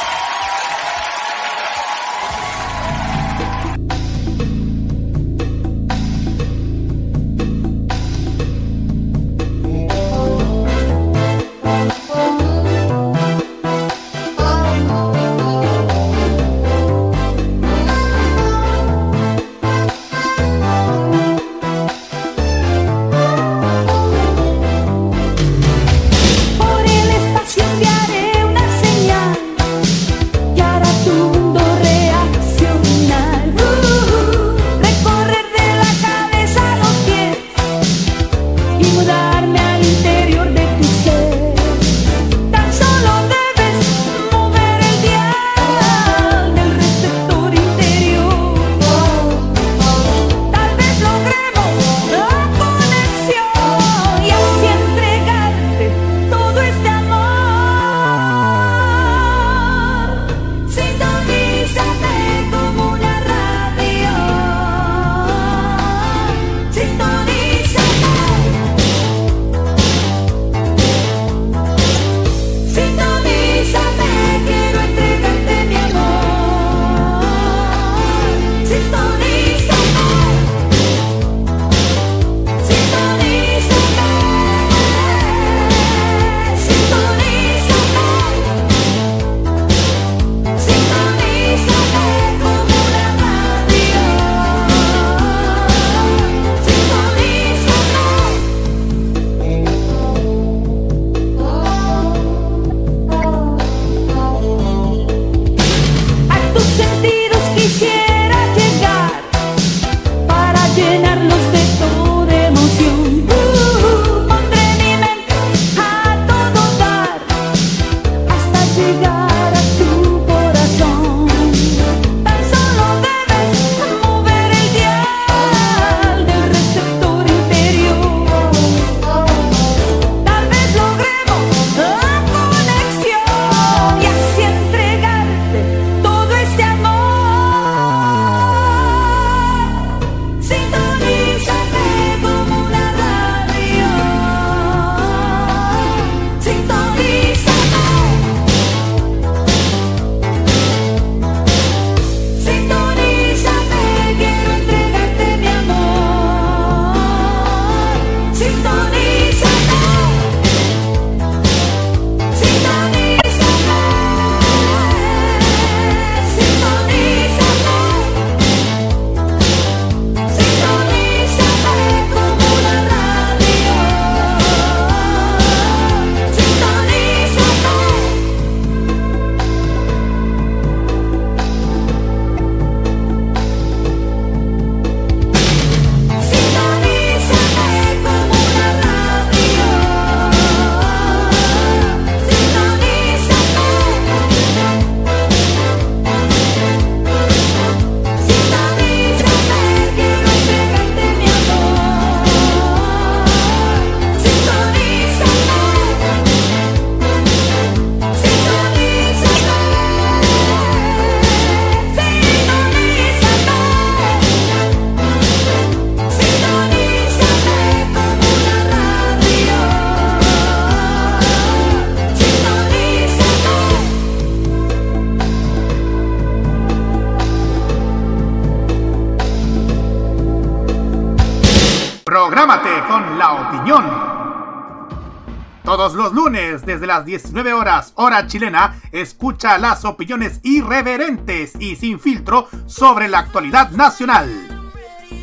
A: Desde las 19 horas, hora chilena, escucha las opiniones irreverentes y sin filtro sobre la actualidad nacional.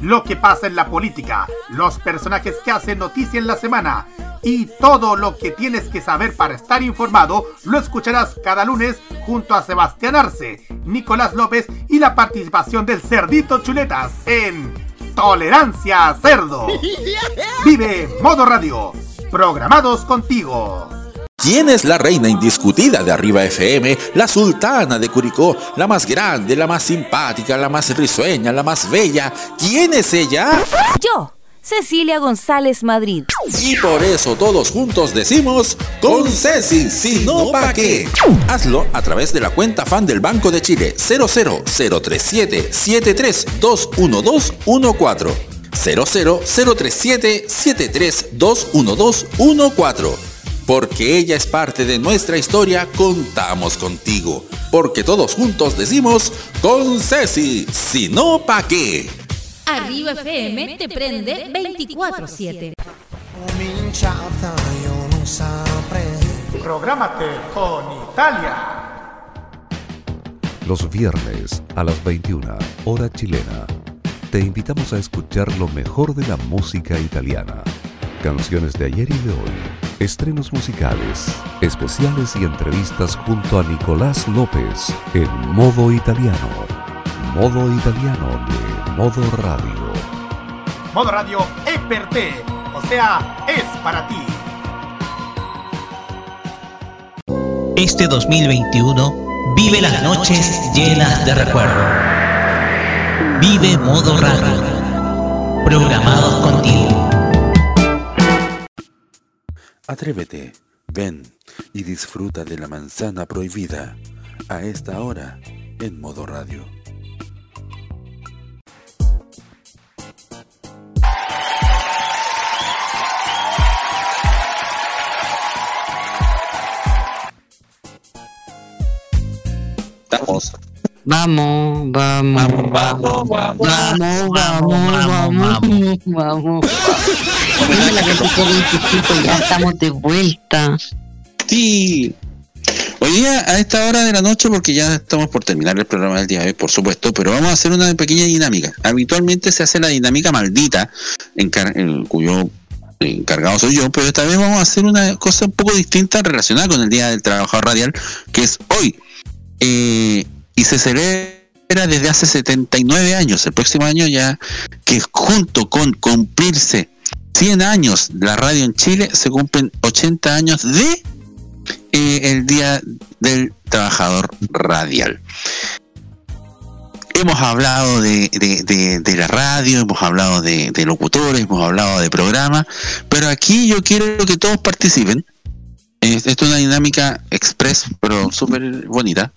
A: Lo que pasa en la política, los personajes que hacen noticia en la semana y todo lo que tienes que saber para estar informado lo escucharás cada lunes junto a Sebastián Arce, Nicolás López y la participación del Cerdito Chuletas en Tolerancia Cerdo. (laughs) Vive Modo Radio programados contigo.
T: ¿Quién es la reina indiscutida de Arriba FM? La sultana de Curicó, la más grande, la más simpática, la más risueña, la más bella. ¿Quién es ella?
M: Yo, Cecilia González Madrid.
T: Y por eso todos juntos decimos, con Ceci, si no, ¿pa' qué? Hazlo a través de la cuenta fan del Banco de Chile 00037 7321214 00037 7321214 Porque ella es parte de nuestra historia, contamos contigo. Porque todos juntos decimos, con Ceci, si no, ¿pa' qué?
M: Arriba FM te prende 24-7.
A: Prográmate con Italia.
U: Los viernes a las 21, hora chilena te invitamos a escuchar lo mejor de la música italiana. Canciones de ayer y de hoy, estrenos musicales, especiales y entrevistas junto a Nicolás López en modo italiano. Modo italiano de Modo Radio.
A: Modo Radio es per te, o sea, es para ti.
D: Este 2021 vive las noches llenas de recuerdos. Vive Modo Radio. Programados contigo.
G: Atrévete, ven y disfruta de la manzana prohibida a esta hora en Modo Radio.
C: Vamos, vamos, vamos, vamos, vamos, vamos, vamos, vamos. Ya estamos de vuelta.
E: Sí. Hoy día a esta hora de la noche, porque ya estamos por terminar el programa del día de hoy, por supuesto, pero vamos a hacer una pequeña dinámica. Habitualmente se hace la dinámica maldita, en, en cuyo encargado soy yo, pero esta vez vamos a hacer una cosa un poco distinta relacionada con el Día del Trabajador Radial, que es hoy. Eh, y se celebra desde hace 79 años. El próximo año ya, que junto con cumplirse 100 años la radio en Chile, se cumplen 80 años de eh, el Día del Trabajador Radial. Hemos hablado de, de, la radio, hemos hablado de, locutores, hemos hablado de programas, pero aquí yo quiero que todos participen. Esto es una dinámica express, pero súper bonita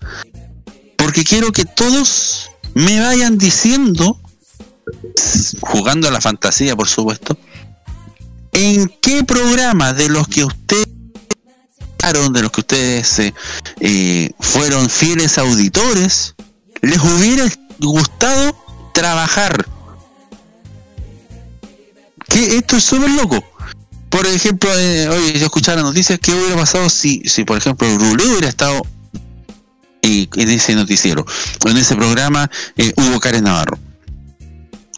E: porque quiero que todos me vayan diciendo, jugando a la fantasía, por supuesto, en qué programa de los que ustedes de eh, eh, fueron fieles auditores, les hubiera gustado trabajar. Que esto es súper loco. Por ejemplo, eh, hoy yo escuchaba noticias que hubiera pasado si, si por ejemplo, Rulé hubiera estado en ese noticiero, en ese programa eh, hubo Karen Navarro.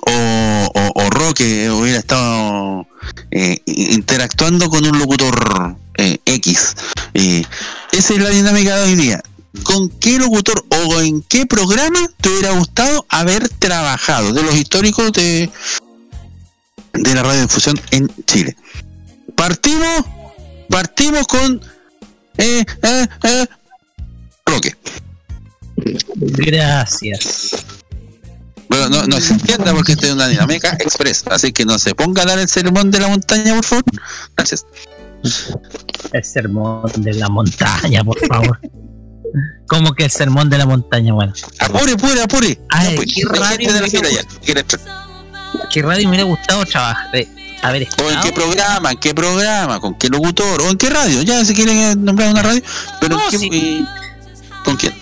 E: O, Roque hubiera estado eh, interactuando con un locutor eh, X. esa es la dinámica de hoy día. ¿Con qué locutor o en qué programa te hubiera gustado haber trabajado de los históricos de, de la radiodifusión en Chile? Partimos, partimos con eh,
D: Gracias.
E: Bueno, no, no se entienda porque estoy en una dinámica express, así que no se ponga a dar el sermón de la montaña, por favor. Gracias.
D: El sermón de la montaña, por favor. ¿Cómo que el sermón de la montaña? Bueno.
E: Apure, apure, apure.
D: Ay, pues, ¿qué, radio ¿Qué radio me hubiera gustado trabajar? Eh, a ver,
E: o en qué programa, en qué programa, con qué locutor, o en qué radio, ya si quieren nombrar una radio, pero
D: no,
E: ¿con quién?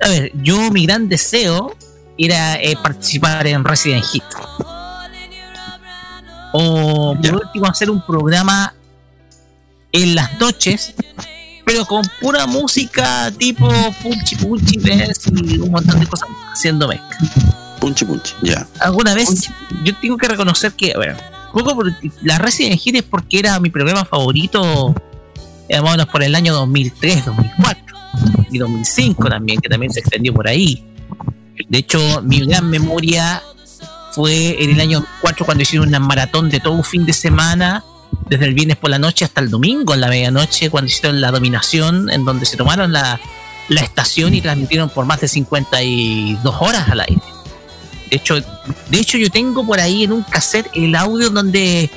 D: A ver, yo mi gran deseo era eh, participar en Resident Hit. O por último hacer un programa en las noches, pero con pura música tipo punchi punchi ves y un montón de cosas haciendo mezcla.
E: Punchi punchi, ya.
D: Alguna vez yo tengo que reconocer que, bueno, poco por la Resident Evil es porque era mi programa favorito, más o menos por el año 2003, 2004 y 2005 también, que también se extendió por ahí. De hecho, mi gran memoria fue en el año 4 cuando hicieron una maratón de todo un fin de semana, desde el viernes por la noche hasta el domingo en la medianoche, cuando hicieron la dominación, en donde se tomaron la, la estación y transmitieron por más de 52 horas al aire. De hecho, de hecho, yo tengo por ahí en un cassette el audio donde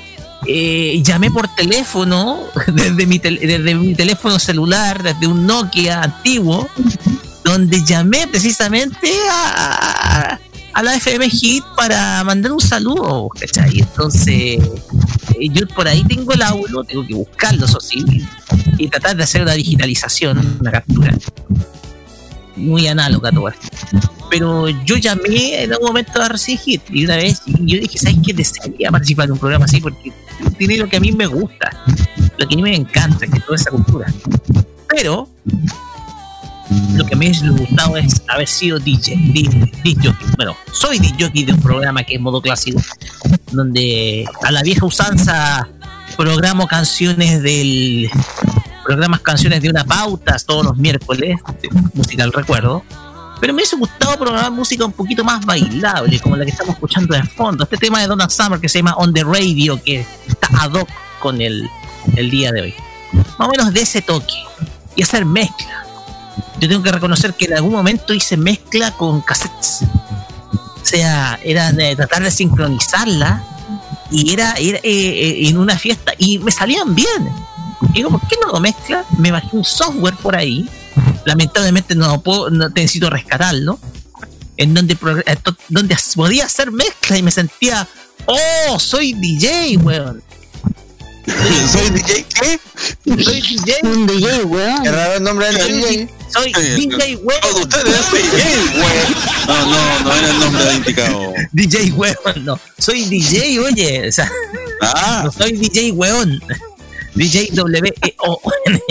D: eh, llamé por teléfono, (laughs) desde mi, tel- desde mi teléfono celular, desde un Nokia antiguo, donde llamé precisamente a, a la FM Hit para mandar un saludo, ¿cachai? Entonces, eh, yo por ahí tengo el audio, tengo que buscarlo, eso y tratar de hacer una digitalización, una captura. Muy análoga todo esto. Pero yo llamé en algún momento a Hit y una vez yo dije, ¿sabes qué? Desearía participar en un programa así porque tiene lo que a mí me gusta, lo que a mí me encanta, que es toda esa cultura. Pero lo que a mí me gustado es haber sido DJ, DJ, DJ. Bueno, soy DJ de un programa que es modo clásico, donde a la vieja usanza programo canciones del programas canciones de una pauta todos los miércoles, música recuerdo. Pero me hubiese gustado programar música un poquito más bailable, como la que estamos escuchando de fondo. Este tema de Donna Summer que se llama On the Radio, que está ad hoc con el, el día de hoy. Más o menos de ese toque. Y hacer mezcla. Yo tengo que reconocer que en algún momento hice mezcla con cassettes. O sea, era de tratar de sincronizarla. Y era, era, eh, eh, en una fiesta. Y me salían bien. Y digo, ¿por qué no lo mezcla? Me bajé un software por ahí. Lamentablemente no puedo, no te necesito rescatarlo. En donde, donde podía hacer mezcla y me sentía, oh, soy DJ, weón. (laughs)
E: ¿Soy DJ qué?
D: Soy DJ. (laughs)
C: Un DJ, weón.
H: Qué raro el nombre del DJ.
D: soy DJ, weón.
E: Todos ustedes es DJ, weón. No, no, no era el nombre indicado. (laughs)
D: DJ, weón, no. Soy DJ, oye. O sea,
E: Ah.
D: no soy DJ, weón. DJ W-E-O-N.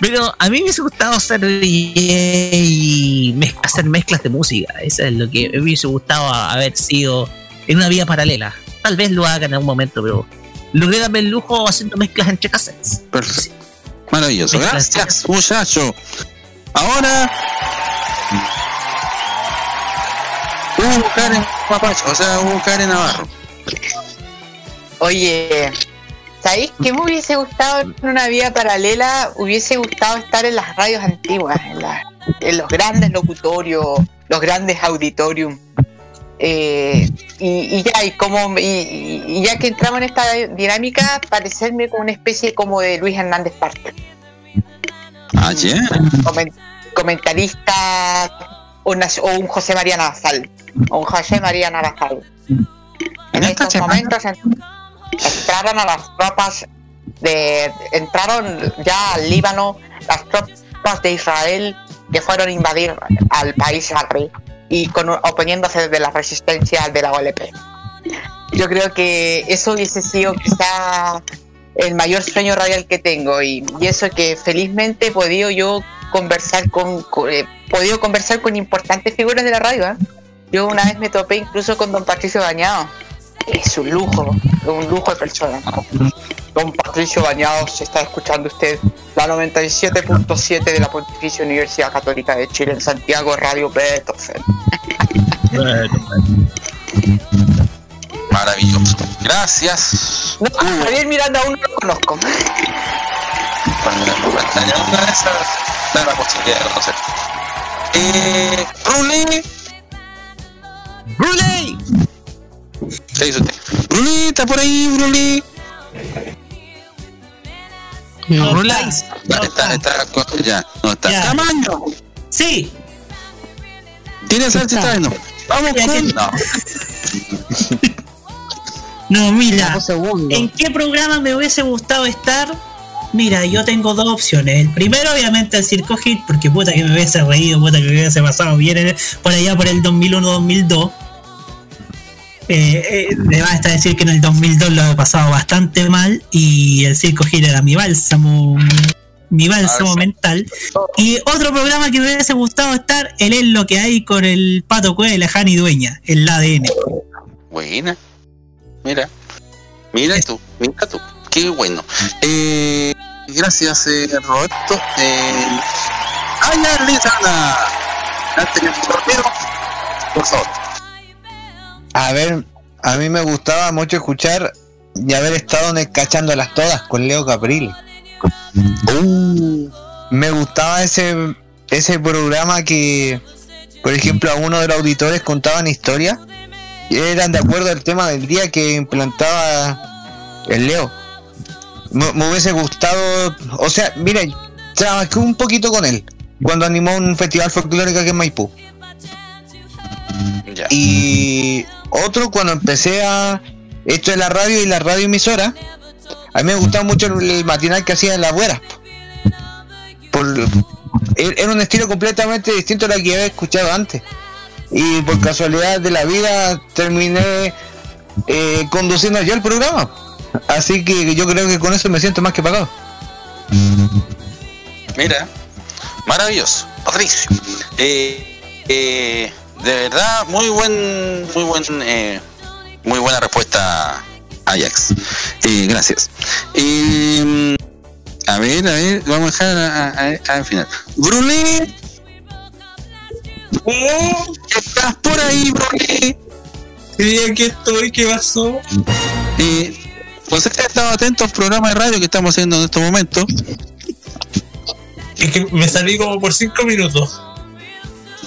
D: Pero a mí me hubiese gustado ser DJ y hacer mezclas de música. Eso es lo que me hubiese gustado haber sido en una vida paralela. Tal vez lo haga en algún momento, pero logré darme el lujo haciendo mezclas entre cassettes.
E: Perfecto. Maravilloso.
D: Mezclas.
E: Gracias, muchacho. Ahora. Hugo Karen Mapacho, o sea, Hugo Karen Navarro.
I: Oye, ¿sabéis qué me hubiese gustado en una vida paralela? Hubiese gustado estar en las radios antiguas, en, la- en los grandes locutorios, los grandes auditorium. Eh, y, y ya, y como y, y- ya que entramos en esta dinámica, parecerme como una especie como de Luis Hernández Parker.
E: Ah, yeah.
I: Comentarista o, una- o un José María Navasal o un José María Navasal en estos momentos en- entraron a las tropas de entraron ya al Líbano las tropas de Israel que fueron a invadir al país árabe y con, oponiéndose de la resistencia de la OLP yo creo que eso hubiese sido quizá el mayor sueño radial que tengo y, eso que felizmente he podido yo conversar con, con- eh, podido conversar con importantes figuras de la radio ¿eh? yo una vez me topé incluso con don Patricio Bañado es un lujo un lujo de persona don Patricio Bañado se está escuchando usted la 97.7 de la Pontificia Universidad Católica de Chile en Santiago Radio Beethoven
E: Maravilloso. Gracias.
I: no, a Javier Miranda aún no lo conozco
E: Una de esas da la posibilidad de conocer. Eh, Bruley.
D: ¡Bruley!
E: ¿Qué dice usted? Bruley, ¿está por ahí, Bruley?
C: No.
D: Bruley.
E: Ya, está, está, ya, no está.
P: Ya.
E: Tamaño.
P: Sí,
E: Tiene salsa tráenos. Vamos
P: Ya,
E: con. No. (laughs)
P: no, mira. ¿En qué programa me hubiese gustado estar? Mira, yo tengo dos opciones. El primero, obviamente, el Circo Hit, porque puta que me hubiese reído, puta que me hubiese pasado bien en- por allá por el 2001-2002. Eh, eh, me basta decir que en el 2002 lo he pasado bastante mal y el Circo Gira era mi bálsamo, mi bálsamo mental. Y otro programa que me hubiese gustado estar, él es lo que hay con el Pato Cueva y la Jani Dueña, el ADN.
E: Buena. Mira. Mira tú, mira tú. Qué bueno. Eh, gracias, eh, Roberto. Eh, ¡Ay, ya, Lisana! ¿Ya tenemos dormido? Por favor.
H: A ver, a mí me gustaba mucho escuchar y haber estado en el Cachándolas Todas con Leo Caprile.
E: Uh.
H: Me gustaba ese, ese programa que, por ejemplo, a uno de los auditores contaban historias y eran de acuerdo al tema del día que implantaba el Leo. Me, me hubiese gustado, o sea, mira, trabajé un poquito con él cuando animó un festival folclórico aquí en Maipú. Y otro cuando empecé a esto de la radio y la radio emisora, a mí me gustaba mucho el, matinal que hacía en la abuela. Por, er- era un estilo completamente distinto a lo que había escuchado antes. Y por casualidad de la vida terminé eh, conduciendo yo el programa. Así que yo creo que con eso me siento más que pagado.
E: Mira, maravilloso, Patricio. Eh, eh, de verdad, muy buen, muy buen, eh, muy buena respuesta, Ajax. Eh, gracias. Eh, a ver, a ver, vamos a dejar al final. Brulé. ¿Estás por ahí, Brulé?
R: Sí, aquí estoy, ¿qué pasó?
E: Eh, pues he estado atento al programa de radio que estamos haciendo en estos momentos.
R: Es que me salí como por cinco minutos.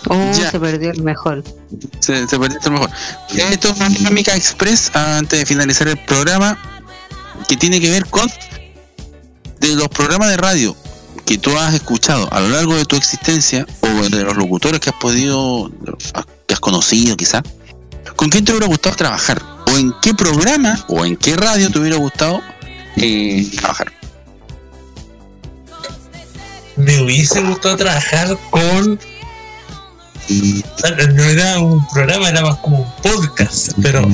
C: Oh, se perdió el mejor.
E: Se, se perdió esto mejor. Esto es una dinámica express antes de finalizar el programa que tiene que ver con de los programas de radio que tú has escuchado a lo largo de tu existencia o de los locutores que has podido, que has conocido quizá, ¿con quién te hubiera gustado trabajar? ¿O en qué programa o en qué radio te hubiera gustado eh, trabajar?
R: Me hubiese gustado trabajar con. No era un programa, era más como un podcast, pero.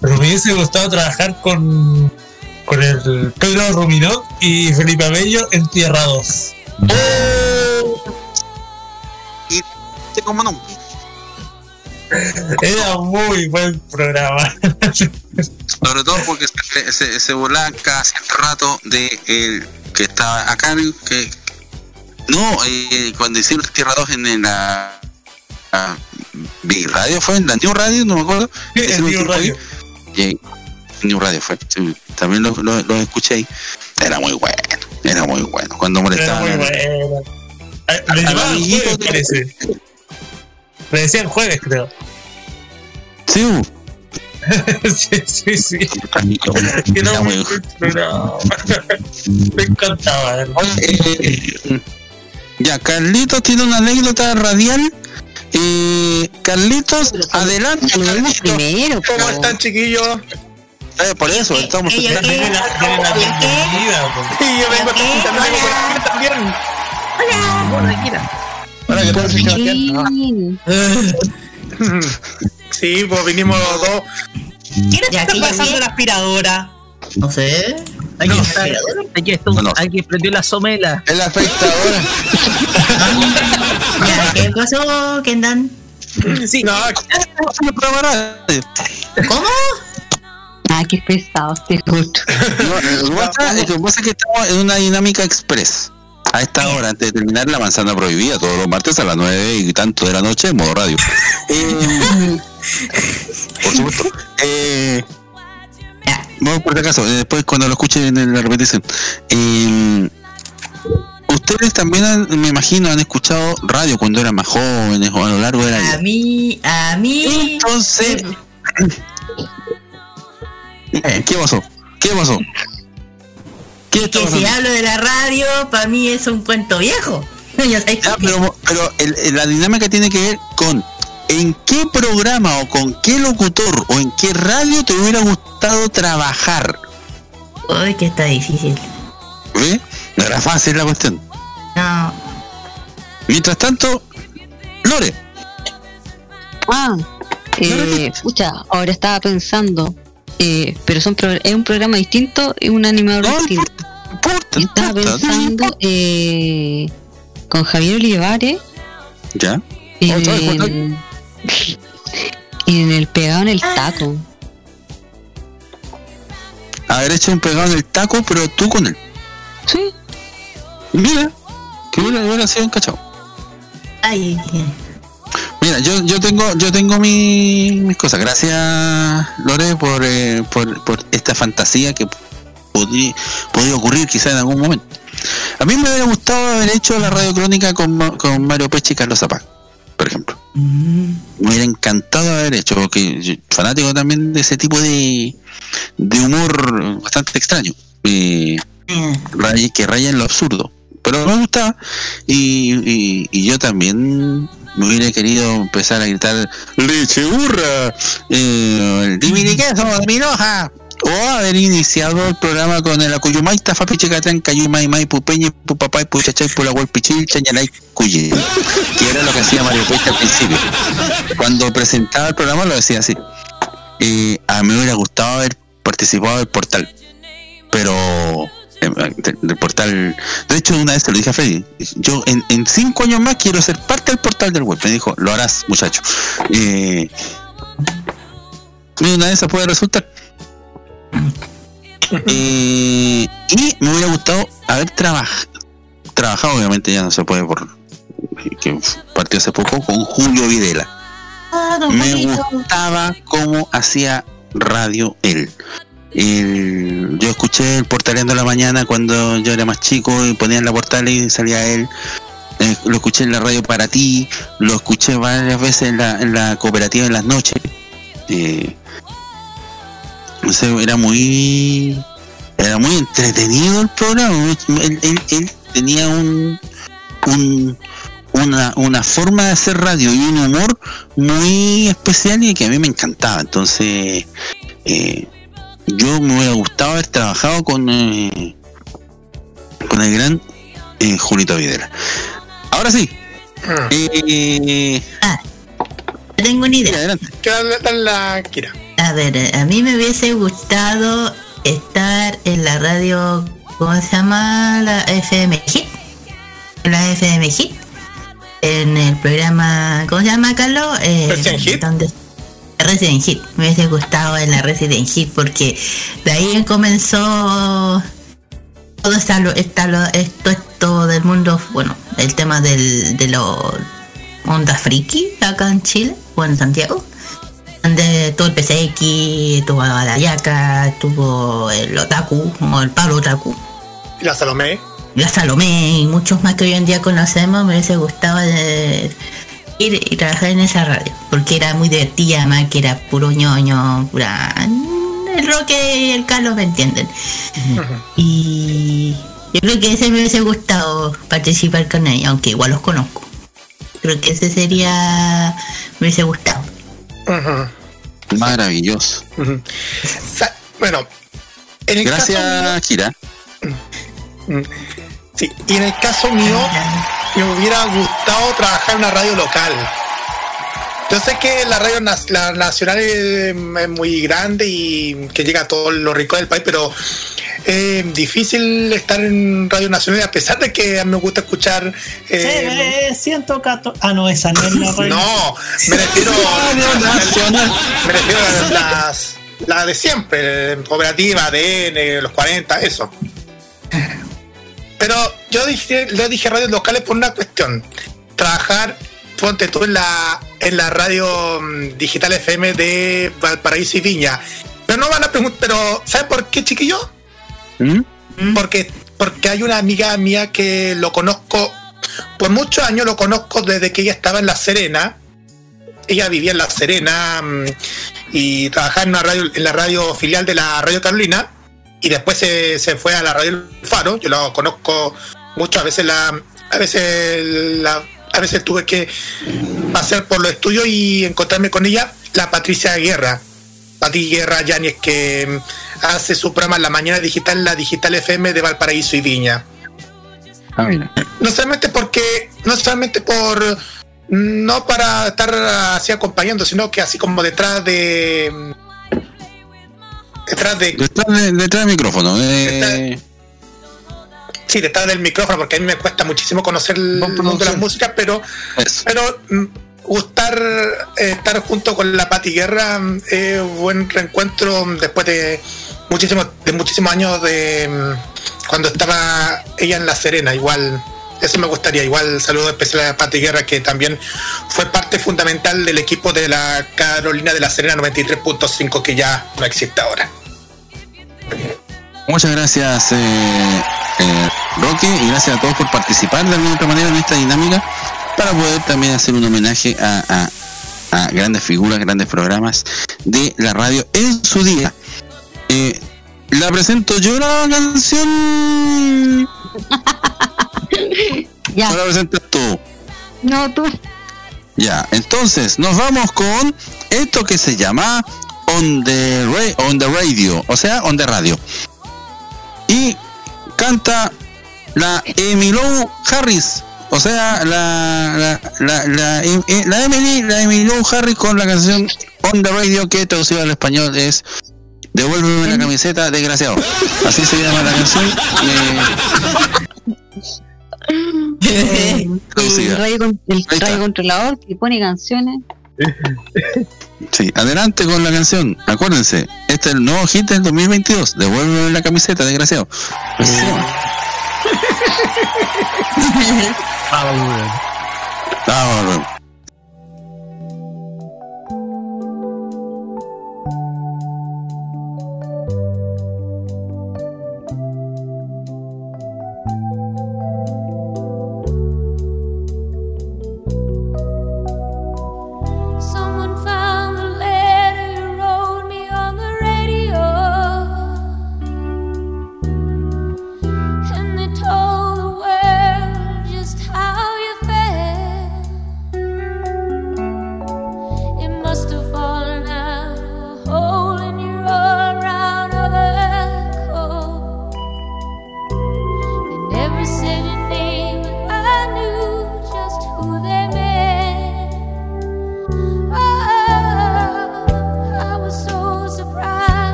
R: Pero me hubiese gustado trabajar con. Con el Pedro Ruminot y Felipe Abello en Tierra 2.
E: Y como no.
R: Era muy buen programa.
E: Sobre todo porque se, se, se cada cierto rato de el que estaba acá, que no, eh, cuando hicieron Tierra 2 en, en la, Big Radio fue en la New Radio, no me acuerdo. Hicieron
R: New
E: Tierra
R: Radio.
E: Y New Radio fue, sí, también los lo, lo escuché ahí. Era muy bueno, era muy bueno. Cuando
R: Era
E: molestaban.
R: muy
E: al-
R: bueno. Le llamaban jueves, parece. Le decían jueves, creo.
E: Sí, uh. (laughs)
R: sí, sí, sí.
E: Era
R: Era muy
E: muy-.
R: Me encantaba. verlo.
E: Eh, ya, Carlitos tiene una anécdota radial. Eh, Carlitos, adelante. Carlitos.
C: Primero,
A: ¿Cómo están, chiquillos?
E: Eh, por eso, estamos
R: bienvenida, po.
A: Y yo vengo también también. Hola, ¿qué tal, Sebastián? Sí, pues vinimos los dos.
P: ¿Quién está pasando la aspiradora?
D: No sé.
P: Alguien,
D: No
P: está- alguien estuvo- alguien prendió la somela.
H: Es la afectadora. (laughs)
D: ¿Qué pasó, Kendan?
P: Sí.
A: No,
D: ¿Cómo?
C: Ah, qué pesado este justo.
E: No, lo que pasa es que pasa es que estamos en una dinámica express. A esta hora, antes de terminar la manzana prohibida, todos los martes a las 9 y tanto de la noche en modo radio. Eh, (laughs) (laughs) por supuesto. Eh, vamos por si acaso, eh, después cuando lo escuchen en la repetición. Eh, ustedes también, han- me imagino, han escuchado radio cuando eran más jóvenes o a lo largo de la vida.
D: A mí, a mí.
E: Entonces, (laughs) ¿qué pasó? ¿Qué pasó? ¿Qué está
D: Que si hablo de la radio, para mí es un cuento viejo. (laughs)
E: Pero, pero el- el- la dinámica tiene que ver con en qué programa o con qué locutor o en qué radio te hubiera gustado trabajar.
D: Uy, que está difícil.
E: ¿Ve? No era fácil la cuestión.
D: No.
E: Mientras tanto, Lore,
C: Ah, Eh, escucha, ahora estaba pensando, eh, pero son pro- es un programa distinto y un animador distinto. Y estaba pensando eh, con Javier Olivares
E: ¿Ya?
C: en, en el pegado en el taco.
E: Haber hecho un pegado en el taco, pero tú con él.
C: Sí.
E: Mira, que hubiera, sido un cachao.
V: Ay,
E: Mira, yo, yo tengo, yo tengo mi- mis cosas. Gracias, Lore, por, eh, por, por esta fantasía que podría, podría ocurrir quizá en algún momento. A mí me hubiera gustado haber hecho la radio crónica con, con Mario Peche y Carlos Zapag, por ejemplo. Me hubiera encantado haber hecho, porque yo- fanático también de ese tipo de, de humor bastante extraño, eh, raya- que raya en lo absurdo. Pero me gustaba y, y, y yo también me hubiera querido empezar a gritar leche burra, eh, dime queso, de mi hoja. O haber iniciado el programa con el Acuyumaita, Fapiche Catán, Cayumay, May, Pupeñe, Pupapay, Puchachay, Pulahuel, Pichil, Chañalay, Cuye. Que era lo que hacía Mario Puente al principio. Cuando presentaba el programa lo decía así. Eh, a mí me hubiera gustado haber participado del portal. Pero eh, de- del portal. De hecho, una vez te lo dije a Freddy. Yo en, en cinco años más quiero ser parte del portal del web. Me dijo, lo harás, muchacho. Eh, una de esas puede resultar. Eh, y me hubiera gustado haber trabajado, trabajado, obviamente ya no se puede por que partió hace poco, con Julio Videla. Me gustaba cómo hacía radio él. El- yo escuché el portaleando la mañana cuando yo era más chico y ponían la portal y salía él. Eh, lo escuché en la radio para ti, lo escuché varias veces en la, en la cooperativa en las noches. Eh, no sé, era muy era muy entretenido el programa él, él- él tenía un, un una, una forma de hacer radio y un humor muy especial y que a mí me encantaba entonces eh, yo me hubiera gustado haber trabajado con eh, con el gran eh, Julito Videla ahora sí eh,
V: tengo una idea.
E: adelante.
A: la Kira.
V: A ver, a mí me hubiese gustado estar en la radio, ¿cómo se llama? La FM Hit. La FM Hit. En el programa, ¿cómo se llama, Carlos? Eh,
A: Resident Hit.
V: donde- Resident Hit. Me hubiese gustado en la Resident Hit porque de ahí comenzó todo esto, esto del mundo, bueno, el tema del, de los onda friki acá en Chile o en Santiago donde tuvo el PCX, tuvo la Yaka, tuvo el Otaku o el Pablo Otaku,
A: Y la Salomé.
V: la Salomé y muchos más que hoy en día conocemos, me hubiese gustado ir y trabajar en esa radio, porque era muy divertida, además que era puro ñoño, pura... El Roque y el Carlos me entienden. Y yo creo que ese me hubiese gustado participar con ellos, aunque igual los conozco. Creo que ese sería... me hubiese gustado.
E: Maravilloso.
A: Sa- Bueno, en el
E: gracias
A: caso
E: Kira.
A: Sí, y en el caso mío, me hubiera gustado trabajar en una radio local. Yo sé que la radio la nacional es, es muy grande y que llega a todos los ricos del país, pero es difícil estar en radio nacional a pesar de que a mí me gusta escuchar eh,
V: Eh,
P: 114. Ah, no, esa no es la radio.
A: No, me refiero (laughs) Me refiero a las, la de siempre, cooperativa, ADN, los 40, eso. Pero yo dije, yo dije radios locales por una cuestión. Trabajar, ponte tú en la, en la radio mm, digital FM de Valparaíso y Viña. Pero no van a preguntar, pero ¿sabes por qué, chiquillo? Porque, porque hay una amiga mía que lo conozco, por muchos años lo conozco desde que ella estaba en La Serena. Ella vivía en La Serena mm, y trabajaba en, una radio, en la radio filial de la Radio Carolina y después se, se fue a la Radio El Faro. Yo lo conozco mucho, a veces la, a veces la, a veces tuve que pasar por los estudios y encontrarme con ella, la Patricia Guerra. Pati Guerra Yáñez que mm, hace su programa la mañana digital, la Digital FM de Valparaíso y Viña.
E: Ah, mira.
A: No solamente porque, no solamente por no para estar así acompañando, sino que así como detrás de. Detrás de.
E: Detrás, de- detrás del micrófono. eh,
A: Sí, detrás del micrófono, porque a mí me cuesta muchísimo conocer el mundo de las músicas, pero, pero mm, gustar eh, estar junto con la Pati Guerra mm, es un buen reencuentro después de muchísimos de muchísimos años de mm, cuando estaba ella en La Serena, igual eso me gustaría, igual saludo especial a Pati Guerra que también fue parte fundamental del equipo de la Carolina de La Serena 93.5 que ya no existe ahora.
E: Muchas gracias, eh, eh, Roque, y gracias a todos por participar de alguna otra manera en esta dinámica para poder también hacer un homenaje a, a- a grandes figuras, grandes programas de la radio en su día. Eh, la presento yo la canción. (laughs)
C: Ya.
E: ¿O la presentas tú?
C: No, tú.
E: Ya, entonces nos vamos con esto que se llama On the, on the Radio, o sea, On the Radio. Y canta la Emilou Harris, o sea, la, la, la, la, eh, la Emily, la Emilou Harris con la canción On the Radio que traducida al español es Devuélveme la camiseta, desgraciado. Así se llama la canción. eh, (laughs) (laughs)
C: radio, el radio controlador que pone canciones.
E: Sí, adelante con la canción. Acuérdense, este es el nuevo hit del 2022. Devuélveme la camiseta, desgraciado. (laughs) Llama. Vamos,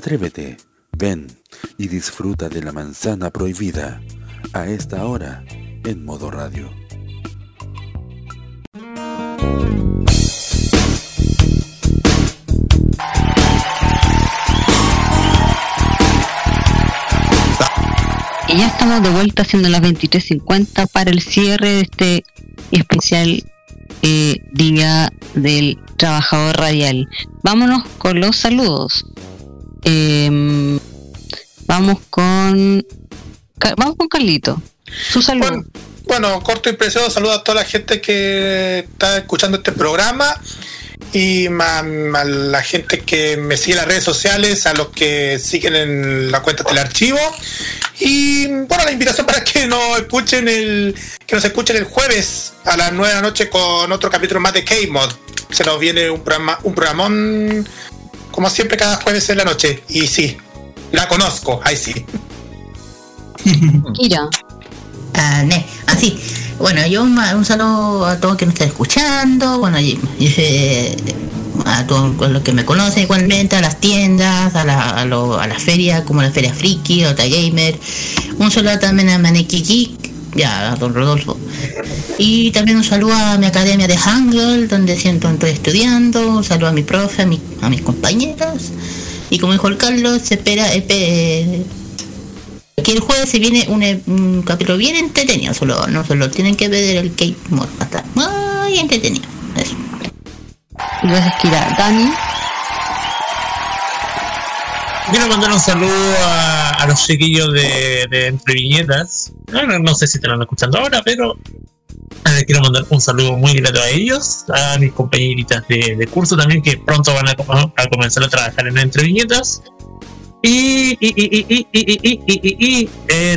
G: Atrévete, ven y disfruta de la manzana prohibida a esta hora en modo radio.
C: Y ya estamos de vuelta haciendo las 23.50 para el cierre de este especial eh, Día del Trabajador Radial. Vámonos con los saludos. Vamos con Carlito. Su saludo.
A: Bueno, corto y preciso, saludo a toda la gente que está escuchando este programa y a, la gente que me sigue en las redes sociales, a los que siguen en la cuenta del archivo y bueno, la invitación para que nos escuchen el que nos escuchen el jueves a las 9 de la noche con otro capítulo más de K-Mod. Se nos viene un programa, un programón como siempre cada jueves en la noche y sí, la conozco, ahí sí.
C: Kira.
V: Ah, ne, así. Bueno, yo un, saludo a todos que nos están escuchando, bueno, y- eh, a todos los que me conocen igualmente, a las tiendas, a la, a, lo- a la feria, como la Feria Friki, Ota Gamer. Un saludo también a Maneki Geek, ya, a don Rodolfo. Y también un saludo a mi academia de Hangul, donde siento estoy estudiando. Un saludo a mi profe, a mis compañeros. Y como dijo el Carlos, se espera eh, que el jueves se viene un, un capítulo bien entretenido. Solo, no solo tienen que ver el Cape Mod. Va a estar muy entretenido. Eso.
C: Gracias, Kira. Dani.
R: Quiero mandar un saludo a, a los chiquillos de, de Entre Viñetas. No, no- no sé si te lo están escuchando ahora, pero eh, quiero mandar un saludo muy grato a ellos, a mis compañeritas de, de curso también, que pronto van a comenzar a trabajar en Entre Viñetas. Y,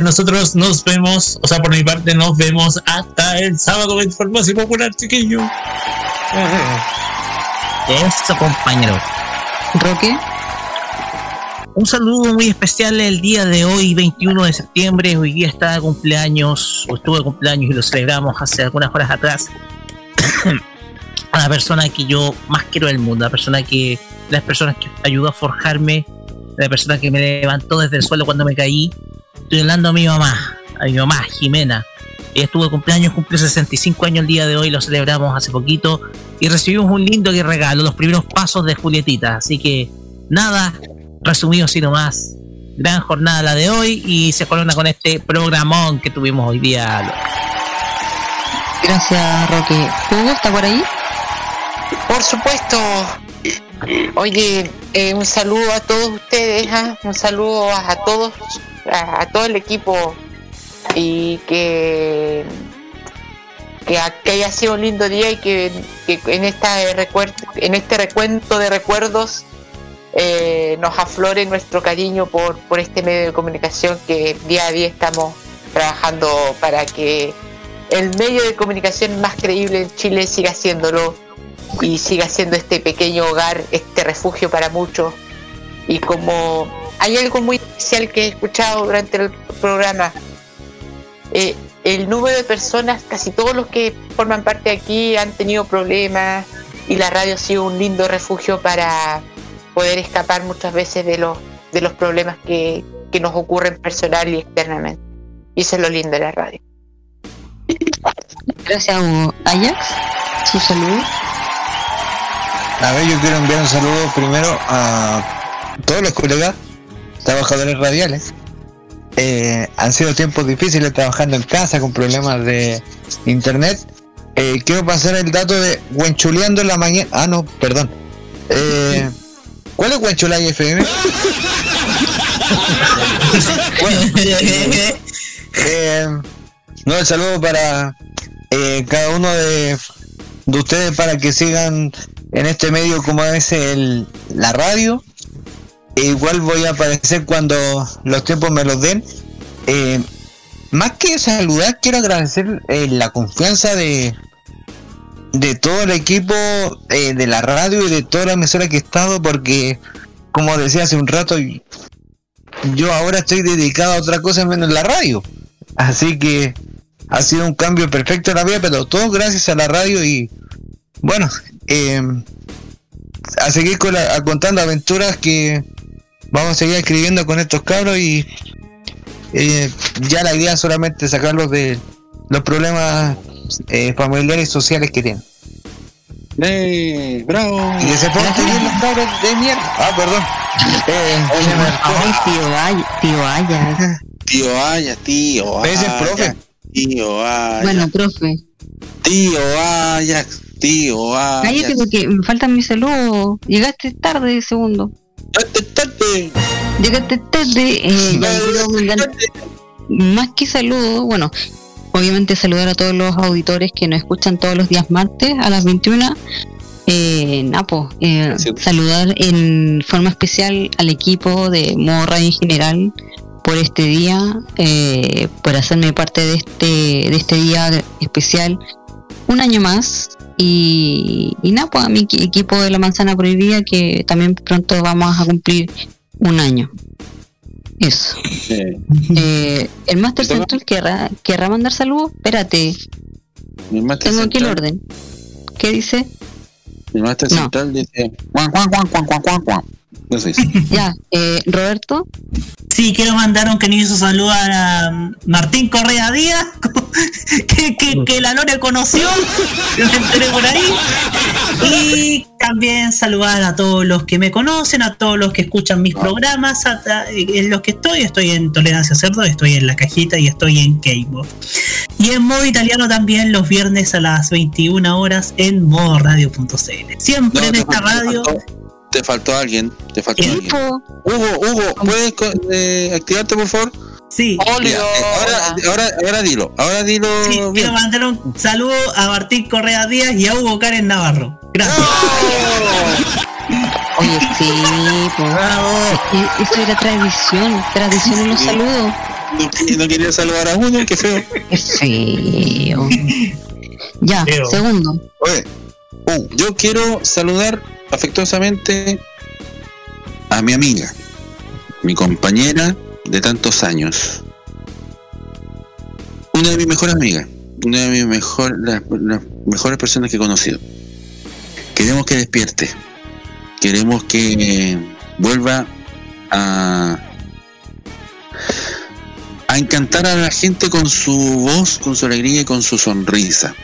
R: nosotros nos vemos, o sea, por mi parte, nos vemos hasta el sábado en Farmacia Popular, chiquillo.
D: Eso, compañero.
C: Roque.
D: Un saludo muy especial el día de hoy, 21 de septiembre. Hoy día está de cumpleaños, o estuvo de cumpleaños y lo celebramos hace algunas horas atrás. a la persona que yo más quiero del mundo, a la persona que, las personas que ayudó a forjarme la persona que me levantó desde el suelo cuando me caí. Estoy hablando a mi mamá, a mi mamá, Jimena. Ella estuvo de cumpleaños, cumplió 65 años el día de hoy, lo celebramos hace poquito y recibimos un lindo regalo, los primeros pasos de Julietita. Así que nada, resumido así nomás. Gran jornada la de hoy y se corona con este programón que tuvimos hoy día.
C: Gracias, Roque. ¿Hugo está por ahí?
I: Por supuesto. Oye, eh, un saludo a todos ustedes, ¿ah? un saludo a, todos, a, todo el equipo y que que, haya sido un lindo día y que, en esta en este recuento de recuerdos eh, nos aflore nuestro cariño por, por este medio de comunicación que día a día estamos trabajando para que el medio de comunicación más creíble en Chile siga haciéndolo y siga siendo este pequeño hogar, este refugio para muchos. Y como hay algo muy especial que he escuchado durante el programa, eh, el número de personas, casi todos los que forman parte de aquí han tenido problemas y la radio ha sido un lindo refugio para poder escapar muchas veces de los, de los problemas que, que nos ocurren personal y externamente. Y eso es lo lindo de la radio.
C: Gracias, Hugo. Ajax, su saludo.
H: A ver, yo quiero enviar un saludo primero a todos los colegas trabajadores radiales. Eh, han sido tiempos difíciles trabajando en casa con problemas de internet. Eh, quiero pasar el dato de Huenchuleando en la mañana. Ah, no, perdón. Eh, ¿Cuál es Huenchulay FM? (laughs) Bueno, eh, no, el saludo para cada uno de, de ustedes para que sigan en este medio como es el, la radio. E igual voy a aparecer cuando los tiempos me los den. Eh, más que saludar, quiero agradecer eh, la confianza de, de todo el equipo eh, de la radio y de toda la emisora que he estado, porque, como decía hace un rato, yo ahora estoy dedicado a otra cosa menos la radio. Así que ha sido un cambio perfecto en la vida, pero todo gracias a la radio y bueno, eh, a seguir con la- a contando aventuras que vamos a seguir escribiendo con estos cabros y eh, ya la idea es solamente sacarlos de los problemas eh, familiares y sociales que tienen.
E: ¡Eh! ¡Bravo!
H: Y que se porten bien los cabros de mierda. Ah, perdón. Eh, me-
C: Ay, tío Aya, tío Aya.
E: Tío Aya, tío
H: Ese es
E: Aya,
H: profe.
E: Tío Aya.
C: Bueno, profe,
E: Tío Aya, tío Aya.
C: cállate porque me faltan mis saludos. Llegaste tarde, segundo. Llegaste tarde. Eh, (laughs) ya quiero mandar más que saludos. Bueno, obviamente saludar a todos los auditores que nos escuchan todos los días martes a las 21. Eh, Napo, eh, saludar en forma especial al equipo de Modo Radio en general por este día, eh, por hacerme parte de este, de este día especial un año más. Y, y nada, pues a mi equi- equipo de la manzana prohibida que también pronto vamos a cumplir un año. Eso. Eh, el Master Central querrá, querrá mandar saludos. Espérate, tengo aquí el orden. ¿Qué dice?
E: Mi Master Central dice. Guan, guan, guan, guan, guan, guan, guan. (laughs)
C: Ya, eh, Roberto.
P: Sí, quiero mandar un cariñoso saludo a um, Martín Correa Díaz, (laughs) que, que, que la Lore conoció, (laughs) que me enteré por ahí. Y también saludar a todos los que me conocen, a todos los que escuchan mis programas, a- a- en los que estoy. Estoy en Tolerancia Cerdo, estoy en La Cajita y estoy en Keyboard. Y en modo italiano también los viernes a las 21 horas en modoradio.cl. Siempre
E: No,
P: en esta
E: faltó-
P: radio.
E: Te faltó alguien. Te faltó
P: ¿Qué?
E: alguien. Hugo, Hugo, ¿puedes eh, activarte por favor?
P: Sí.
E: Mira, eh, ahora, ahora, ahora dilo, ahora dilo
P: Sí, quiero mandar un saludo a Martín Correa Díaz y a Hugo Karen Navarro. Gracias.
C: Oye, sí, pues. Eso era tradición, tradición en los saludos.
E: No, no quería saludar a uno, qué feo.
C: Qué feo. Ya,
E: Feo.
C: segundo.
E: Oye, uh, yo quiero saludar afectuosamente a mi amiga, mi compañera de tantos años. Una de mis mejores amigas, una de mis mejor, mejores personas que he conocido. Queremos que despierte. Queremos que vuelva a a encantar a la gente con su voz, con su alegría y con su sonrisa.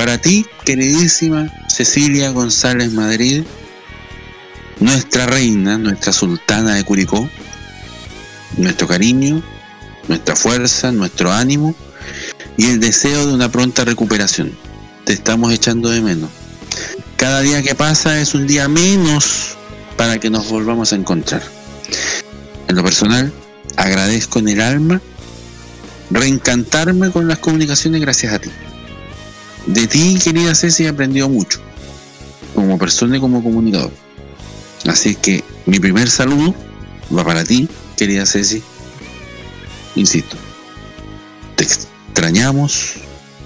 E: Para ti, queridísima Cecilia González Madrid, nuestra reina, nuestra sultana de Curicó, nuestro cariño, nuestra fuerza, nuestro ánimo y el deseo de una pronta recuperación. Te estamos echando de menos. Cada día que pasa es un día menos para que nos volvamos a encontrar. En lo personal, agradezco en el alma reencantarme con las comunicaciones gracias a ti. De ti, querida Ceci, he aprendido mucho, como persona y como comunicador. Así que mi primer saludo va para ti, querida Ceci. Insisto, te extrañamos,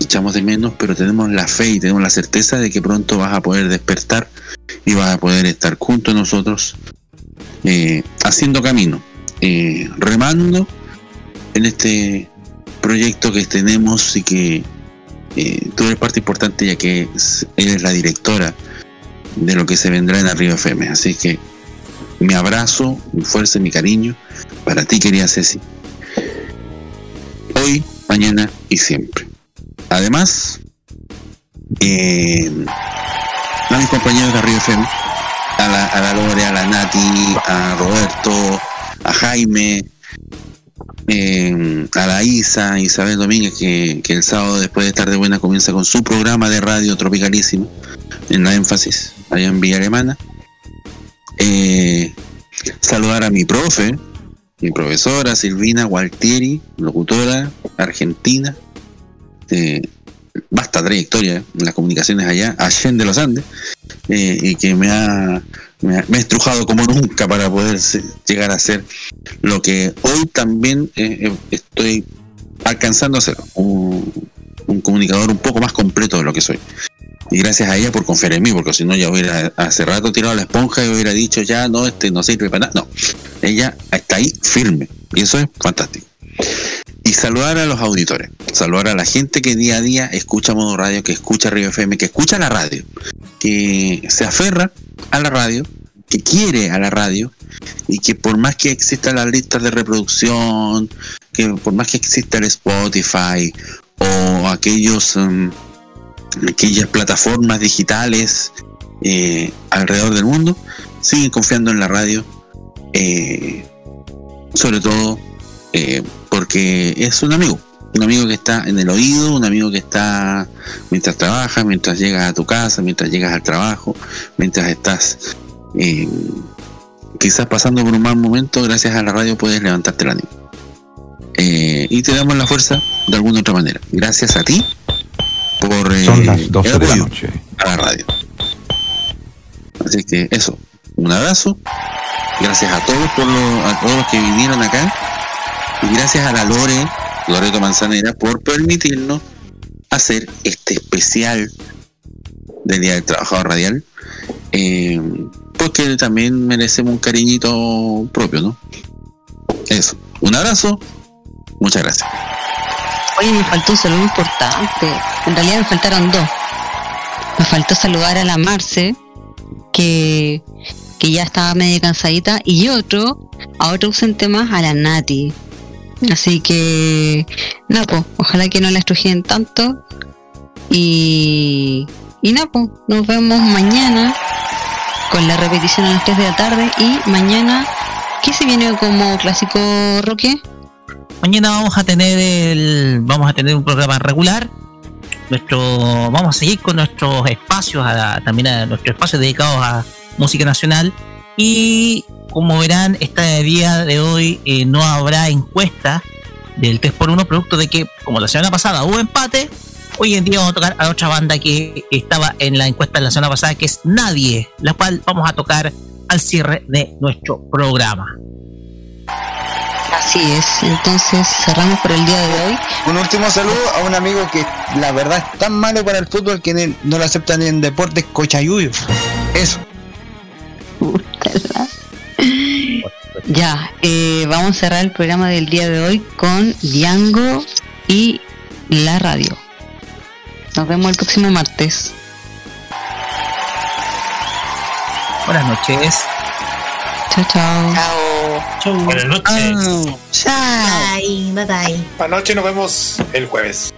E: echamos de menos, pero tenemos la fe y tenemos la certeza de que pronto vas a poder despertar y vas a poder estar junto a nosotros eh, haciendo camino, eh, remando en este proyecto que tenemos y que eh, tú eres parte importante ya que es- eres la directora de lo que se vendrá en Arriba FM. Así que mi abrazo, mi fuerza y mi cariño para ti, querida Ceci. Hoy, mañana y siempre. Además, eh, a mis compañeros de Arriba FM, a la, a la Lore, a la Nati, a Roberto, a Jaime, a la Isa, Isabel Domínguez, que, el sábado después de estar de buena comienza con su programa de radio tropicalísimo, en la énfasis, allá en Villa Alemana. Eh, saludar a mi profe, mi profesora Silvina Gualtieri, locutora argentina, vasta trayectoria en las comunicaciones allá, Allende los Andes, eh, y que me ha, me ha, estrujado como nunca para poder llegar a ser lo que hoy también eh, eh, estoy alcanzando a ser, un, un comunicador un poco más completo de lo que soy. Y gracias a ella por confiar en mí, porque si no ya hubiera hace rato tirado la esponja y hubiera dicho ya no, este no sirve para nada. No, ella está ahí firme y eso es fantástico. Y saludar a los auditores, saludar a la gente que día a día escucha Modo Radio, que escucha Río FM, que escucha la radio, que se aferra a la radio, que quiere a la radio y que por más que existan las listas de reproducción, que por más que exista el Spotify o aquellos mm, aquellas plataformas digitales eh, alrededor del mundo, siguen confiando en la radio, eh, sobre todo eh, porque es un amigo, un amigo que está en el oído, un amigo que está mientras trabajas, mientras llegas a tu casa, mientras llegas al trabajo, mientras estás eh, quizás pasando por un mal momento, gracias a la radio puedes levantarte el ánimo. Eh, y te damos la fuerza de alguna otra manera. Gracias a ti por eh,
U: Son las 12
E: el
U: de la noche.
E: a la radio. Así que eso, un abrazo. Gracias a todos por lo- a todos los que vinieron acá. Gracias a la Lore, Loreto Manzanera, por permitirnos hacer este especial del Día del Trabajador Radial. eh, porque también merecemos un cariñito propio, ¿no? Eso. Un abrazo. Muchas gracias.
C: Oye, me faltó un saludo importante. En realidad me faltaron dos. Me faltó saludar a la Marce, que, que ya estaba medio cansadita, y otro, a otro ausente más, a la Nati. Así que, nada, pues, ojalá que no la estrujeen tanto. Y, y pues, nos vemos mañana con la repetición a las 3 de la tarde. Y mañana, ¿qué se viene como clásico Roque?
D: Mañana vamos a tener el, vamos a tener un programa regular. Nuestro, vamos a seguir con nuestros espacios, a también a nuestros espacios dedicados a música nacional. Y como verán, este día de hoy eh, no habrá encuesta del 3x1, producto de que, como la semana pasada hubo empate, hoy en día vamos a tocar a otra banda que estaba en la encuesta de la semana pasada, que es Nadie, la cual vamos a tocar al cierre de nuestro programa.
C: Así es, entonces cerramos por el día de hoy.
H: Un último saludo a un amigo que la verdad es tan malo para el fútbol que no lo aceptan ni en deportes cochayuyo. Eso.
C: Ya, eh, vamos a cerrar el programa del día de hoy con Django y la radio. Nos vemos el próximo martes.
D: Buenas noches.
C: Chao, chao.
O: Chao.
R: Buenas noches.
V: Bye, bye bye.
A: Esta noche nos vemos el jueves.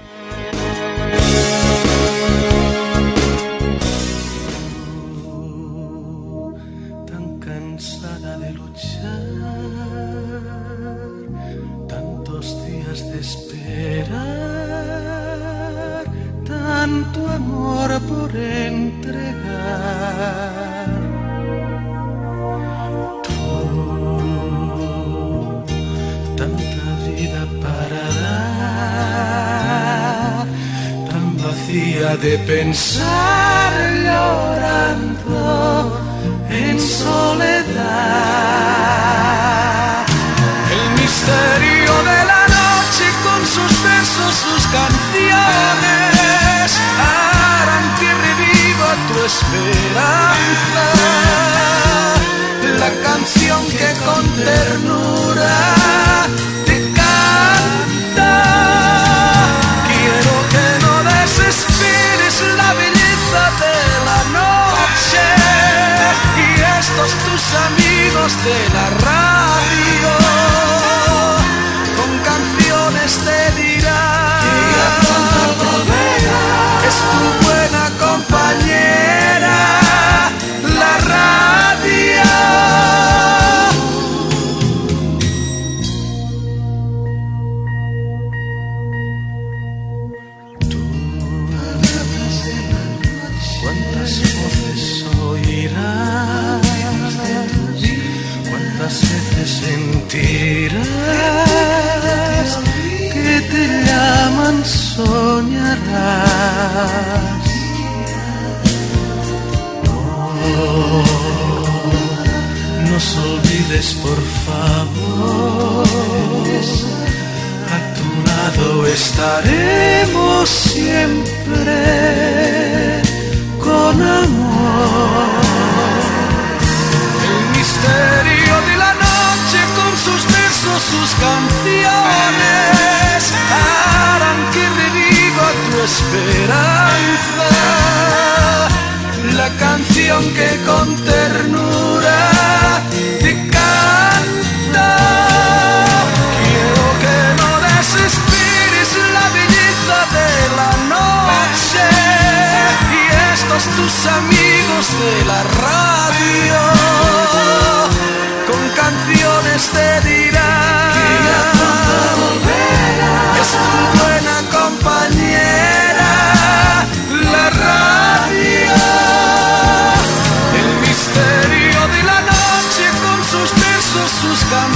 W: De pensar llorando en soledad. El misterio de la noche con sus besos, sus canciones harán que reviva tu esperanza. La canción que con ternura amigos de la radio por favor. A tu lado estaremos siempre con amor. El misterio de la noche con sus versos, sus canciones harán que reviva tu esperanza. La canción que con ternura tus amigos de la radio. Con canciones te dirán que es tu buena compañera. La radio, el misterio de la noche con sus versos, sus canciones